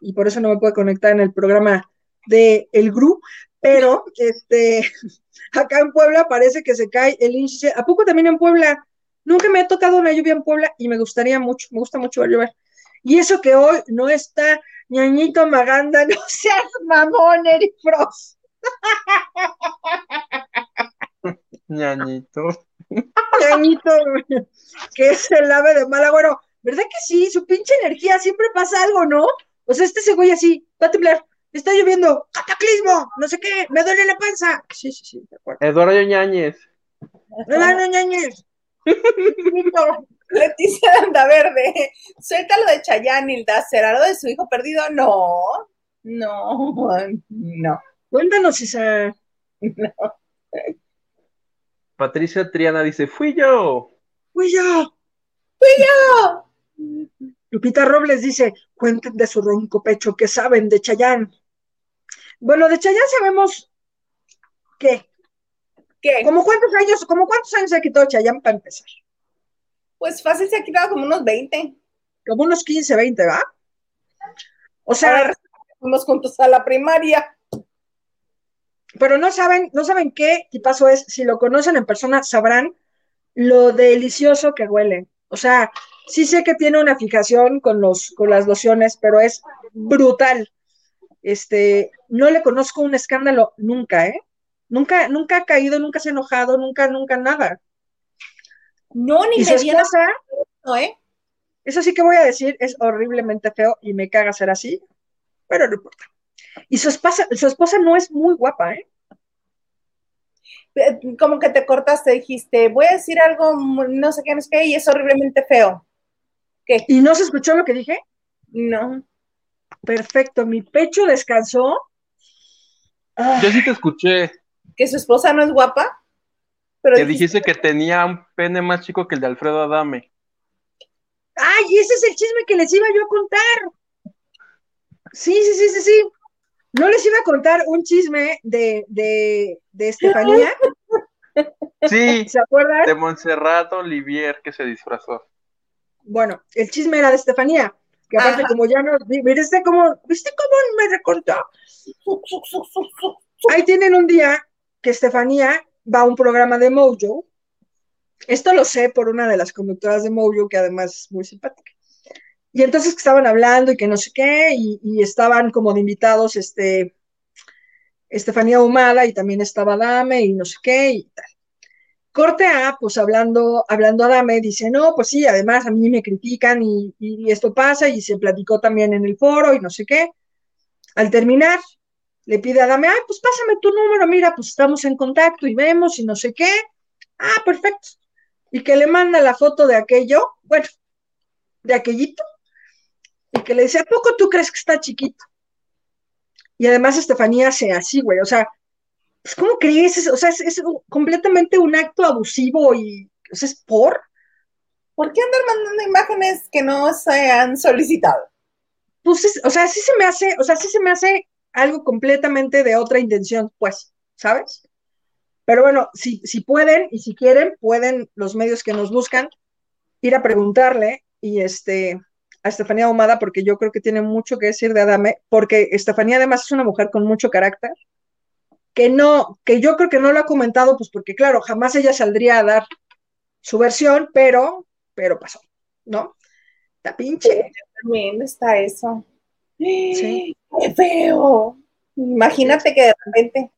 y por eso no me puedo conectar en el programa de El GRU, pero este, acá en Puebla parece que se cae el índice. ¿A poco también en Puebla? Nunca me ha tocado una lluvia en Puebla y me gustaría mucho, me gusta mucho ver llover. Y eso que hoy no está ñañito Maganda, no seas mamón, Eric Frost. Ñañito. Ñañito, que es el ave de mal agüero. ¿Verdad que sí? Su pinche energía siempre pasa algo, ¿no? O sea, este ese güey así, va a temblar, está lloviendo, cataclismo, no sé qué, me duele la panza. Sí, sí, sí, de acuerdo. Eduardo Ñañez. Hermano Ñañez. Leticia Andaverde, suéltalo de Chayanne, Hilda. ¿Será lo de su hijo perdido? No, no, no. Cuéntanos esa. Patricia Triana dice, fui yo. Fui yo. Lupita Robles dice, cuenten de su ronco pecho, que saben de Chayán. Bueno, de Chayán sabemos que, ¿Qué? como cuántos años, como cuántos años se quitó Chayán para empezar. Pues fácil se ha quitado como unos 20. Como unos 15, 20, ¿va? O sea, Ahora fuimos juntos a la primaria. pero no saben, no saben qué tipazo es. Si lo conocen en persona, sabrán lo delicioso que huele. O sea, sí sé que tiene una fijación con los, con las lociones, pero es brutal. Este, no le conozco un escándalo nunca, ¿eh? Nunca, nunca ha caído, nunca se ha enojado, nunca, nunca nada. No, ni Y su me esposa, ¿eh? eso sí que voy a decir, es horriblemente feo y me caga ser así, pero no importa. Y su esposa, su esposa no es muy guapa, ¿eh? Eh, Como que te cortaste, dijiste, voy a decir algo, no sé qué, no sé qué, y es horriblemente feo. ¿Qué? ¿Y no se escuchó lo que dije? No. Perfecto, mi pecho descansó. Ah, Yo sí te escuché ¿Que su esposa no es guapa? Pero que dijiste, dijiste que tenía un pene más chico que el de Alfredo Adame. Ay, ese es el chisme que les iba yo a contar. Sí, sí, sí, sí, sí. No les iba a contar un chisme de, de, de Estefanía, Sí, ¿se acuerdan? de Montserrat Olivier que se disfrazó. Bueno, el chisme era de Estefanía, que aparte Ajá. como ya no, ¿viste cómo, viste cómo me recontó? Ahí tienen un día que Estefanía va a un programa de Mojo. Esto lo sé por una de las conductoras de Mojo, que además es muy simpática. Y entonces estaban hablando y que no sé qué, y, estaban como de invitados este, Estefanía Humada y también estaba Dame y no sé qué y tal. Corte A, pues hablando, hablando a Dame, dice, no, pues sí, además a mí me critican y esto pasa y se platicó también en el foro y no sé qué. Al terminar, le pide a Dame, ay, pues pásame tu número, mira, pues estamos en contacto y vemos y no sé qué. Ah, perfecto. Y que le manda la foto de aquello, bueno, de aquellito, y que le dice, ¿a poco tú crees que está chiquito? Y además Estefanía hace así, güey, o sea, pues ¿cómo crees? Es- O sea, es, es completamente un acto abusivo y, o sea, es por. ¿Por qué andar mandando imágenes que no se han solicitado? Pues, es- o sea, sí se me hace, o sea, sí se me hace algo completamente de otra intención, pues, ¿sabes? Pero bueno, si, si pueden y si quieren, pueden los medios que nos buscan ir a preguntarle y este a Estefanía Ahumada, porque yo creo que tiene mucho que decir de Adame, porque Estefanía además es una mujer con mucho carácter, que no, que yo creo que no lo ha comentado, pues porque claro, jamás ella saldría a dar su versión, pero, pero pasó, ¿no? Está pinche. También está eso. Sí. ¡Qué feo! Imagínate que de repente.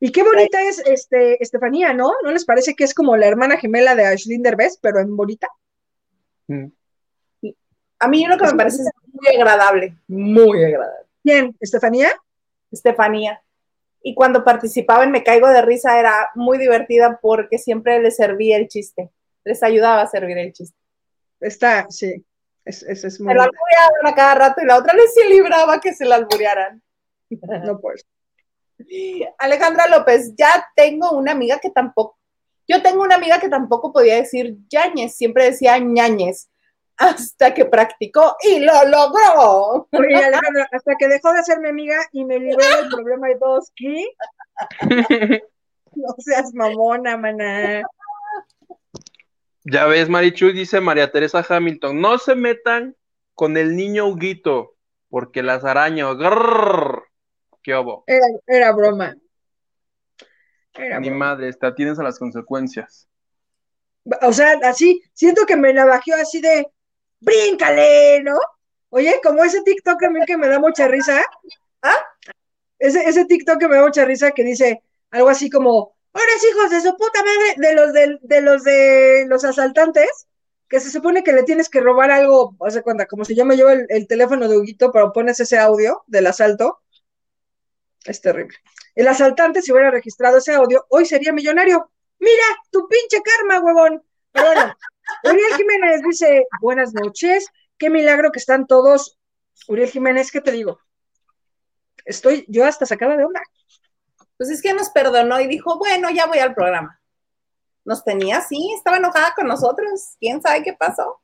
Y qué bonita es este, Estefanía, ¿no? ¿No les parece que es como la hermana gemela de Ashlyn Derbez, pero en bonita? Mm. A mí lo que me parece es muy agradable, muy agradable. ¿Quién? ¿Estefanía? Estefanía. Y cuando participaba en Me Caigo de Risa era muy divertida porque siempre les servía el chiste, les ayudaba a servir el chiste. Está, sí. Es, es, es muy Se la albureaban a cada rato y la otra les sí libraba que se la alburearan. No, pues. Alejandra López, ya tengo una amiga que tampoco, yo tengo una amiga que tampoco podía decir Yañez, siempre decía ñañez, hasta que practicó y lo logró. Oye, Alejandra, hasta que dejó de ser mi amiga y me libré del problema de todos, ¿qué? No seas mamona, maná. Ya ves, Marichuy, dice María Teresa Hamilton, no se metan con el niño Huguito, porque las arañas, grrr, qué obo, Era, era broma. Era ni broma. madre, te atienes a las consecuencias. O sea, así, siento que me navajeó así de, bríncale, ¿no? Oye, como ese TikTok también que me da mucha risa. ¿Ah? Ese, ese TikTok que me da mucha risa que dice algo así como, ahora hijos de su puta madre, de los de, los de los asaltantes, que se supone que le tienes que robar algo, o sea, cuenta, como si yo me llevo el, el teléfono de Huguito, pero pones ese audio del asalto, es terrible. El asaltante, si hubiera registrado ese audio, hoy sería millonario. Mira, tu pinche karma, huevón. Bueno, Uriel Jiménez dice, buenas noches, qué milagro que están todos. Uriel Jiménez, ¿qué te digo? Estoy yo hasta sacada de onda. Pues es que nos perdonó y dijo, bueno, ya voy al programa. Nos tenía así, estaba enojada con nosotros. ¿Quién sabe qué pasó?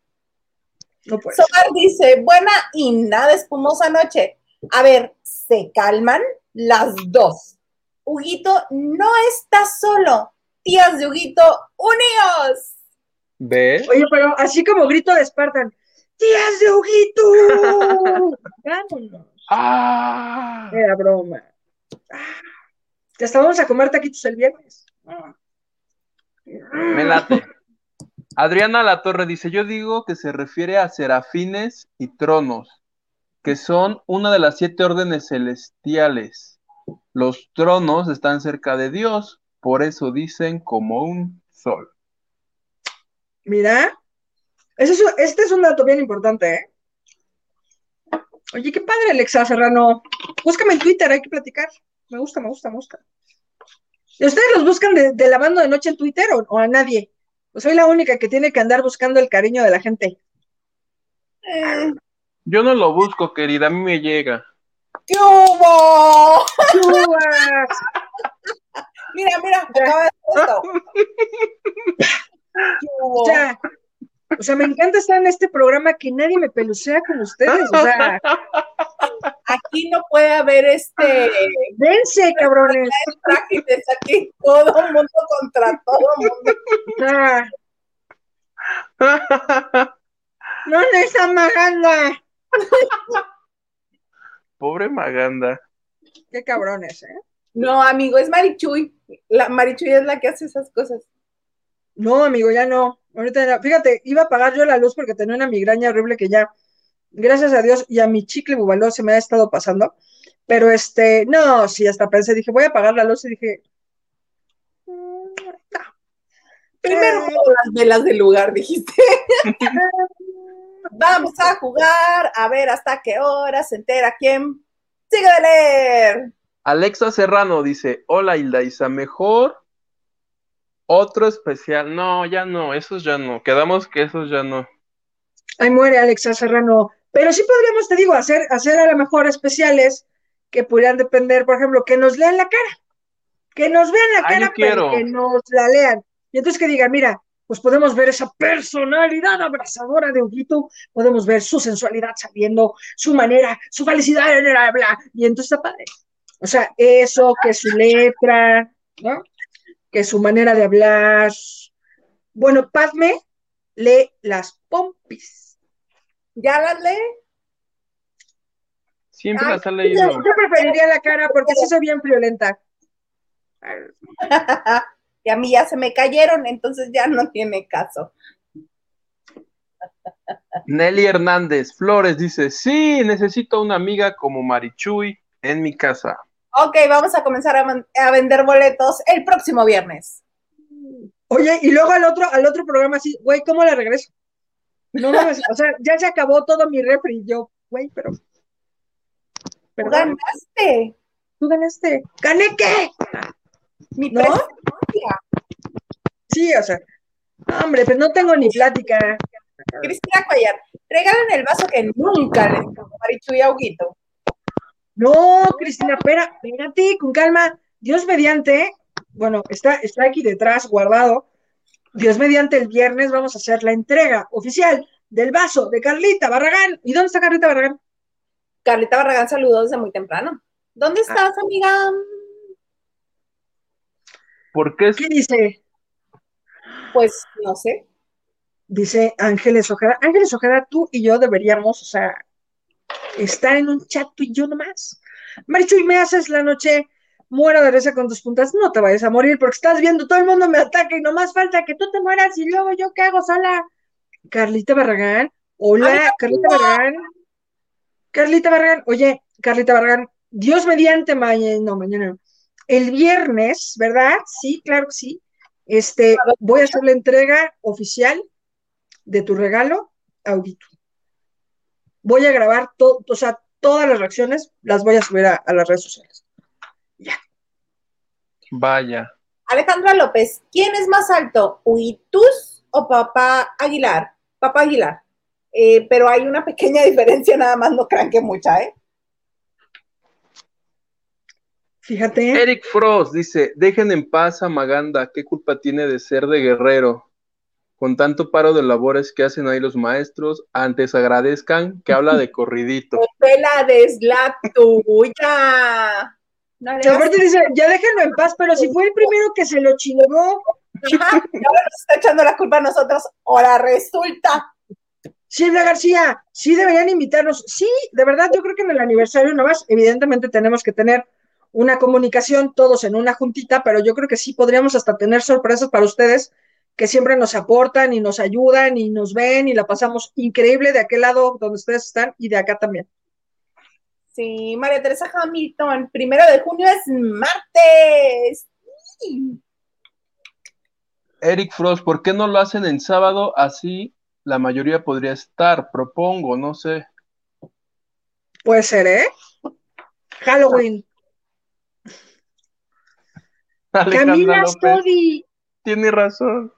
No puede Somar dice, buena y nada espumosa noche. A ver, ¿se calman? Las dos. Huguito no está solo. Tías de Huguito, unidos. ¿Ves? Oye, pero así como grito de Spartan, ¡Tías de Huguito! Vámonos. ¡Ah! Era broma. Ah, hasta vamos a comer taquitos el viernes. Me late. Adriana Latorre dice, yo digo que se refiere a serafines y tronos, que son una de las siete órdenes celestiales. Los tronos están cerca de Dios, por eso dicen como un sol. Mira, ese es, un- este es un dato bien importante, ¿eh? Oye, qué padre, Alexa Serrano. Búscame en Twitter, hay que platicar. Me gusta, me gusta, me gusta. ¿Y ustedes los buscan de, de lavando de noche en Twitter o, o a nadie? Pues soy la única que tiene que andar buscando el cariño de la gente. Eh, Yo no lo busco, querida, a mí me llega. ¿Qué hubo? ¡Chubas! Mira, mira, acaba de hacer esto. ¿Qué hubo? O sea, o sea, me encanta estar en este programa que nadie me pelucea como ustedes. O sea, Aquí no puede haber este dense, cabrones. frágiles aquí, todo el mundo contra todo el mundo. O sea, no les amaganda. Pobre Maganda. Qué cabrones, ¿eh? No, amigo, es Marichuy. La Marichuy es la que hace esas cosas. No, amigo, ya no. Ahorita fíjate, iba a apagar yo la luz porque tenía una migraña horrible que ya, gracias a Dios y a mi chicle bubaló se me ha estado pasando. Pero este, no, sí, hasta pensé, dije, voy a apagar la luz y dije, "Mm, no. Primero Eh. las velas del lugar, dijiste. Vamos a jugar, a ver hasta qué hora se entera quién. Sigue de leer. Alexa Serrano dice, hola Hilda Isa, mejor otro especial. No, ya no, esos ya no. Quedamos que esos ya no. Ahí muere Alexa Serrano. Pero sí podríamos, te digo, hacer, hacer a lo mejor especiales que pudieran depender, por ejemplo, que nos lean la cara. Que nos vean la Ah, cara, pero que nos la lean. Y entonces que digan, mira, pues podemos ver esa personalidad abrazadora de Huguito, podemos ver su sensualidad saliendo, su manera, su felicidad en el habla, y entonces está padre. O sea, eso, que su letra, ¿no? Que su manera de hablar. Bueno, Padme lee las pompis. ¿Ya las lee? Siempre Ay, las ha leído. Yo preferiría la cara porque sí soy bien violenta. y a mí ya se me cayeron, entonces ya no tiene caso. Nelly Hernández Flores dice, sí, necesito una amiga como Marichuy en mi casa. Ok, vamos a comenzar a, a vender boletos el próximo viernes. Oye, y luego al otro, al otro programa así, güey, ¿cómo la regreso? No mames, o sea, ya se acabó todo mi refri, y yo, güey, pero. Tú Perdón, ganaste tú ganaste. ¿Gané qué? mi ¿No? Sí, o sea, no, hombre, pues no tengo ni plática. Cristina Cuellar, regalan el vaso que nunca le Marichu y a Huguito. No, Cristina, espera, espérate, con calma. Dios mediante, bueno, está, está aquí detrás guardado. Dios mediante el viernes vamos a hacer la entrega oficial del vaso de Carlita Barragán. ¿Y dónde está Carlita Barragán? Carlita Barragán saludó desde muy temprano. ¿Dónde estás, amiga? ¿Por qué es ¿Qué dice? Pues no sé. Dice Ángeles Ojeda. Ángeles Ojeda, tú y yo deberíamos, o sea, estar en un chat tú y yo nomás. Marichuy, me haces la noche, muero de risa con tus puntas, no te vayas a morir porque estás viendo, todo el mundo me ataca y nomás falta que tú te mueras y luego yo qué hago sola. Carlita Barragán, hola, Carlita. Barragán. Carlita Barragán, oye, Carlita Barragán, Dios mediante mañana, no, mañana no. El viernes, ¿verdad? Sí, claro que sí. Este, voy a hacer la entrega oficial de tu regalo, Audito. Voy a grabar todo, o sea, todas las reacciones las voy a subir a, a las redes sociales. Vaya. Alejandra López, ¿quién es más alto, Huitus o Papá Aguilar? Papá Aguilar. Eh, pero hay una pequeña diferencia, nada más, no crean que mucha, ¿eh? Fíjate, Eric Frost dice, dejen en paz a Maganda, ¿qué culpa tiene de ser de guerrero? Con tanto paro de labores que hacen ahí los maestros, antes agradezcan que habla de corridito. Pela de la tuya. No le aparte dice, ya déjenlo en paz, pero si fue el primero que se lo chingó, Ajá, ahora nos está echando la culpa a nosotros. Ahora resulta. Silvia García, sí deberían invitarnos. Sí, de verdad, yo creo que en el aniversario nomás, evidentemente tenemos que tener una comunicación todos en una juntita, pero yo creo que sí podríamos hasta tener sorpresas para ustedes que siempre nos aportan y nos ayudan y nos ven y la pasamos increíble de aquel lado donde ustedes están y de acá también. Sí, María Teresa Hamilton, primero de junio es martes. Sí. Eric Frost, ¿por qué no lo hacen en sábado? Así la mayoría podría estar, propongo, no sé. Puede ser, ¿eh? Halloween. Camila Sodi. tiene razón.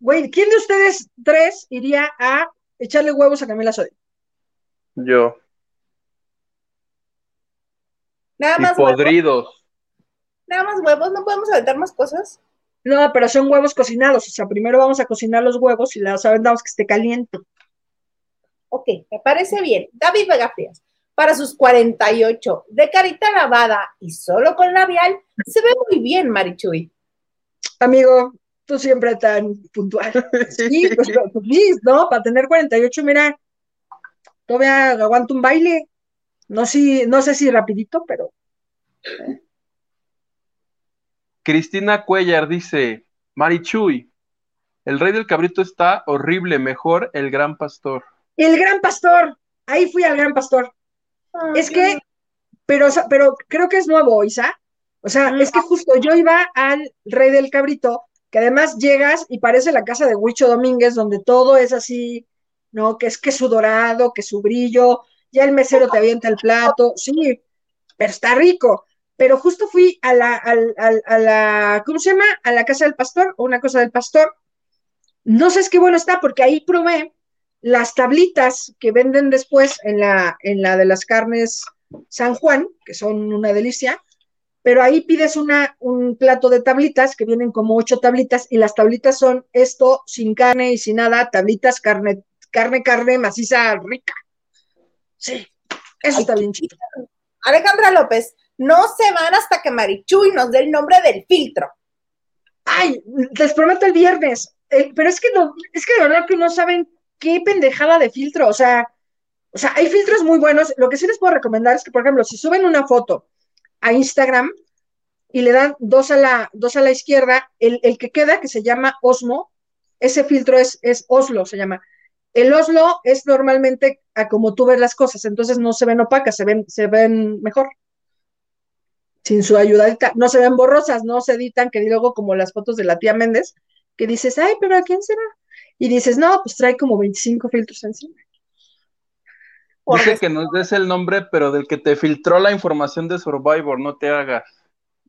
Güey, ¿quién de ustedes tres iría a echarle huevos a Camila Sodi? Yo. Nada Y más huevos. podridos. Nada más huevos, no podemos aventar más cosas. No, pero son huevos cocinados. O sea, primero vamos a cocinar los huevos y las aventamos que esté caliente. Ok, me parece bien. David Vega Frías, para sus 48, de carita lavada y solo con labial, se ve muy bien, Marichuy. Amigo, tú siempre tan puntual. Sí, pues, pues, sí, ¿no? Para tener 48, mira, todavía aguanto un baile. No, si, no sé si rapidito, pero Cristina Cuellar dice, Marichuy, el rey del cabrito está horrible, mejor el gran pastor. el gran pastor, ahí fui al gran pastor. Es que, pero, o sea, pero creo que es nuevo, Isa. O sea, Mm. es que justo yo iba al Rey del Cabrito, que además llegas y parece la casa de Huicho Domínguez, donde todo es así, ¿no? Que es que su dorado, que su brillo, ya el mesero te avienta el plato, sí, pero está rico. Pero justo fui a la, al- al- a la, ¿cómo se llama? A la casa del pastor, o una cosa del pastor. No sé es qué bueno está, porque ahí probé las tablitas que venden después en la, en la de las carnes San Juan, que son una delicia, pero ahí pides una, un plato de tablitas que vienen como ocho tablitas y las tablitas son esto sin carne y sin nada, tablitas, carne, carne, carne, maciza, rica. Sí, eso está bien chido. Alejandra López, no se van hasta que Marichuy nos dé el nombre del filtro. Ay, les prometo el viernes, eh, pero es que no, es que de verdad que no saben qué pendejada de filtro, o sea, o sea, hay filtros muy buenos. Lo que sí les puedo recomendar es que, por ejemplo, si suben una foto a Instagram y le dan dos a la, dos a la izquierda, el, que queda, que se llama Osmo, ese filtro es, es Oslo, se llama. El Oslo es normalmente a como tú ves las cosas, entonces no se ven opacas, se ven, se ven mejor. Sin su ayudadita, no se ven borrosas, no se editan, que luego como las fotos de la tía Méndez, que dices, ay, pero ¿a quién será? Y dices, no, pues trae como 25 filtros encima. Dice que nos des el nombre, pero del que te filtró la información de Survivor, no te hagas.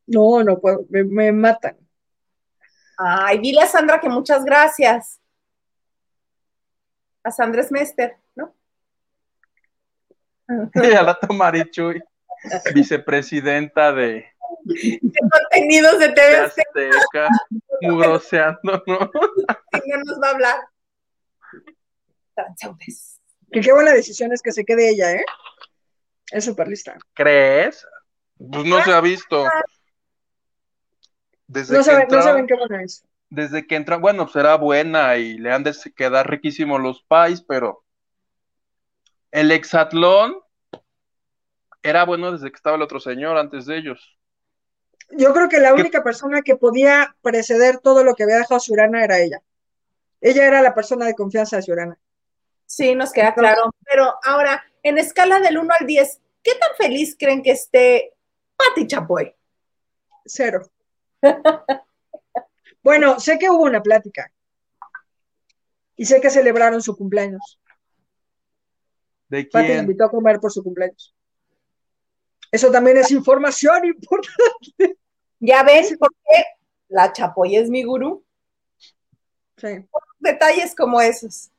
No, no puedo, me, matan. Ay, dile a Sandra que muchas gracias. A Sandra Smester, ¿no? Y a la Marichuy, vicepresidenta de, de contenidos de TV Azteca, mugroseando, ¿no? no nos va a hablar. Que qué buena decisión es que se quede ella, ¿eh? Es súper lista. ¿Crees? Pues no se ha visto. Desde no, saben, no saben qué buena es. Desde que entra, bueno, será buena y le han de quedar riquísimos los pais, pero el exatlón era bueno desde que estaba el otro señor antes de ellos. Yo creo que la única persona que podía preceder todo lo que había dejado Ciurana era ella. Ella era la persona de confianza de Ciurana. Sí, nos queda claro. Pero ahora, en escala del 1 al 10, ¿qué tan feliz creen que esté Pati Chapoy? Cero. bueno, sé que hubo una plática. Y sé que celebraron su cumpleaños. ¿De quién? Pati invitó a comer por su cumpleaños. Eso también es información importante. Ya ves por qué la Chapoy es mi gurú. Sí. Detalles como esos.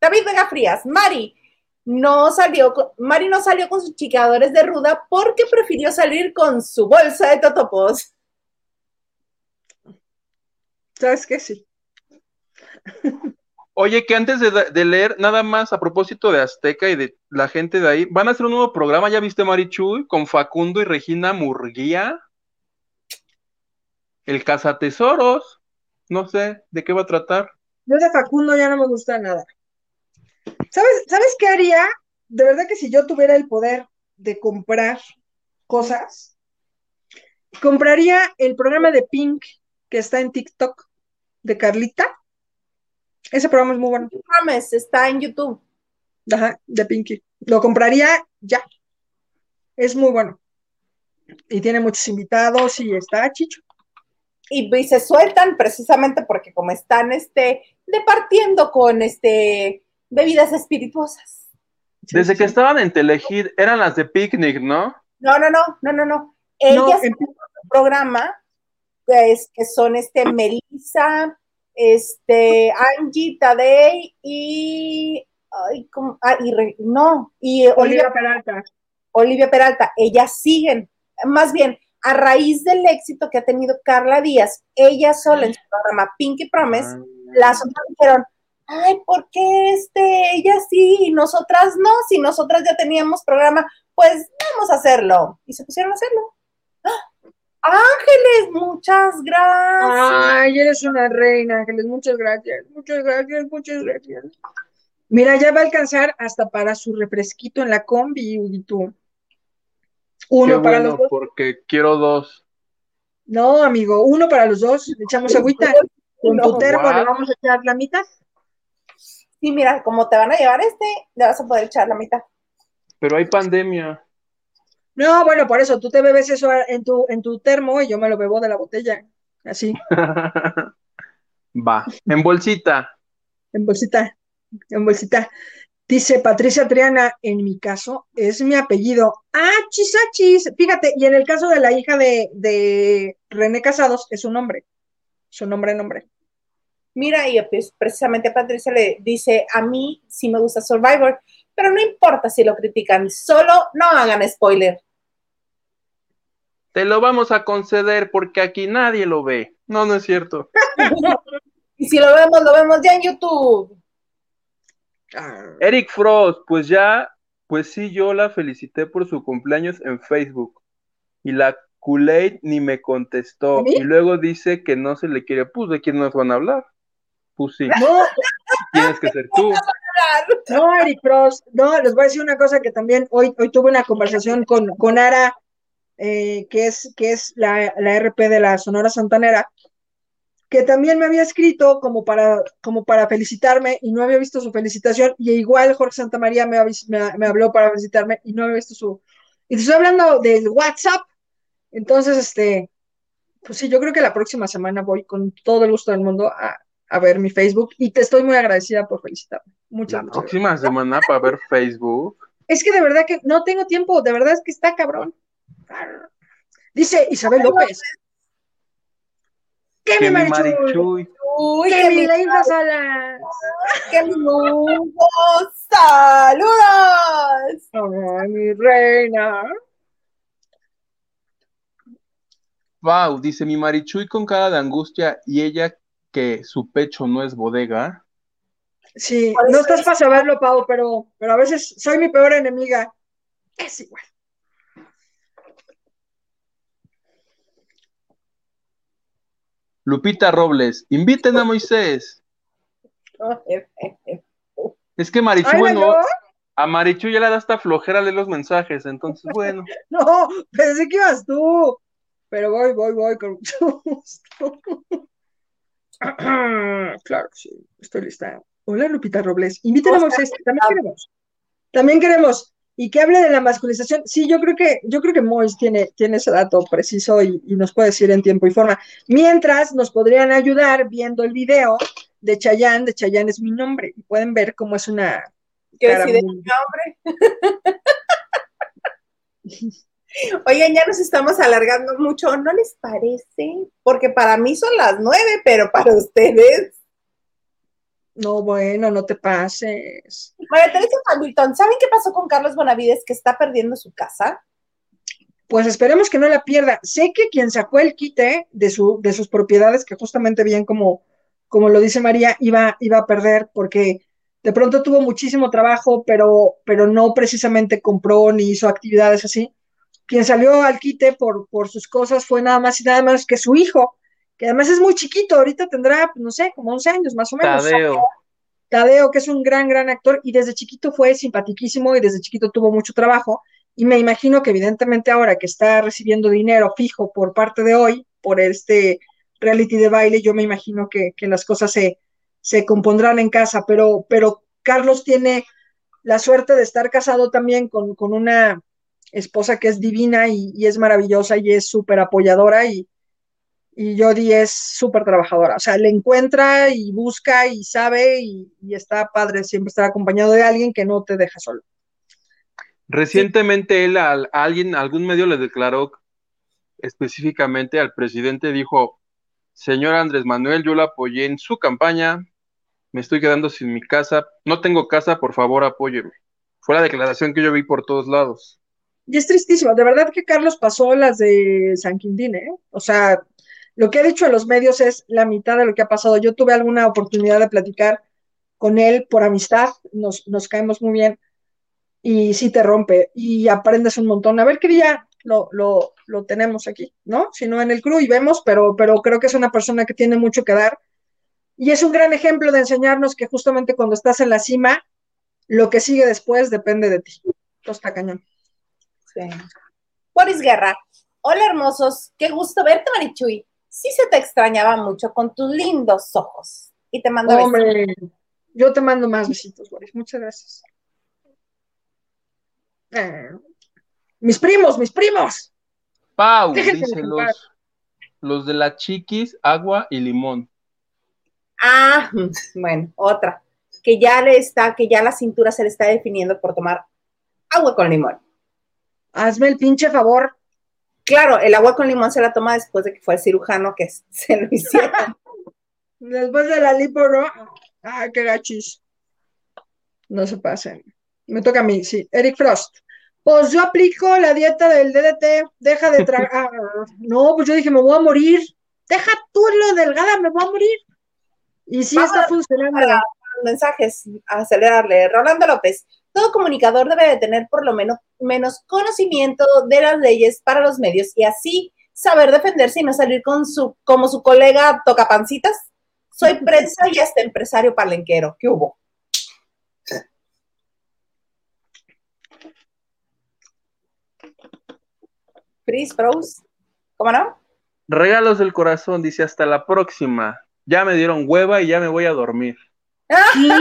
David Vega Frías, Mari no salió, Mari no salió con sus chicadores de ruda porque prefirió salir con su bolsa de totopos. ¿Sabes qué? Sí. Oye, que antes de, leer, nada más a propósito de Azteca y de la gente de ahí, van a hacer un nuevo programa, ¿ya viste Marichuy? Con Facundo y Regina Murguía. El cazatesoros. No sé, ¿de qué va a tratar? Yo de Facundo ya no me gusta nada. ¿Sabes, ¿Sabes qué haría? De verdad que si yo tuviera el poder de comprar cosas, compraría el programa de Pink que está en TikTok de Carlita. Ese programa es muy bueno. está en YouTube. Ajá, de Pinky. Lo compraría ya. Es muy bueno. Y tiene muchos invitados y está chicho. Y, se sueltan precisamente porque como están este departiendo con este bebidas espirituosas. Desde que estaban en Telehit, eran las de picnic, ¿no? No, no, no, no, no, no. Ellas tienen un programa pues, que son este Melissa, este Angie Tadei y ay, ¿cómo? Ah, y no, y Olivia, Peralta. Olivia Peralta, ellas siguen, más bien, a raíz del éxito que ha tenido Carla Díaz, ella sola en su programa Pinky Promise, ah. las otras dijeron, ay, ¿por qué este, ella sí y nosotras no? Si nosotras ya teníamos programa, pues vamos a hacerlo. Y se pusieron a hacerlo. Ángeles, muchas gracias. Ay, eres una reina, Ángeles, muchas gracias, muchas gracias, muchas gracias. Mira, ya va a alcanzar hasta para su refresquito en la combi, y tú. Uno para los dos. Porque quiero dos. No, amigo, uno para los dos. Le echamos agüita. Con tu termo le vamos a echar la mitad. Sí, mira, como te van a llevar este, le vas a poder echar la mitad. Pero hay pandemia. No, bueno, por eso tú te bebes eso en tu, en tu termo y yo me lo bebo de la botella. Así. Va. En bolsita. En bolsita. En bolsita. Dice Patricia Triana, en mi caso es mi apellido. Ah, chisachis. Fíjate, y en el caso de la hija de, de René Casados, es su nombre. Su nombre, nombre. Mira, y pues, precisamente Patricia le dice, a mí sí me gusta Survivor, pero no importa si lo critican, solo no hagan spoiler. te lo vamos a conceder porque aquí nadie lo ve. No, no es cierto. y si lo vemos, lo vemos ya en YouTube. Eric Frost, pues ya, pues sí, yo la felicité por su cumpleaños en Facebook. Y la kool ni me contestó. Y luego dice que no se le quiere. Pues, ¿de quién nos van a hablar? Pues sí. No. Tienes que ser tú. No, Eric Frost. No, les voy a decir una cosa que también hoy, hoy tuve una conversación con, con Ara, eh, que es, que es la, la RP de la Sonora Santanera que también me había escrito como para, como para felicitarme y no había visto su felicitación, y igual Jorge Santamaría me, me, me habló para felicitarme y no había visto su... Y te estoy hablando del WhatsApp, entonces, este, pues sí, yo creo que la próxima semana voy con todo el gusto del mundo a, a ver mi Facebook y te estoy muy agradecida por felicitarme. Muchas, la próxima semana para ver Facebook. Es que de verdad que no tengo tiempo, de verdad es que está cabrón. Dice Isabel López, ¡Qué mi Marichuy! Uy, ¡Qué mi Leida Salas! ¡Qué mi mundo! ¡Saludos! ¡Ay, mi reina! Wow, dice mi Marichuy con cara de angustia y ella que su pecho no es bodega. Sí, no estás para saberlo, Pau, pero, pero a veces soy mi peor enemiga. Es igual. Lupita Robles, inviten a Moisés. Es que Marichu, bueno, a Marichu ya le da hasta flojera leer los mensajes, entonces bueno. no, pensé que ibas tú. Pero voy, voy, voy con mucho gusto. claro, sí, estoy lista. Hola, Lupita Robles. Inviten a Moisés, también queremos. También queremos y que hable de la masculización. Sí, yo creo que, yo creo que Mois tiene, tiene ese dato preciso y, nos puede decir en tiempo y forma. Mientras nos podrían ayudar viendo el video de Chayanne, de Chayanne es mi nombre, y pueden ver cómo es una. ¿Qué decir mi nombre? Oigan, ya nos estamos alargando mucho, ¿no les parece? Porque para mí son las nueve, pero para ustedes. No, bueno, no te pases. María Teresa Hamilton, ¿saben qué pasó con Carlos Bonavides que está perdiendo su casa? Pues esperemos que no la pierda. Sé que quien sacó el quite de, su, de sus propiedades, que justamente bien como, como lo dice María, iba, iba a perder porque de pronto tuvo muchísimo trabajo, pero, pero no precisamente compró ni hizo actividades así. Quien salió al quite por, por sus cosas fue nada más y nada más que su hijo, que además es muy chiquito, ahorita tendrá, no sé, como 11 años más o menos. Tadeo. Tadeo, que es un gran, gran actor, y desde chiquito fue simpatiquísimo y desde chiquito tuvo mucho trabajo. Y me imagino que evidentemente ahora que está recibiendo dinero fijo por parte de hoy, por este reality de baile, yo me imagino que, las cosas se, se compondrán en casa, pero, pero Carlos tiene la suerte de estar casado también con, una esposa que es divina y, es maravillosa y es súper apoyadora y, y Jodie es súper trabajadora, o sea, le encuentra y busca y sabe y, está padre siempre estar acompañado de alguien que no te deja solo. Recientemente él a, alguien, algún medio le declaró específicamente al presidente, dijo, señor Andrés Manuel, yo lo apoyé en su campaña, me estoy quedando sin mi casa, no tengo casa, por favor apóyeme. Fue la declaración que yo vi por todos lados. Y es tristísimo, de verdad que Carlos pasó las de San Quintín, ¿eh? O sea, lo que ha dicho en los medios es la mitad de lo que ha pasado. Yo tuve alguna oportunidad de platicar con él por amistad, nos, nos caemos muy bien y sí te rompe y aprendes un montón. A ver qué día lo, lo, lo tenemos aquí, ¿no? Si no en el crew y vemos, pero, pero creo que es una persona que tiene mucho que dar y es un gran ejemplo de enseñarnos que justamente cuando estás en la cima, lo que sigue después depende de ti. Esto está cañón. Sí. Boris Guerra. Hola hermosos, qué gusto verte, Marichuy sí se te extrañaba mucho con tus lindos ojos. Y te mando Hombre, yo te mando más besitos, Boris. Muchas gracias. Eh, mis primos, mis primos. Pau, dice los, los de la chiquis, agua y limón. Ah, bueno, otra. Que ya le está, que ya la cintura se le está definiendo por tomar agua con limón. Hazme el pinche favor. Claro, el agua con limón se la toma después de que fue el cirujano que se lo hiciera. después de la lipo, ¿no? Ah, qué gachis. No se pasen. Me toca a mí, sí. Eric Frost. Pues yo aplico la dieta del DDT, deja de tragar. no, pues yo dije, me voy a morir. Deja tú lo delgada, me voy a morir. Y sí está funcionando. Para mensajes, acelerarle. Rolando López, todo comunicador debe de tener por lo menos, menos conocimiento de las leyes para los medios y así saber defenderse y no salir con su, como su colega tocapancitas. Soy prensa y hasta empresario palenquero. ¿Qué hubo? Chris Pros, ¿cómo no? Regalos del corazón, dice hasta la próxima. Ya me dieron hueva y ya me voy a dormir. ya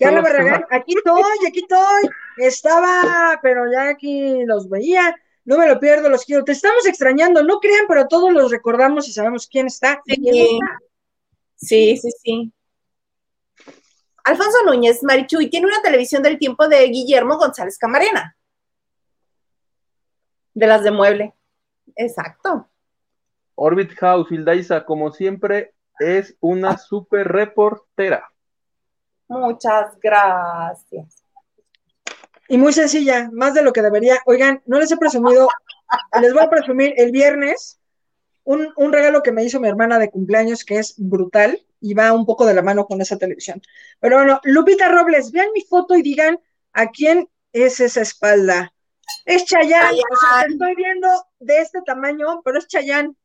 me regalan. Aquí estoy, aquí estoy. Estaba, pero ya aquí los veía. No me lo pierdo, los quiero. Te estamos extrañando, no crean, pero todos los recordamos y sabemos quién está. Sí, sí, sí, sí. Alfonso Núñez, Marichuy, tiene una televisión del tiempo de Guillermo González Camarena de las de mueble. Exacto. Orbit House, Hildaisa, como siempre, es una super reportera. Muchas gracias. Y muy sencilla, más de lo que debería. Oigan, no les he presumido, les voy a presumir el viernes un, un, regalo que me hizo mi hermana de cumpleaños que es brutal y va un poco de la mano con esa televisión. Pero bueno, Lupita Robles, vean mi foto y digan a quién es esa espalda. Es Chayán, o sea, te estoy viendo de este tamaño, pero es Chayán.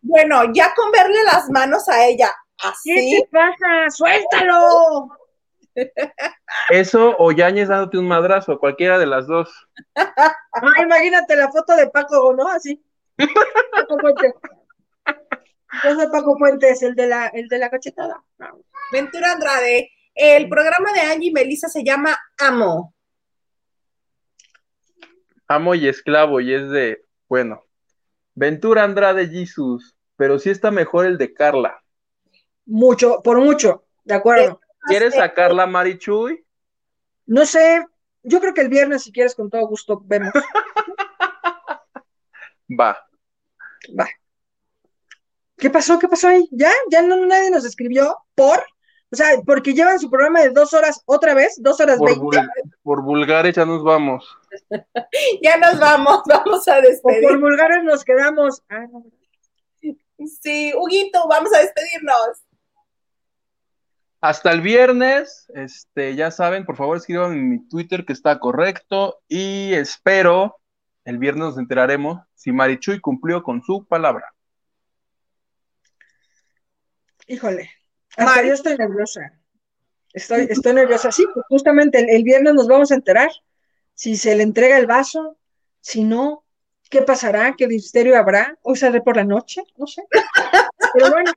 Bueno, ya con verle las manos a ella, así. ¿Qué te pasa? ¡Suéltalo! Eso o Yañez dándote un madrazo, cualquiera de las dos. Ah, imagínate la foto de Paco, ¿no? Así. Paco Fuentes. Ese Paco Fuentes, el de la, el de la cachetada. Ventura Andrade, el programa de Angie y Melissa se llama Amo amo y esclavo, y es de, bueno, Ventura Andrade Jesus, pero sí está mejor el de Carla. Mucho, por mucho, de acuerdo. ¿Quieres sacarla, Marichuy? No sé, yo creo que el viernes, si quieres, con todo gusto, vemos. Va. Va. ¿Qué pasó? ¿Qué pasó ahí? ¿Ya? ¿Ya no, nadie nos escribió? ¿Por? O sea, porque llevan su programa de dos horas otra vez, dos horas veinte. por vulgares ya nos vamos. ya nos vamos, vamos a despedir. O por vulgares nos quedamos. Ah, sí, Huguito, vamos a despedirnos. Hasta el viernes, este, ya saben, por favor escriban en mi Twitter que está correcto y espero, el viernes nos enteraremos si Marichuy cumplió con su palabra. Híjole, hasta yo estoy nerviosa. Estoy, estoy nerviosa. Sí, pues justamente el, viernes nos vamos a enterar si se le entrega el vaso, si no, ¿qué pasará? ¿Qué misterio habrá? ¿Hoy saldré por la noche? No sé. Pero bueno,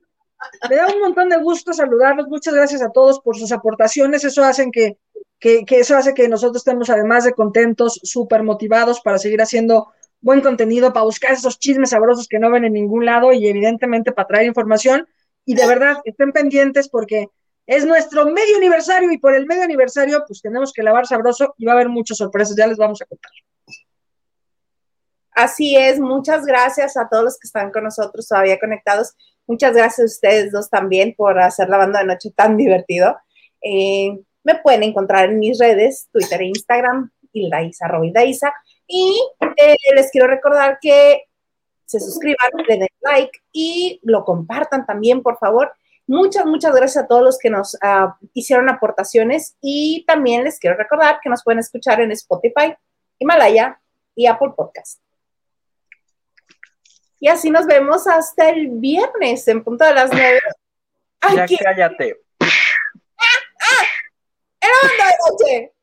me da un montón de gusto saludarlos. Muchas gracias a todos por sus aportaciones. Eso hace que, que, que eso hace que nosotros estemos, además de contentos, súper motivados para seguir haciendo buen contenido, para buscar esos chismes sabrosos que no ven en ningún lado y evidentemente para traer información y de verdad estén pendientes porque es nuestro medio aniversario y por el medio aniversario pues tenemos que lavar sabroso y va a haber muchas sorpresas, ya les vamos a contar. Así es, muchas gracias a todos los que están con nosotros todavía conectados. Muchas gracias a ustedes dos también por hacer la banda de noche tan divertido. Eh, me pueden encontrar en mis redes, Twitter e Instagram, Hildaisa, Robidaisa. Y eh, les quiero recordar que se suscriban, le den like y lo compartan también, por favor. Muchas, muchas gracias a todos los que nos ah, hicieron aportaciones y también les quiero recordar que nos pueden escuchar en Spotify, Himalaya y Apple Podcast. Y así nos vemos hasta el viernes en punto de las nueve. Ya cállate. ¡Ah! ¡Ah! ¡Era onda de noche!